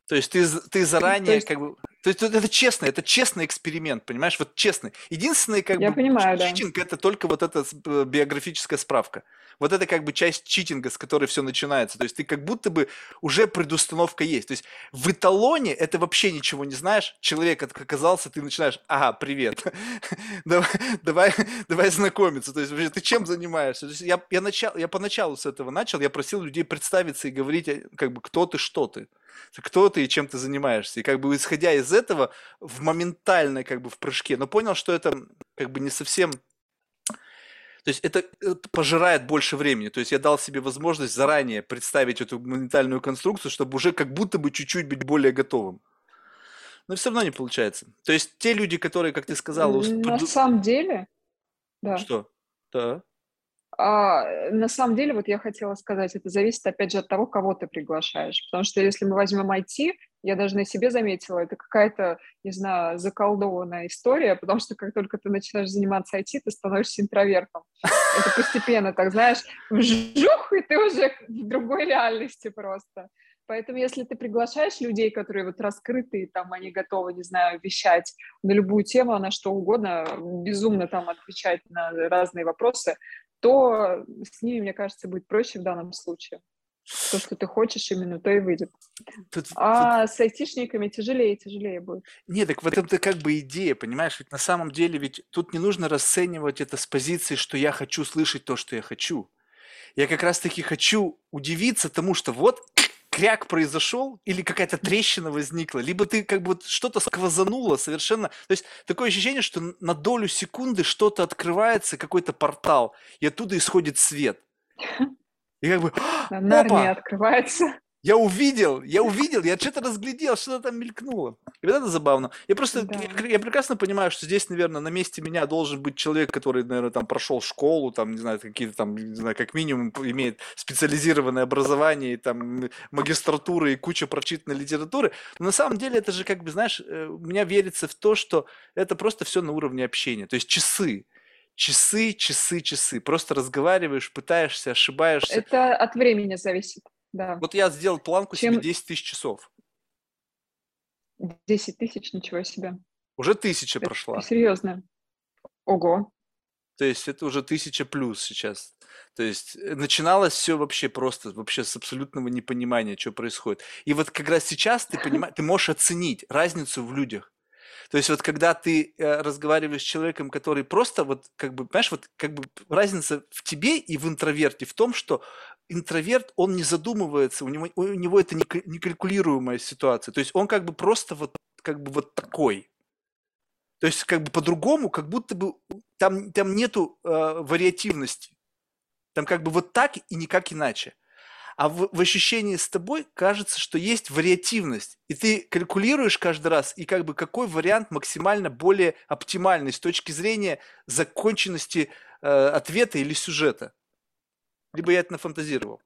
То есть ты, ты заранее то есть, как бы... То есть это честно, это честный эксперимент, понимаешь? Вот честный. Единственный как я бы понимаю, читинг да. это только вот эта э, биографическая справка. Вот это как бы часть читинга, с которой все начинается. То есть ты как будто бы уже предустановка есть. То есть в эталоне это вообще ничего не знаешь. Человек оказался, ты начинаешь, ага, привет, давай, давай, давай знакомиться. То есть вообще ты чем занимаешься? То есть я, я, начал, я поначалу с этого начал, я просил людей представиться и говорить, э, как бы, кто ты, что ты кто ты и чем ты занимаешься. И как бы исходя из этого, в моментальной как бы в прыжке, но понял, что это как бы не совсем то есть это, это пожирает больше времени. То есть я дал себе возможность заранее представить эту моментальную конструкцию, чтобы уже как будто бы чуть-чуть быть более готовым. Но все равно не получается. То есть те люди, которые, как ты сказала... На самом деле, да. Что? Да. А, на самом деле, вот я хотела сказать, это зависит, опять же, от того, кого ты приглашаешь. Потому что если мы возьмем IT, я даже на себе заметила, это какая-то, не знаю, заколдованная история, потому что как только ты начинаешь заниматься IT, ты становишься интровертом. Это постепенно, так знаешь, вжух, и ты уже в другой реальности просто. Поэтому если ты приглашаешь людей, которые вот раскрытые, там они готовы, не знаю, вещать на любую тему, на что угодно, безумно там отвечать на разные вопросы, то с ними, мне кажется, будет проще в данном случае. То, что ты хочешь именно, то и выйдет. Тут, а тут... с айтишниками тяжелее и тяжелее будет. Нет, так в этом-то как бы идея, понимаешь? Ведь на самом деле ведь тут не нужно расценивать это с позиции, что я хочу слышать то, что я хочу. Я как раз-таки хочу удивиться тому, что вот кряк произошел или какая-то трещина возникла, либо ты как бы вот что-то сквозануло совершенно. То есть такое ощущение, что на долю секунды что-то открывается, какой-то портал, и оттуда исходит свет. И как бы, Нарния открывается. Я увидел, я увидел, я что-то разглядел, что-то там мелькнуло. И вот это забавно. Я просто, да. я, я прекрасно понимаю, что здесь, наверное, на месте меня должен быть человек, который, наверное, там прошел школу, там, не знаю, какие-то там, не знаю, как минимум имеет специализированное образование, там, магистратура и куча прочитанной литературы. Но на самом деле это же, как бы, знаешь, э, у меня верится в то, что это просто все на уровне общения. То есть часы часы, часы, часы. Просто разговариваешь, пытаешься, ошибаешься. Это от времени зависит. Да. Вот я сделал планку Чем... себе 10 тысяч часов. 10 тысяч, ничего себе. Уже тысяча это прошла. Серьезно. Ого. То есть это уже тысяча плюс сейчас. То есть э, начиналось все вообще просто, вообще с абсолютного непонимания, что происходит. И вот как раз сейчас ты понимаешь, ты можешь оценить разницу в людях. То есть вот когда ты э, разговариваешь с человеком, который просто вот как бы, понимаешь, вот как бы разница в тебе и в интроверте в том, что интроверт, он не задумывается, у него, у него это некалькулируемая ситуация. То есть он как бы просто вот как бы вот такой. То есть как бы по-другому, как будто бы там, там нету э, вариативности. Там как бы вот так и никак иначе. А в, в ощущении с тобой кажется, что есть вариативность. И ты калькулируешь каждый раз, и как бы какой вариант максимально более оптимальный с точки зрения законченности э, ответа или сюжета. Либо я это нафантазировал.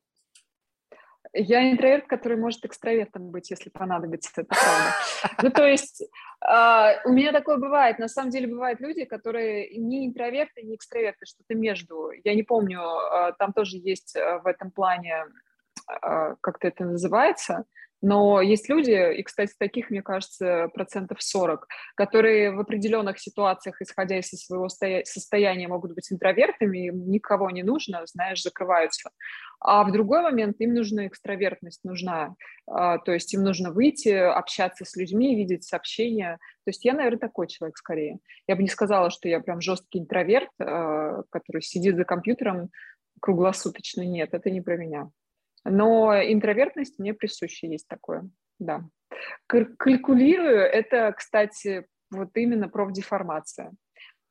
Я интроверт, который может экстравертом быть, если понадобится, это правда. Ну, то есть э, у меня такое бывает. На самом деле бывают люди, которые не интроверты, не экстраверты, что-то между. Я не помню, э, там тоже есть э, в этом плане, как-то это называется, но есть люди, и, кстати, таких, мне кажется, процентов 40, которые в определенных ситуациях, исходя из своего состояния, могут быть интровертами, им никого не нужно, знаешь, закрываются. А в другой момент им нужна экстравертность, нужна. А, то есть им нужно выйти, общаться с людьми, видеть сообщения. То есть я, наверное, такой человек скорее. Я бы не сказала, что я прям жесткий интроверт, а, который сидит за компьютером круглосуточно. Нет, это не про меня. Но интровертность мне присуща, есть такое, да. Калькулирую, это, кстати, вот именно профдеформация.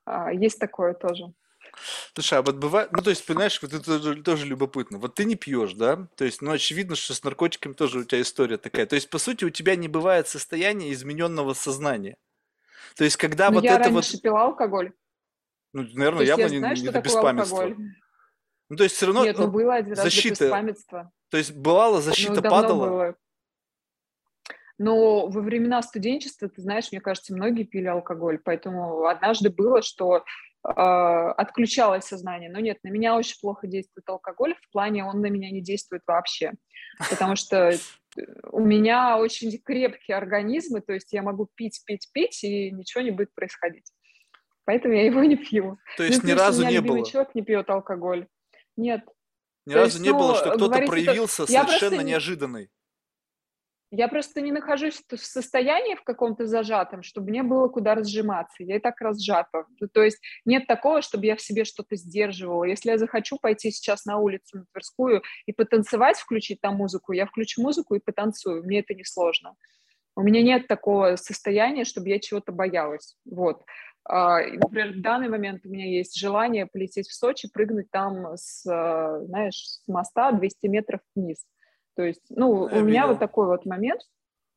А, есть такое тоже. Слушай, а вот бывает, ну то есть, понимаешь, вот это тоже, тоже любопытно. Вот ты не пьешь, да? То есть, ну очевидно, что с наркотиками тоже у тебя история такая. То есть, по сути, у тебя не бывает состояния измененного сознания. То есть, когда Но вот я это раньше вот... пила алкоголь. Ну, наверное, явно я не, знаю, не что до беспамятства. алкоголь. Ну, то есть, все равно Нет, ну э, было один раз до защита. То есть, бывала Ну, защита давно падала. было. Но во времена студенчества, ты знаешь, мне кажется, многие пили алкоголь, поэтому однажды было, что э, отключалось сознание. Но нет, на меня очень плохо действует алкоголь, в плане он на меня не действует вообще, потому что у меня очень крепкие организмы, то есть я могу пить, пить, пить, и ничего не будет происходить. Поэтому я его не пью. То Ну, есть, ни разу не было. человек не пьет алкоголь. Нет. Ни То разу есть, не было, ну, что кто-то проявился просто совершенно не- неожиданный. Я просто не нахожусь в состоянии в каком-то зажатом, чтобы мне было куда разжиматься. Я и так разжата. Ну, То есть нет такого, чтобы я в себе что-то сдерживала. Если я захочу пойти сейчас на улицу, на Тверскую и потанцевать, включить там музыку, я включу музыку и потанцую. Мне это не сложно. У меня нет такого состояния, чтобы я чего-то боялась. Вот. А, Например, в данный момент у меня есть желание полететь в Сочи, прыгнуть там с, а, знаешь, с моста 200 метров вниз. То есть, ну, Я у меня видел. вот такой вот момент,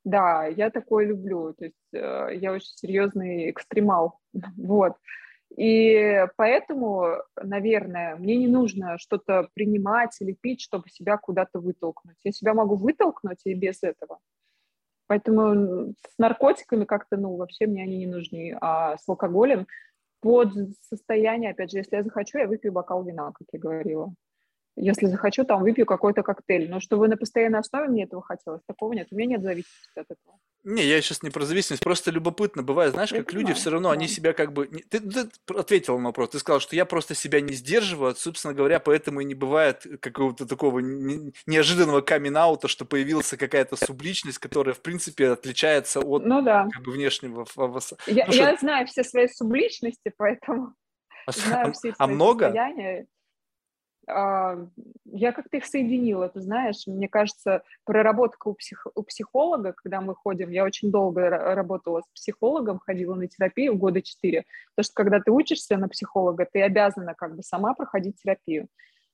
да, я такое люблю, то есть я очень серьезный экстремал, вот. И поэтому, наверное, мне не нужно что-то принимать или пить, чтобы себя куда-то вытолкнуть. Я себя могу вытолкнуть и без этого. Поэтому с наркотиками как-то, ну, вообще мне они не нужны. А с алкоголем под состояние, опять же, если я захочу, я выпью бокал вина, как я говорила. Если захочу, там выпью какой-то коктейль. Но чтобы на постоянной основе мне этого хотелось, такого нет. У меня нет зависимости от этого. Не, я сейчас не про зависимость, просто любопытно бывает, знаешь, Я как люди все равно, они себя как бы... Ты, ты ответила на вопрос, ты сказал, что я просто себя не сдерживаю, собственно говоря, поэтому и не бывает какого-то такого не- неожиданного камин-аута, что появилась какая-то субличность, которая, в принципе, отличается от Ну да. как бы внешнего Я, Слушай, я знаю все свои субличности, поэтому а, знаю а- все а свои много? состояния. А, Я как-то их соединила, ты знаешь, мне кажется, проработка у, псих- у психолога, когда мы ходим, я очень долго ра- работала с психологом, ходила на терапию года четыре, потому что когда ты учишься на психолога, ты обязана как бы сама проходить терапию.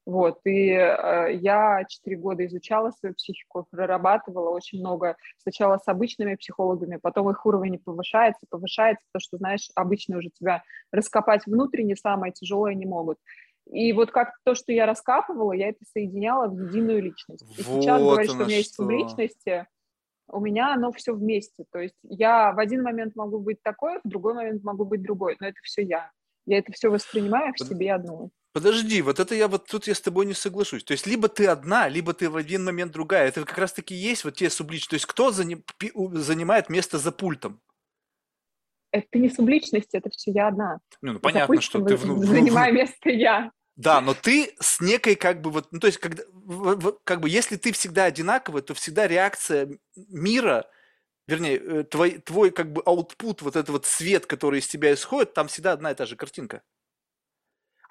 Вот, и э, я четыре года изучала свою психику, прорабатывала очень много, сначала с обычными психологами, потом их уровень повышается, повышается, потому что, знаешь, обычно уже тебя раскопать внутренне самое тяжелое не могут. И вот как то, что я раскапывала, я это соединяла в единую личность. И сейчас Вот говорить, что у меня есть субличности, у меня оно все вместе. То есть я в один момент могу быть такой, в другой момент могу быть другой, но это все я. Я это все воспринимаю в Под- себе одну. Подожди, вот это я вот тут я с тобой не соглашусь. То есть либо ты одна, либо ты в один момент другая. Это как раз таки есть вот те субличности. То есть кто зани- пи- у- занимает место за пультом? Это не субличность, это все я одна. Ну, ну, понятно, что ты вну- занимаю место я. Да, но ты с некой как бы вот, ну то есть когда, как бы если ты всегда одинаковый, то всегда реакция мира вернее, э, твой, твой как бы аутпут, вот этот вот свет, который из тебя исходит, там всегда одна и та же картинка.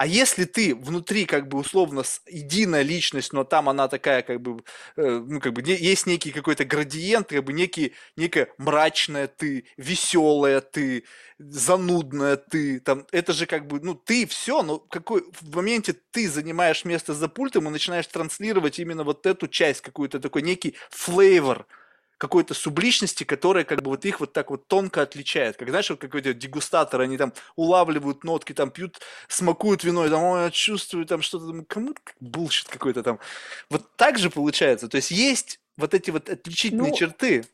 А если ты внутри как бы условно единая личность, но там она такая как бы, э, ну как бы есть некий какой-то градиент, как бы некий, некая мрачная ты, веселая ты, занудная ты, там, это же как бы, ну ты все, но какой, в моменте ты занимаешь место за пультом и начинаешь транслировать именно вот эту часть, какую-то такой некий flavor, какой-то субличности, которая как бы вот их вот так вот тонко отличает. Как знаешь, вот какой-то дегустатор, они там улавливают нотки, там пьют, смакуют вино, и там, ой, я чувствую там что-то, там, кому bullshit какой-то там. Вот так же получается. То есть есть вот эти вот отличительные ну, черты.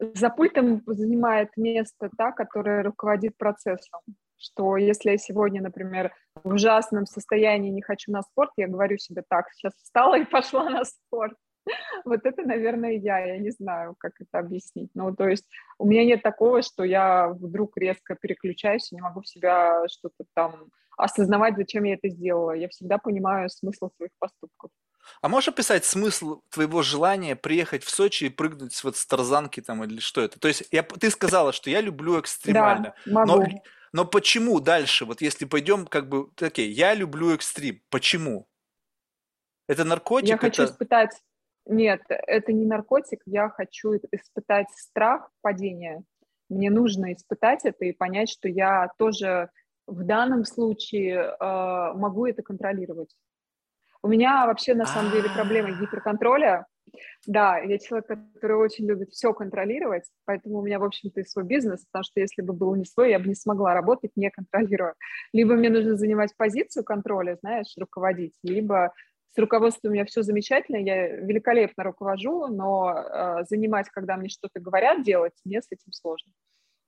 За пультом занимает место та, которая руководит процессом. Что если я сегодня, например, в ужасном состоянии не хочу на спорт, я говорю себе так, сейчас встала и пошла на спорт Вот это, наверное, я. Я не знаю, как это объяснить. Ну, то есть у меня нет такого, что я вдруг резко переключаюсь и не могу в себя что-то там осознавать, зачем я это сделала. Я всегда понимаю смысл своих поступков. А можешь описать смысл твоего желания приехать в Сочи и прыгнуть вот с тарзанки там или что это? То есть я, ты сказала, что я люблю экстремально. Да, могу. Но, но почему дальше? Вот если пойдем как бы, окей, я люблю экстрим. Почему? Это наркотик? Я хочу это... испытать нет, это не наркотик, я хочу испытать страх падения. Мне нужно испытать это и понять, что я тоже в данном случае э, могу это контролировать. У меня вообще на самом деле проблема А. гиперконтроля. Да, я человек, который очень любит все контролировать, поэтому у меня, в общем-то, и свой бизнес, потому что если бы был не свой, я бы не смогла работать, не контролируя. Либо мне нужно занимать позицию контроля, знаешь, руководить, либо с руководством у меня все замечательно, я великолепно руковожу, но э, занимать, когда мне что-то говорят делать, мне с этим сложно.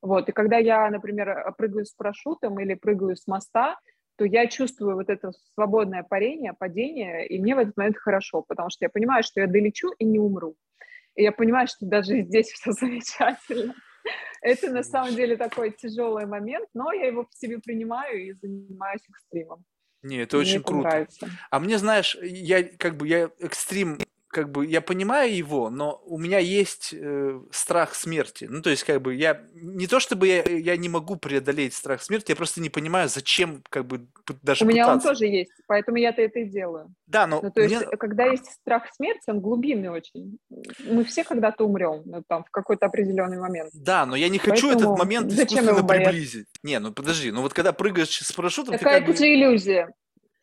Вот, и когда я, например, прыгаю с парашютом или прыгаю с моста, то я чувствую вот это свободное парение, падение, и мне в этот момент хорошо, потому что я понимаю, что я долечу и не умру. И я понимаю, что даже здесь все замечательно. Это на самом деле такой тяжелый момент, но я его в себе принимаю и занимаюсь экстримом. Не, это очень Мне это круто. нравится. А мне, знаешь, я как бы я экстрим как бы я понимаю его, но у меня есть э, страх смерти. Ну, то есть, как бы я не то чтобы я, я не могу преодолеть страх смерти, я просто не понимаю, зачем как бы даже У меня он пытаться. тоже есть, поэтому я-то это и делаю. Да, но Ну, то есть, мне- э, когда есть страх смерти, он глубинный очень. Мы все когда-то умрем, ну, там, в какой-то определенный момент. да, но я не хочу Поэтому этот момент искусственно приблизить. Не, ну подожди, ну вот когда прыгаешь с парашютом, ты Такая как бы... это же иллюзия.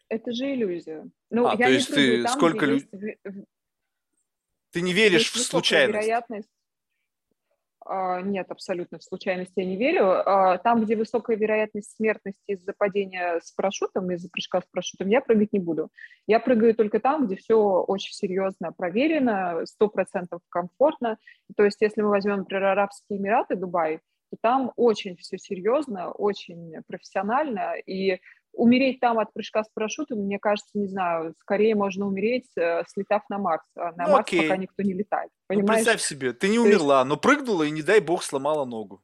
Это же иллюзия. Ну, А, я то не есть прыгаю ты там, сколько где лю- есть, в- в- ты не веришь есть в случайность. вероятность. А, нет, абсолютно в случайность я не верю. А, Там, где высокая вероятность смертности из-за падения с парашютом, из-за прыжка с парашютом, я прыгать не буду. Я прыгаю только там, где все очень серьезно проверено, сто процентов комфортно. То есть, если мы возьмем, например, Арабские Эмираты, Дубай, то там очень все серьезно, очень профессионально, и умереть там от прыжка с парашютом, мне кажется, не знаю, скорее можно умереть, э, слетав на Марс. А на Ну, Марс окей. пока никто не летает. Ну, представь себе, ты не есть- умерла, но прыгнула и, не дай бог, сломала ногу.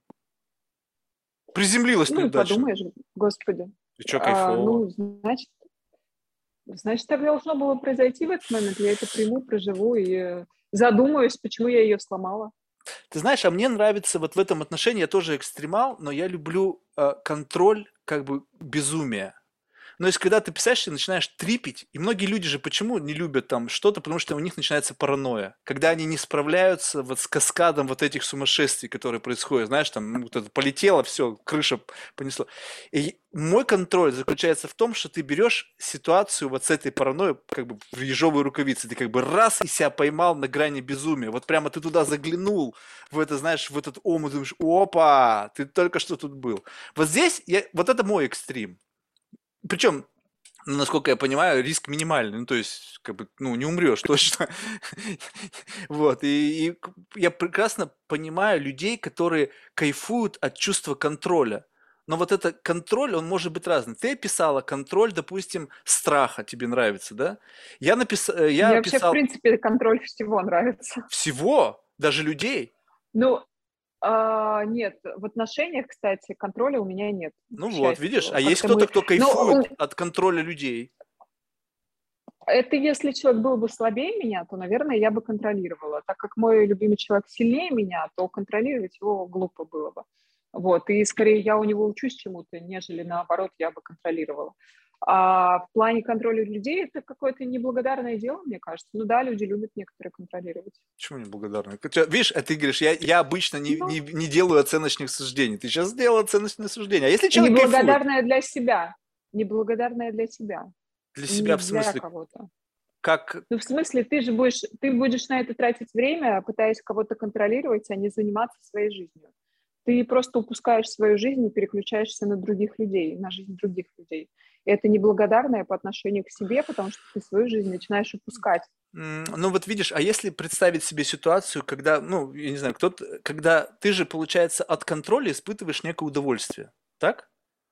Приземлилась Ну, неудачно. подумаешь, господи. И что, А, кайфово? ну, значит, значит, так должно было произойти в этот момент. Я это приму, проживу и э, задумаюсь, почему я ее сломала. Ты знаешь, а мне нравится вот в этом отношении, я тоже экстремал, но я люблю э, контроль как бы безумия. Но есть, когда ты писаешь и начинаешь трипить, и многие люди же почему не любят там что-то, потому что у них начинается паранойя. Когда они не справляются вот с каскадом вот этих сумасшествий, которые происходят, знаешь, там ну, вот это полетело, все, крыша понесло. И мой контроль заключается в том, что ты берешь ситуацию вот с этой паранойей как бы в ежовые рукавицы, ты как бы раз и себя поймал на грани безумия, вот прямо ты туда заглянул, в это, знаешь, в этот омут, думаешь, опа, ты только что тут был. Вот здесь, я, вот это мой экстрим. Причем, ну, насколько я понимаю, риск минимальный, ну, то есть, как бы, ну, не умрешь точно. Вот, и, я прекрасно понимаю людей, которые кайфуют от чувства контроля. Но вот этот контроль, он может быть разный. Ты описала контроль, допустим, страха, тебе нравится, да? Я написал, я Мне вообще, в описал принципе, контроль всего нравится. всего, даже людей. Ну, а, нет, в отношениях, кстати, контроля у меня нет. Ну вот, видишь, а есть кто-то, мы- кто кайфует у- от контроля людей. Это если человек был бы слабее меня, то, наверное, я бы контролировала. Так как мой любимый человек сильнее меня, то контролировать его глупо было бы. Вот, и скорее я у него учусь чему-то, нежели наоборот я бы контролировала. А в плане контроля людей это какое-то неблагодарное дело, мне кажется. Ну да, люди любят некоторые контролировать. Почему неблагодарное? Видишь, а ты говоришь, я, я обычно не, ну, не, не делаю оценочных суждений. Ты сейчас сделал оценочные суждения. А если человек Неблагодарное кайфует? для себя. Неблагодарное для себя. Для себя не в смысле? Для кого-то. Как? Ну, в смысле, ты же будешь, ты будешь на это тратить время, пытаясь кого-то контролировать, а не заниматься своей жизнью. Ты просто упускаешь свою жизнь и переключаешься на других людей, на жизнь других людей. И это неблагодарное по отношению к себе, потому что ты свою жизнь начинаешь упускать. Ну вот видишь, а если представить себе ситуацию, когда, ну, я не знаю, кто-то, когда ты же, получается, от контроля испытываешь некое удовольствие, так?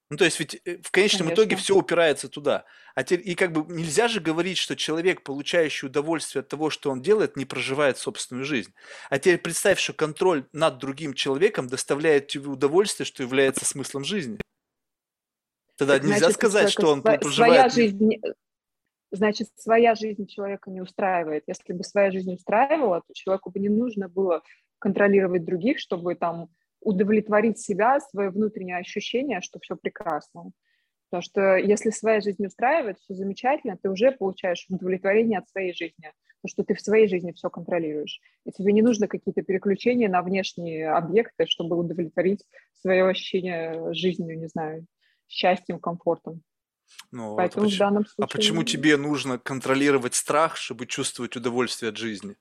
Ну, то есть ведь э, в конечном Конечно. итоге все упирается туда. А те, и как бы нельзя же говорить, что человек, получающий удовольствие от того, что он делает, не проживает собственную жизнь. А теперь представь, что контроль над другим человеком доставляет тебе удовольствие, что является смыслом жизни. Тогда так, нельзя значит, сказать, что он проживает... Своя жизнь, значит, своя жизнь человека не устраивает. Если бы своя жизнь устраивала, то человеку бы не нужно было контролировать других, чтобы там удовлетворить себя, свое внутреннее ощущение, что все прекрасно. Потому что если своя жизнь устраивает, все замечательно, ты уже получаешь удовлетворение от своей жизни, потому что ты в своей жизни все контролируешь. И тебе не нужно какие-то переключения на внешние объекты, чтобы удовлетворить свое ощущение жизнью, не знаю, счастьем, комфортом. Ну, Поэтому вот, в данном случае... А почему тебе нужно контролировать страх, чтобы чувствовать удовольствие от жизни?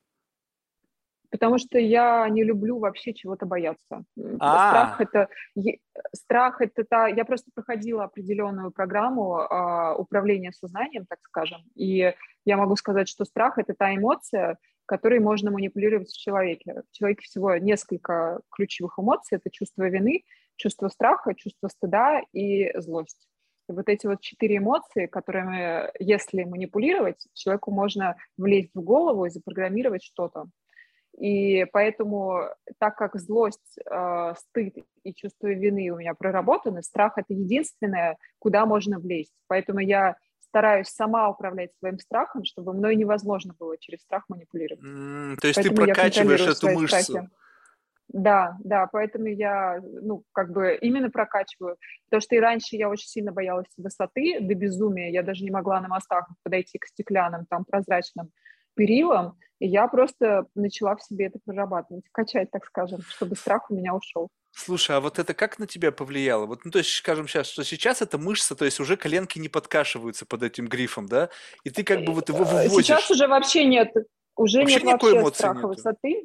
Потому что я не люблю вообще чего-то бояться. А. Страх это страх это та. Я просто проходила определенную программу а, управления сознанием, так скажем, и я могу сказать, что страх это та эмоция, которой можно манипулировать в человеке. В человеке всего несколько ключевых эмоций: это чувство вины, чувство страха, чувство стыда и злость. И вот эти вот четыре эмоции, которыми, если манипулировать, человеку можно влезть в голову и запрограммировать что-то. И поэтому, так как злость, э, стыд и чувство вины у меня проработаны, страх — это единственное, куда можно влезть. Поэтому я стараюсь сама управлять своим страхом, чтобы мной невозможно было через страх манипулировать. Mm, то есть поэтому ты прокачиваешь эту мышцу. Страхи. Да, да, поэтому я, ну, как бы именно прокачиваю. Потому что и раньше я очень сильно боялась высоты до безумия. Я даже не могла на мостах подойти к стеклянным, там, прозрачным перилам. И я просто начала в себе это прорабатывать, качать, так скажем, чтобы страх у меня ушел. Слушай, а вот это как на тебя повлияло? Вот, ну, то есть, скажем сейчас, что сейчас эта мышца, то есть уже коленки не подкашиваются под этим грифом, да? И ты как бы вот его э, выводишь. Сейчас уже вообще нет, уже вообще нет вообще страха нету. высоты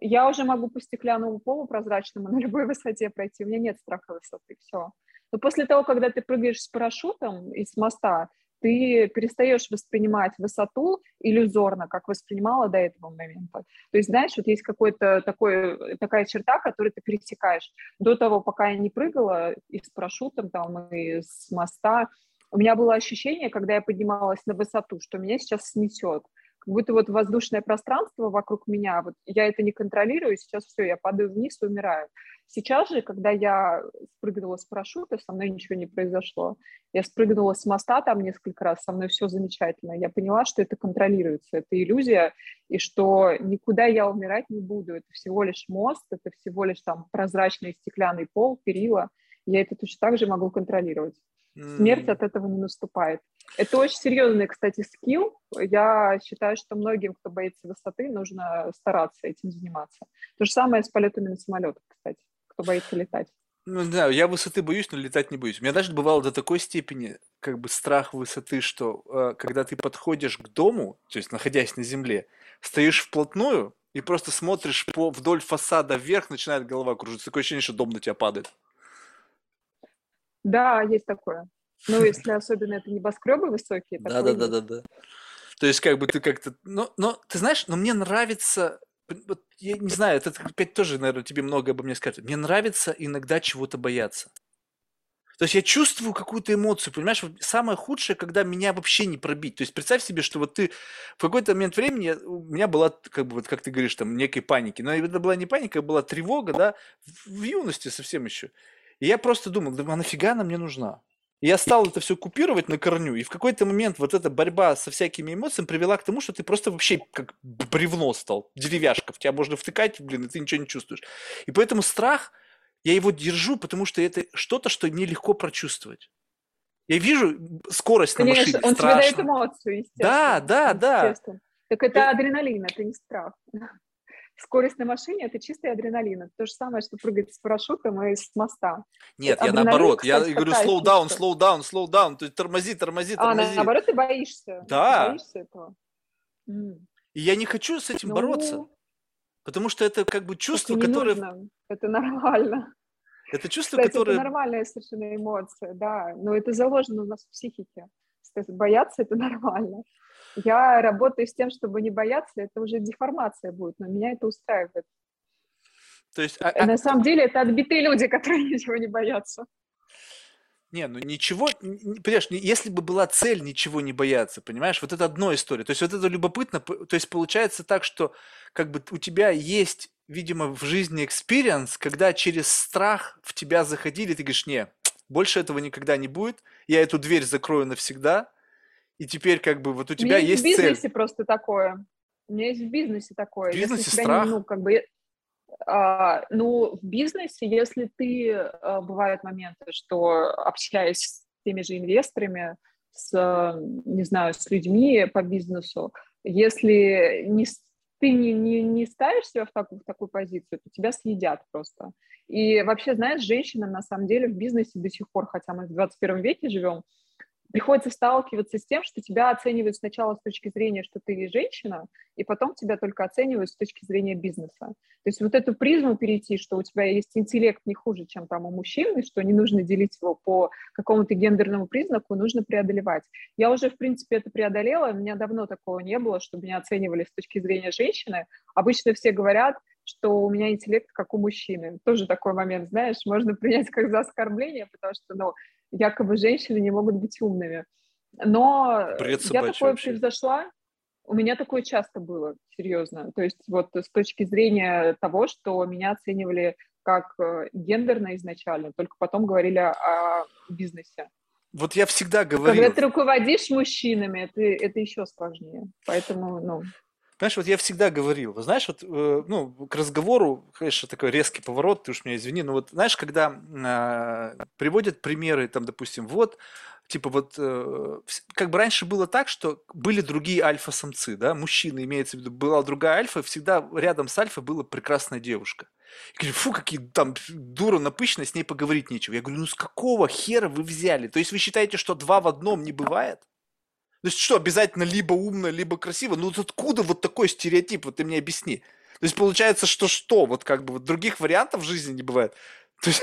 я уже могу по стеклянному полу прозрачному на любой высоте пройти, у меня нет страха высоты, все. Но после того, когда ты прыгаешь с парашютом из моста, ты перестаешь воспринимать высоту иллюзорно, как воспринимала до этого момента. То есть, знаешь, вот есть какой-то такой, такая черта, которую ты пересекаешь. До того, пока я не прыгала и с парашютом там, и с моста, у меня было ощущение, когда я поднималась на высоту, что меня сейчас снесет как будто вот воздушное пространство вокруг меня, вот я это не контролирую, сейчас все, я падаю вниз и умираю. Сейчас же, когда я спрыгнула с парашюта, со мной ничего не произошло. Я спрыгнула с моста там несколько раз, со мной все замечательно. Я поняла, что это контролируется, это иллюзия, и что никуда я умирать не буду. Это всего лишь мост, это всего лишь там прозрачный стеклянный пол, перила. Я это точно так же могу контролировать. Смерть от этого не наступает. Это очень серьезный, кстати, скилл. Я считаю, что многим, кто боится высоты, нужно стараться этим заниматься. То же самое с полетами на самолетах, кстати, кто боится летать. Ну да, я высоты боюсь, но летать не боюсь. У меня даже бывало до такой степени как бы страх высоты, что э, когда ты подходишь к дому, то есть находясь на земле, стоишь вплотную и просто смотришь по, вдоль фасада вверх, начинает голова кружиться. Такое ощущение, что дом на тебя падает. Да, есть такое. Ну, если особенно это небоскребы высокие. Да, да, да, да, да. То есть, как бы ты как-то. Но, но ты знаешь, но мне нравится. Вот, я не знаю, это опять тоже, наверное, тебе много обо мне скажет. Мне нравится иногда чего-то бояться. То есть я чувствую какую-то эмоцию, понимаешь? Вот самое худшее, когда меня вообще не пробить. То есть представь себе, что вот ты в какой-то момент времени у меня была, как бы вот как ты говоришь, там некой паники. Но это была не паника, была тревога, да, в юности совсем еще. И я просто думал, да а нафига она мне нужна? я стал это все купировать на корню, и в какой-то момент вот эта борьба со всякими эмоциями привела к тому, что ты просто вообще как бревно стал, деревяшка, в тебя можно втыкать, блин, и ты ничего не чувствуешь. И поэтому страх, я его держу, потому что это что-то, что мне легко прочувствовать. Я вижу скорость Конечно, на машине, он страшно. тебе дает эмоцию, естественно. Да, да, да. Так это адреналин, это не страх. Скорость на машине – это чистый адреналин. то же самое, что прыгать с парашютом и с моста. Нет, я наоборот. Я говорю slow down, slow down, slow down. То есть тормози, тормози, тормози. А, наоборот, ты боишься. Да. Ты боишься этого. И я не хочу с этим ну, бороться. Потому что это как бы чувство, это которое... Нужно. Это нормально. Это чувство, Кстати, которое... это нормальная совершенно эмоция, да. Но это заложено у нас в психике. Бояться – это нормально. Я работаю с тем, чтобы не бояться, это уже деформация будет, но меня это устраивает. То есть, а, а... На самом деле это отбитые люди, которые ничего не боятся. Не, ну ничего, понимаешь, если бы была цель ничего не бояться, понимаешь, вот это одно история. То есть вот это любопытно, то есть получается так, что как бы у тебя есть, видимо, в жизни experience, когда через страх в тебя заходили, ты говоришь, не, больше этого никогда не будет, я эту дверь закрою навсегда, и теперь как бы вот у тебя есть цель. в бизнесе цель. просто такое. У меня есть в бизнесе такое. В бизнесе если страх? Не, ну, как бы, а, ну, в бизнесе, если ты, а, бывают моменты, что общаясь с теми же инвесторами, с, не знаю, с людьми по бизнесу, если не, ты не, не, не ставишь себя в такую, в такую позицию, то тебя съедят просто. И вообще, знаешь, женщинам на самом деле в бизнесе до сих пор, хотя мы в 21 веке живем, приходится сталкиваться с тем, что тебя оценивают сначала с точки зрения, что ты женщина, и потом тебя только оценивают с точки зрения бизнеса. То есть вот эту призму перейти, что у тебя есть интеллект не хуже, чем там у мужчин, и что не нужно делить его по какому-то гендерному признаку, нужно преодолевать. Я уже, в принципе, это преодолела, у меня давно такого не было, чтобы меня оценивали с точки зрения женщины. Обычно все говорят, что у меня интеллект как у мужчины. Тоже такой момент, знаешь, можно принять как за оскорбление, потому что, ну, якобы женщины не могут быть умными. Но Бред я такое вообще. превзошла. У меня такое часто было, серьезно. То есть вот с точки зрения того, что меня оценивали как э, гендерно изначально, только потом говорили о бизнесе. Вот я всегда говорил... Когда ты руководишь мужчинами, это, это еще сложнее. Поэтому, ну... Знаешь, вот я всегда говорил, знаешь, вот, э, ну, к разговору, конечно, такой резкий поворот, ты уж меня извини, но вот, знаешь, когда э, приводят примеры, там, допустим, вот, типа вот, э, как бы раньше было так, что были другие альфа-самцы, да, мужчины, имеется в виду, была другая альфа, всегда рядом с альфой была прекрасная девушка. Я говорю, фу, какие там дура напыщенная, с ней поговорить нечего. Я говорю, ну с какого хера вы взяли? То есть вы считаете, что два в одном не бывает? То есть что, обязательно либо умно, либо красиво? Ну вот откуда вот такой стереотип? Вот ты мне объясни. То есть получается, что что? Вот как бы вот других вариантов в жизни не бывает. То есть,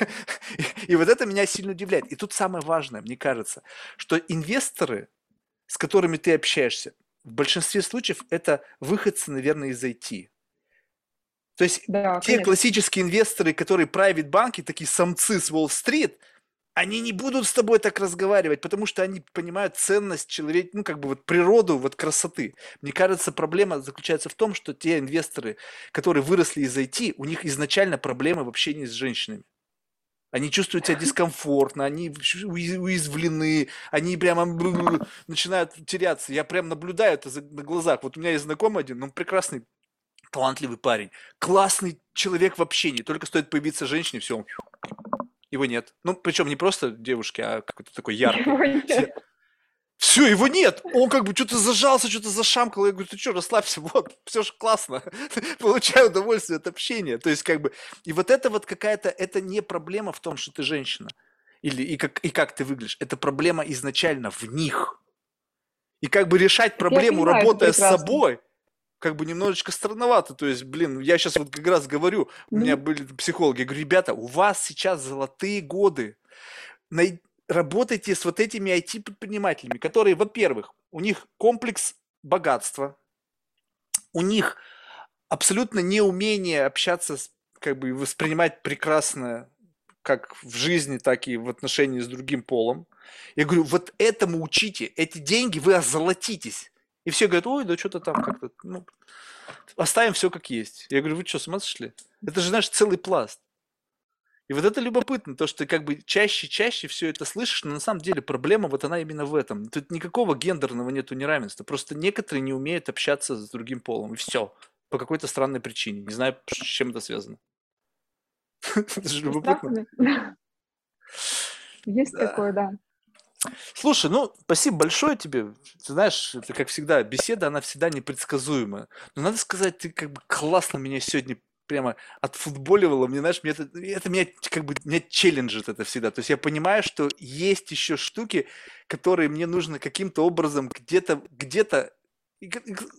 и, и вот это меня сильно удивляет. И тут самое важное, мне кажется, что инвесторы, с которыми ты общаешься, в большинстве случаев это выходцы, наверное, из IT. То есть да, те конечно. классические инвесторы, которые private банки, такие самцы с Уолл-стрит – они не будут с тобой так разговаривать, потому что они понимают ценность человека, ну, как бы вот природу, вот красоты. Мне кажется, проблема заключается в том, что те инвесторы, которые выросли из IT, у них изначально проблемы в общении с женщинами. Они чувствуют себя дискомфортно, они уязвлены, они прямо начинают теряться. Я прям наблюдаю это на глазах. Вот у меня есть знакомый один, он прекрасный, талантливый парень, классный человек в общении. Только стоит появиться женщине, все, он его нет. Ну, причем не просто девушки, а какой-то такой яркий. Все, его нет. Он как бы что-то зажался, что-то зашамкал. Я говорю, ты что, расслабься, вот, все же классно. Получаю удовольствие от общения. То есть, как бы, и вот это вот какая-то, это не проблема в том, что ты женщина. Или и как, и как ты выглядишь. Это проблема изначально в них. И как бы решать проблему, понимаю, работая с собой, как бы немножечко странновато. То есть, блин, я сейчас вот как раз говорю, у меня были психологи, я говорю, ребята, у вас сейчас золотые годы. Най- работайте с вот этими IT-предпринимателями, которые, во-первых, у них комплекс богатства, у них абсолютно неумение общаться, с, как бы воспринимать прекрасное как в жизни, так и в отношении с другим полом. Я говорю, вот этому учите, эти деньги вы озолотитесь. И все говорят, ой, да что-то там как-то, ну, оставим все как есть. Я говорю, вы что, с ума сошли? Это же наш целый пласт. И вот это любопытно, то, что ты как бы чаще-чаще все это слышишь, но на самом деле проблема вот она именно в этом. Тут никакого гендерного нету неравенства, просто некоторые не умеют общаться с другим полом, и все. По какой-то странной причине. Не знаю, с чем это связано. Это же любопытно. Есть такое, да. Слушай, ну, спасибо большое тебе. Ты знаешь, это, как всегда, беседа, она всегда непредсказуемая. Но надо сказать, ты как бы классно меня сегодня прямо отфутболивала. Мне, знаешь, мне это, это меня как бы меня челленджит это всегда. То есть я понимаю, что есть еще штуки, которые мне нужно каким-то образом где-то где-то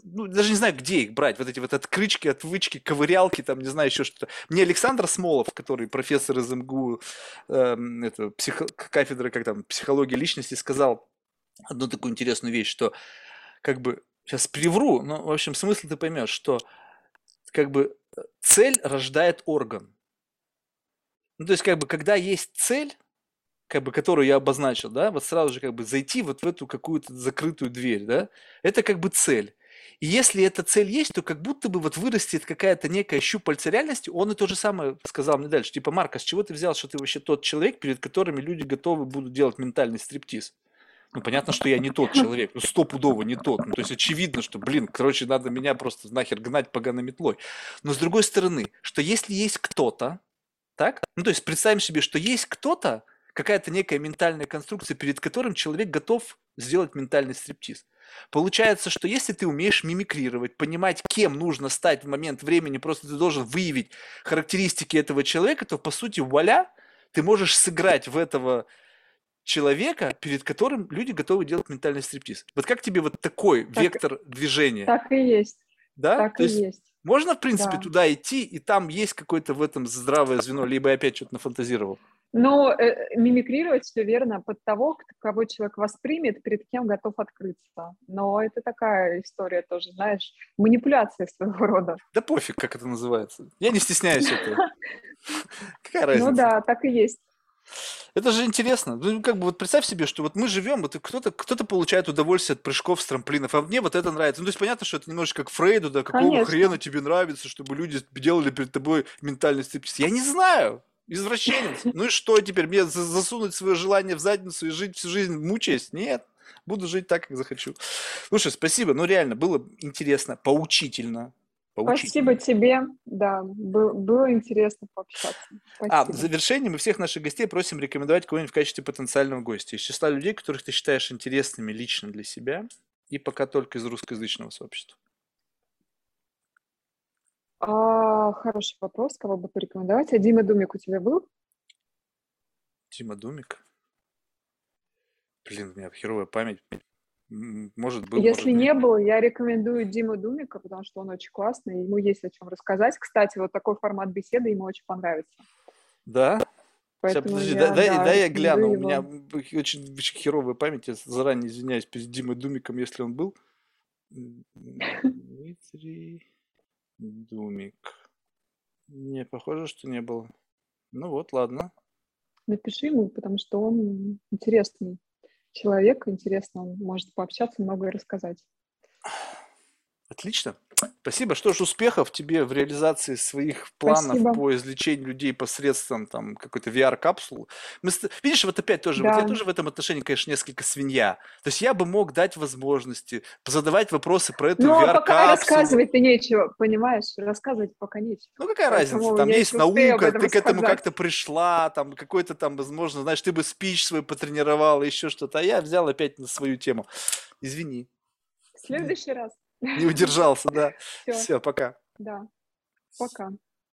ну, даже не знаю, где их брать, вот эти вот открычки, отвычки, ковырялки, там, не знаю, еще что-то. Мне Александр Смолов, который профессор из МГУ, э, это, психо, кафедры, как там, психологии личности, сказал одну такую интересную вещь, что как бы, сейчас привру, но, в общем, смысл ты поймешь, что как бы цель рождает орган. Ну, то есть, как бы, когда есть цель, как бы, которую я обозначил, да, вот сразу же как бы зайти вот в эту какую-то закрытую дверь, да, это как бы цель. И если эта цель есть, то как будто бы вот вырастет какая-то некая щупальца реальности. Он и то же самое сказал мне дальше. Типа, Марк, а с чего ты взял, что ты вообще тот человек, перед которыми люди готовы будут делать ментальный стриптиз? Ну, понятно, что я не тот человек, ну, стопудово не тот. Ну, то есть очевидно, что, блин, короче, надо меня просто нахер гнать поганой метлой. Но с другой стороны, что если есть кто-то, так? Ну, то есть представим себе, что есть кто-то, какая-то некая ментальная конструкция, перед которым человек готов сделать ментальный стриптиз. Получается, что если ты умеешь мимикрировать, понимать, кем нужно стать в момент времени, просто ты должен выявить характеристики этого человека, то, по сути, вуаля, ты можешь сыграть в этого человека, перед которым люди готовы делать ментальный стриптиз. Вот как тебе вот такой так, вектор движения? Так и есть. Да? Так То и есть, есть. Можно, в принципе, да. туда идти, и там есть какое-то в этом здравое звено, либо я опять что-то нафантазировал? Но э, мимикрировать все верно под того, кого человек воспримет, перед кем готов открыться. Но это такая история тоже, знаешь, манипуляция своего рода. Да пофиг, как это называется. Я не стесняюсь этого. Какая разница? Ну да, так и есть. Это же интересно. Ну, как бы вот представь себе, что вот мы живем, вот кто-то кто получает удовольствие от прыжков с трамплинов, а мне вот это нравится. Ну, то есть понятно, что это немножко как Фрейду, да, какого Конечно. хрена тебе нравится, чтобы люди делали перед тобой ментальный стриптиз. Я не знаю. Извращенец. Ну и что теперь? Мне засунуть свое желание в задницу и жить всю жизнь мучаясь? Нет. Буду жить так, как захочу. Слушай, спасибо. Ну, реально, было интересно, поучительно. поучительно. Спасибо тебе. Да, было, было интересно пообщаться. Спасибо. А, в завершении мы всех наших гостей просим рекомендовать кого-нибудь в качестве потенциального гостя. Из числа людей, которых ты считаешь интересными лично для себя и пока только из русскоязычного сообщества. А, хороший вопрос, кого бы порекомендовать. А Дима Думик у тебя был? Дима Думик? Блин, у меня херовая память. Может, был, Если может, не нет. был, я рекомендую Диму Думика, потому что он очень классный, ему есть о чем рассказать. Кстати, вот такой формат беседы ему очень понравится. Да? Сейчас, подожди, я, дай, да, дай я гляну. У меня очень, очень херовая память. Я заранее извиняюсь перед Димой Думиком, если он был. Дмитрий... Думик. Не, похоже, что не было. Ну вот, ладно. Напиши ему, потому что он интересный человек, интересно, он может пообщаться, многое рассказать. Отлично. Спасибо. Что ж, успехов тебе в реализации своих планов Спасибо. по излечению людей посредством там какой-то VR-капсулы. Мы, видишь, вот опять тоже, да. вот я тоже в этом отношении, конечно, несколько свинья. То есть я бы мог дать возможности задавать вопросы про эту VR-капсулу. Ну, пока рассказывать-то нечего, понимаешь? Рассказывать пока нечего. Ну, какая Поэтому разница? Там есть наука, ты к этому как-то пришла, там какой-то там, возможно, знаешь, ты бы спич свой потренировал, еще что-то, а я взял опять на свою тему. Извини. В следующий раз. Не удержался, да. Все, пока. Да, пока.